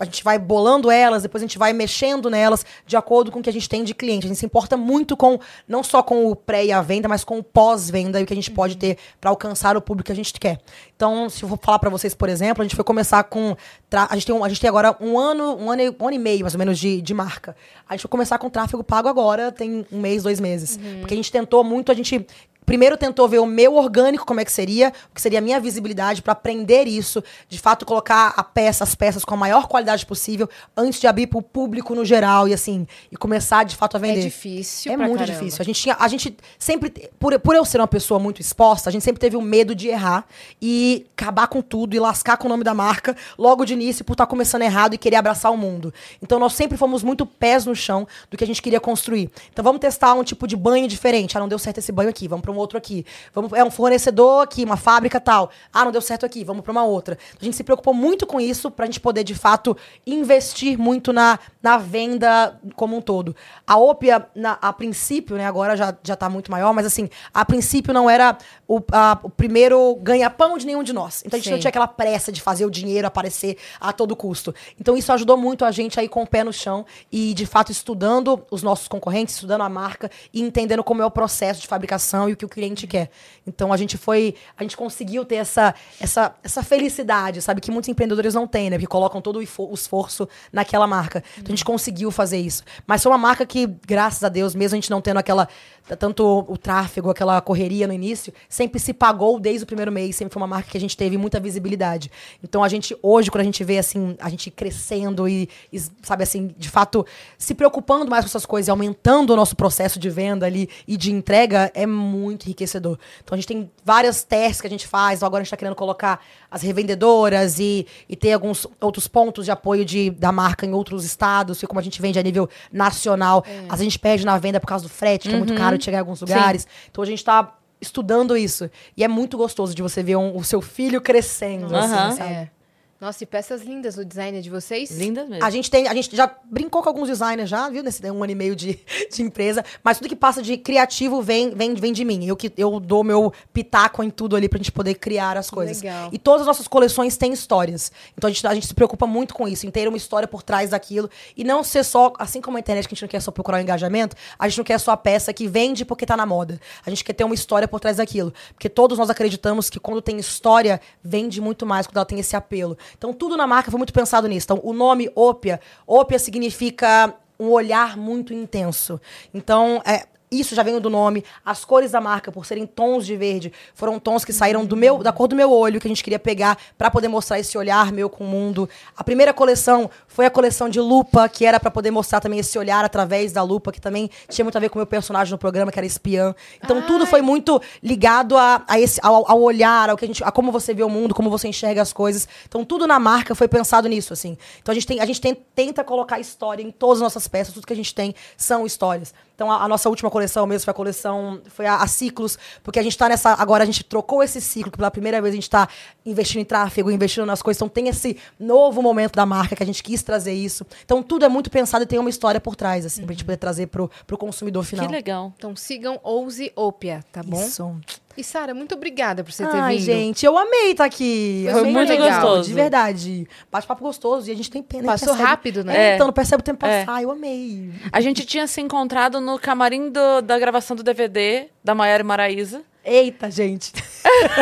a gente vai bolando elas, depois a gente vai mexendo nelas de acordo com o que a gente tem de cliente. A gente se importa muito com não só com o pré e a venda, mas com o pós-venda e o que a gente pode ter para alcançar o público que a gente quer. Então, se eu for falar para vocês, por exemplo, a gente foi começar com a gente tem um- a gente tem agora um ano, um ano, e, um ano e meio mais ou menos de, de marca. A gente vai começar com tráfego pago agora, tem um mês, dois meses. Porque a gente tentou muito, a gente Primeiro tentou ver o meu orgânico, como é que seria, o que seria a minha visibilidade, para aprender isso, de fato colocar a peça, as peças com a maior qualidade possível, antes de abrir para o público no geral e assim, e começar de fato a vender. É difícil É muito caramba. difícil. A gente tinha, a gente sempre, por, por eu ser uma pessoa muito exposta, a gente sempre teve o medo de errar e acabar com tudo e lascar com o nome da marca logo de início por estar começando errado e querer abraçar o mundo. Então nós sempre fomos muito pés no chão do que a gente queria construir. Então vamos testar um tipo de banho diferente. Ah, não deu certo esse banho aqui, vamos para um outro aqui. Vamos, é um fornecedor aqui, uma fábrica tal. Ah, não deu certo aqui, vamos para uma outra. A gente se preocupou muito com isso pra gente poder de fato investir muito na, na venda como um todo. A Opia, na- a princípio, né, agora já, já tá muito maior, mas assim, a princípio não era o, a- o primeiro ganha-pão de nenhum de nós. Então a gente não Sim. tinha aquela pressa de fazer o dinheiro aparecer a todo custo. Então isso ajudou muito a gente aí com o pé no chão e, de fato, estudando os nossos concorrentes, estudando a marca e entendendo como é o processo de fabricação e o que que o cliente quer. Então a gente foi, a gente conseguiu ter essa, essa, essa felicidade, sabe? Que muitos empreendedores não têm, né? Porque colocam todo o esforço naquela marca. Então a gente conseguiu fazer isso. Mas foi uma marca que, graças a Deus, mesmo a gente não tendo aquela, tanto o tráfego, aquela correria no início, sempre se pagou desde o primeiro mês. Sempre foi uma marca que a gente teve muita visibilidade. Então a gente, hoje, quando a gente vê, assim, a gente crescendo e, e, sabe, assim, de fato, se preocupando mais com essas coisas e aumentando o nosso processo de venda ali e de entrega, é muito enriquecedor. Então a gente tem várias testes que a gente faz. Agora a gente está querendo colocar as revendedoras e, e ter alguns outros pontos de apoio de, da marca em outros estados, que como a gente vende a nível nacional, vezes a gente perde na venda por causa do frete, que é muito caro de chegar em alguns lugares. Então a gente está estudando isso. E é muito gostoso de você ver um- o seu filho crescendo, Aham. assim, sabe? É. Nossa, e peças lindas o design de vocês. Lindas mesmo. A gente tem, a gente já brincou com alguns designers já, viu? Nesse um ano e meio de, *laughs* de empresa. Mas tudo que passa de criativo vem, vem, vem de mim. Eu que eu dou meu pitaco em tudo ali pra gente poder criar as coisas. Legal. E todas as nossas coleções têm histórias. Então a gente, a gente se preocupa muito com isso, em ter uma história por trás daquilo. E não ser só, assim como a internet, que a gente não quer só procurar o engajamento, a gente não quer só a peça que vende porque tá na moda. A gente quer ter uma história por trás daquilo. Porque todos nós acreditamos que quando tem história, vende muito mais, quando ela tem esse apelo. Então tudo na marca foi muito pensado nisso. Então o nome Opia, Opia significa um olhar muito intenso. Então, é, isso já veio do nome. As cores da marca, por serem tons de verde, foram tons que saíram do meu, da cor do meu olho, que a gente queria pegar pra poder mostrar esse olhar meu com o mundo. A primeira coleção foi a coleção de lupa, que era pra poder mostrar também esse olhar através da lupa, que também tinha muito a ver com o meu personagem no programa, que era espiã. Então tudo foi muito ligado a, a esse, ao, ao olhar, ao que a gente, a como você vê o mundo, como você enxerga as coisas. Então tudo na marca foi pensado nisso, assim. Então a gente, tem, a gente tem- tenta colocar história em todas as nossas peças, tudo que a gente tem são histórias. Então a, a nossa última coleção mesmo foi a coleção, foi a, a Ciclos, porque a gente tá nessa, agora a gente trocou esse ciclo, que pela primeira vez a gente tá investindo em tráfego, investindo nas coisas, então tem esse novo momento da marca que a gente quis trazer isso. Então tudo é muito pensado e tem uma história por trás, assim, pra gente poder trazer pro, pro consumidor final. Que legal. Então sigam Ouse Opia, tá bom? Isso. E Sara, muito obrigada por você ter Ai, vindo. gente, eu amei estar aqui. Foi Eu amei muito legal, gostoso. De verdade. Bate-papo gostoso. E a gente tem pena. Passou percebe- rápido, né? É, É. Então, não percebe o tempo É. passar. Eu amei. A gente tinha se encontrado no camarim do- da gravação do DVD da Maiara e Maraísa. Eita, gente.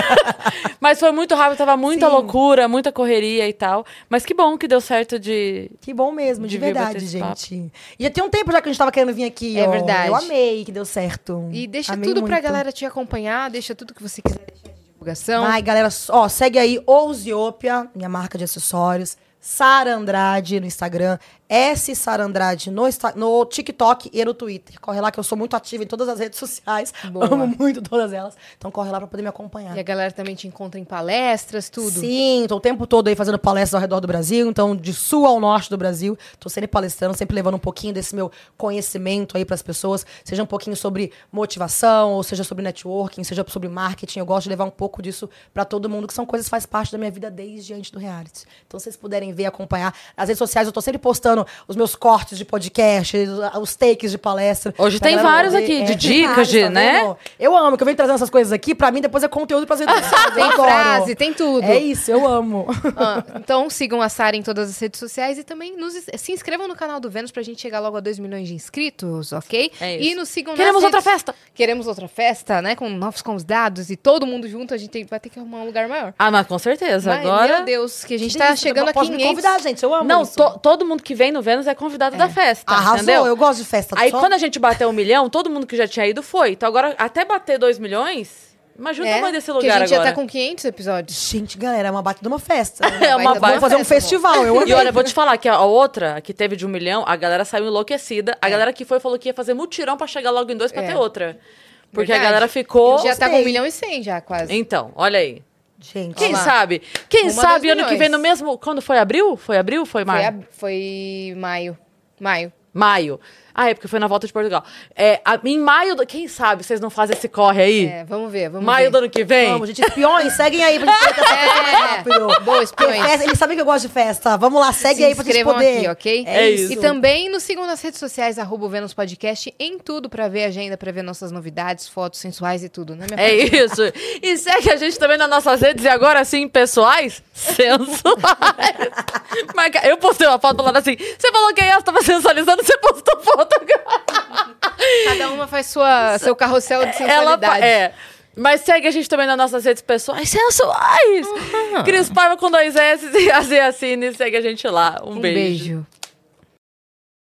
*laughs* Mas foi muito rápido, tava muita Sim. loucura, muita correria e tal. Mas que bom que deu certo de. Que bom mesmo, de, De verdade, papo. gente. E já tem um tempo já que a gente tava querendo vir aqui. É ó. verdade. Eu amei que deu certo. E deixa Amei tudo pra muito. galera te acompanhar, deixa tudo que você quiser deixar de divulgação. Vai, galera, ó, segue aí Ousiopia, minha marca de acessórios. Sara Andrade no Instagram, S Sara Andrade no, no TikTok e no Twitter. Corre lá que eu sou muito ativa em todas as redes sociais. Boa. Amo muito todas elas. Então corre lá pra poder me acompanhar. E a galera também te encontra em palestras, tudo. Sim, tô o tempo todo aí fazendo palestras ao redor do Brasil, então de sul ao norte do Brasil, tô sempre palestrando, sempre levando um pouquinho desse meu conhecimento aí pras pessoas, seja um pouquinho sobre motivação, ou seja sobre networking, seja sobre marketing, eu gosto de levar um pouco disso pra todo mundo, que são coisas que faz parte da minha vida desde antes do reality. Então se vocês puderem ver, acompanhar, nas redes sociais eu tô sempre postando os meus cortes de podcast, os- takes de palestra. Hoje pra tem vários aqui, de tem dicas, de, tá né? vendo? Eu amo, que eu venho trazendo essas coisas aqui, pra mim depois é conteúdo sociais. *laughs* eu Tem frase, tem tudo. É isso, eu amo. *laughs* Ah, então sigam a Sara em todas as redes sociais e também nos- se inscrevam no canal do Vênus pra gente chegar logo a 2 milhões de inscritos, ok? É isso. E nos sigam Queremos nas outra redes- festa! Queremos outra festa, né? Com novos convidados e todo mundo junto, a gente tem- vai ter que arrumar um lugar maior. Ah, mas com certeza. Mas, Agora. Meu Deus, que a gente Que tá delícia, chegando a Pode me 500. convidar, gente, eu amo Não, isso. to- todo mundo que vem no Vênus é convidado da festa. Arrasou, entendeu? eu gosto de festa. Aí só- quando a gente bateu um milhão, todo mundo que já tinha ido foi. Então agora, até bater dois milhões, imagina o tamanho desse porque lugar a gente agora. já tá com 500 episódios. Gente, galera, é uma baita de uma festa. *laughs* É uma baita baita Vamos fazer um festa, festival, eu E amei. olha, vou te falar que a outra, que teve de um milhão, a galera saiu enlouquecida. A galera que foi falou que ia fazer mutirão pra chegar logo em dois pra É. ter outra. Porque Verdade. a galera ficou. já tá com. 1 milhão e 100 já, quase. Então, olha aí. Gente, Quem lá. sabe? Quem Uma sabe ano que milhões. vem no mesmo. Quando foi abril? Foi abril? Foi Foi, maio? ab- foi maio. Maio. Maio. Ah, é porque foi na volta de Portugal. É, a- em maio, do- quem sabe vocês não fazem esse corre aí? É, vamos ver, vamos maio ver. do ano que vem? vamos, gente, espiões, seguem aí pra gente poder rápido. Boa, espiões. Festa- Eles sabem que eu gosto de festa. Vamos lá, segue Se aí pra gente poder. aqui, ok? É isso. E também nos sigam nas redes sociais, arroba o Vênus Podcast, em tudo pra ver a agenda, pra ver nossas novidades, fotos sensuais e tudo, né, minha É isso. E segue a gente também nas nossas redes, e agora sim, pessoais, sensuais. *laughs* Marca- Eu postei uma foto falando assim, você falou que a Yas tava sensualizando, você postou foto agora. Cada uma faz sua, seu carrossel de Ela sensualidade. é. Mas segue a gente também nas nossas redes pessoais sensuais. Cris Paiva com dois S e a Zé Assine. Segue a gente lá. Um, Um beijo. beijo.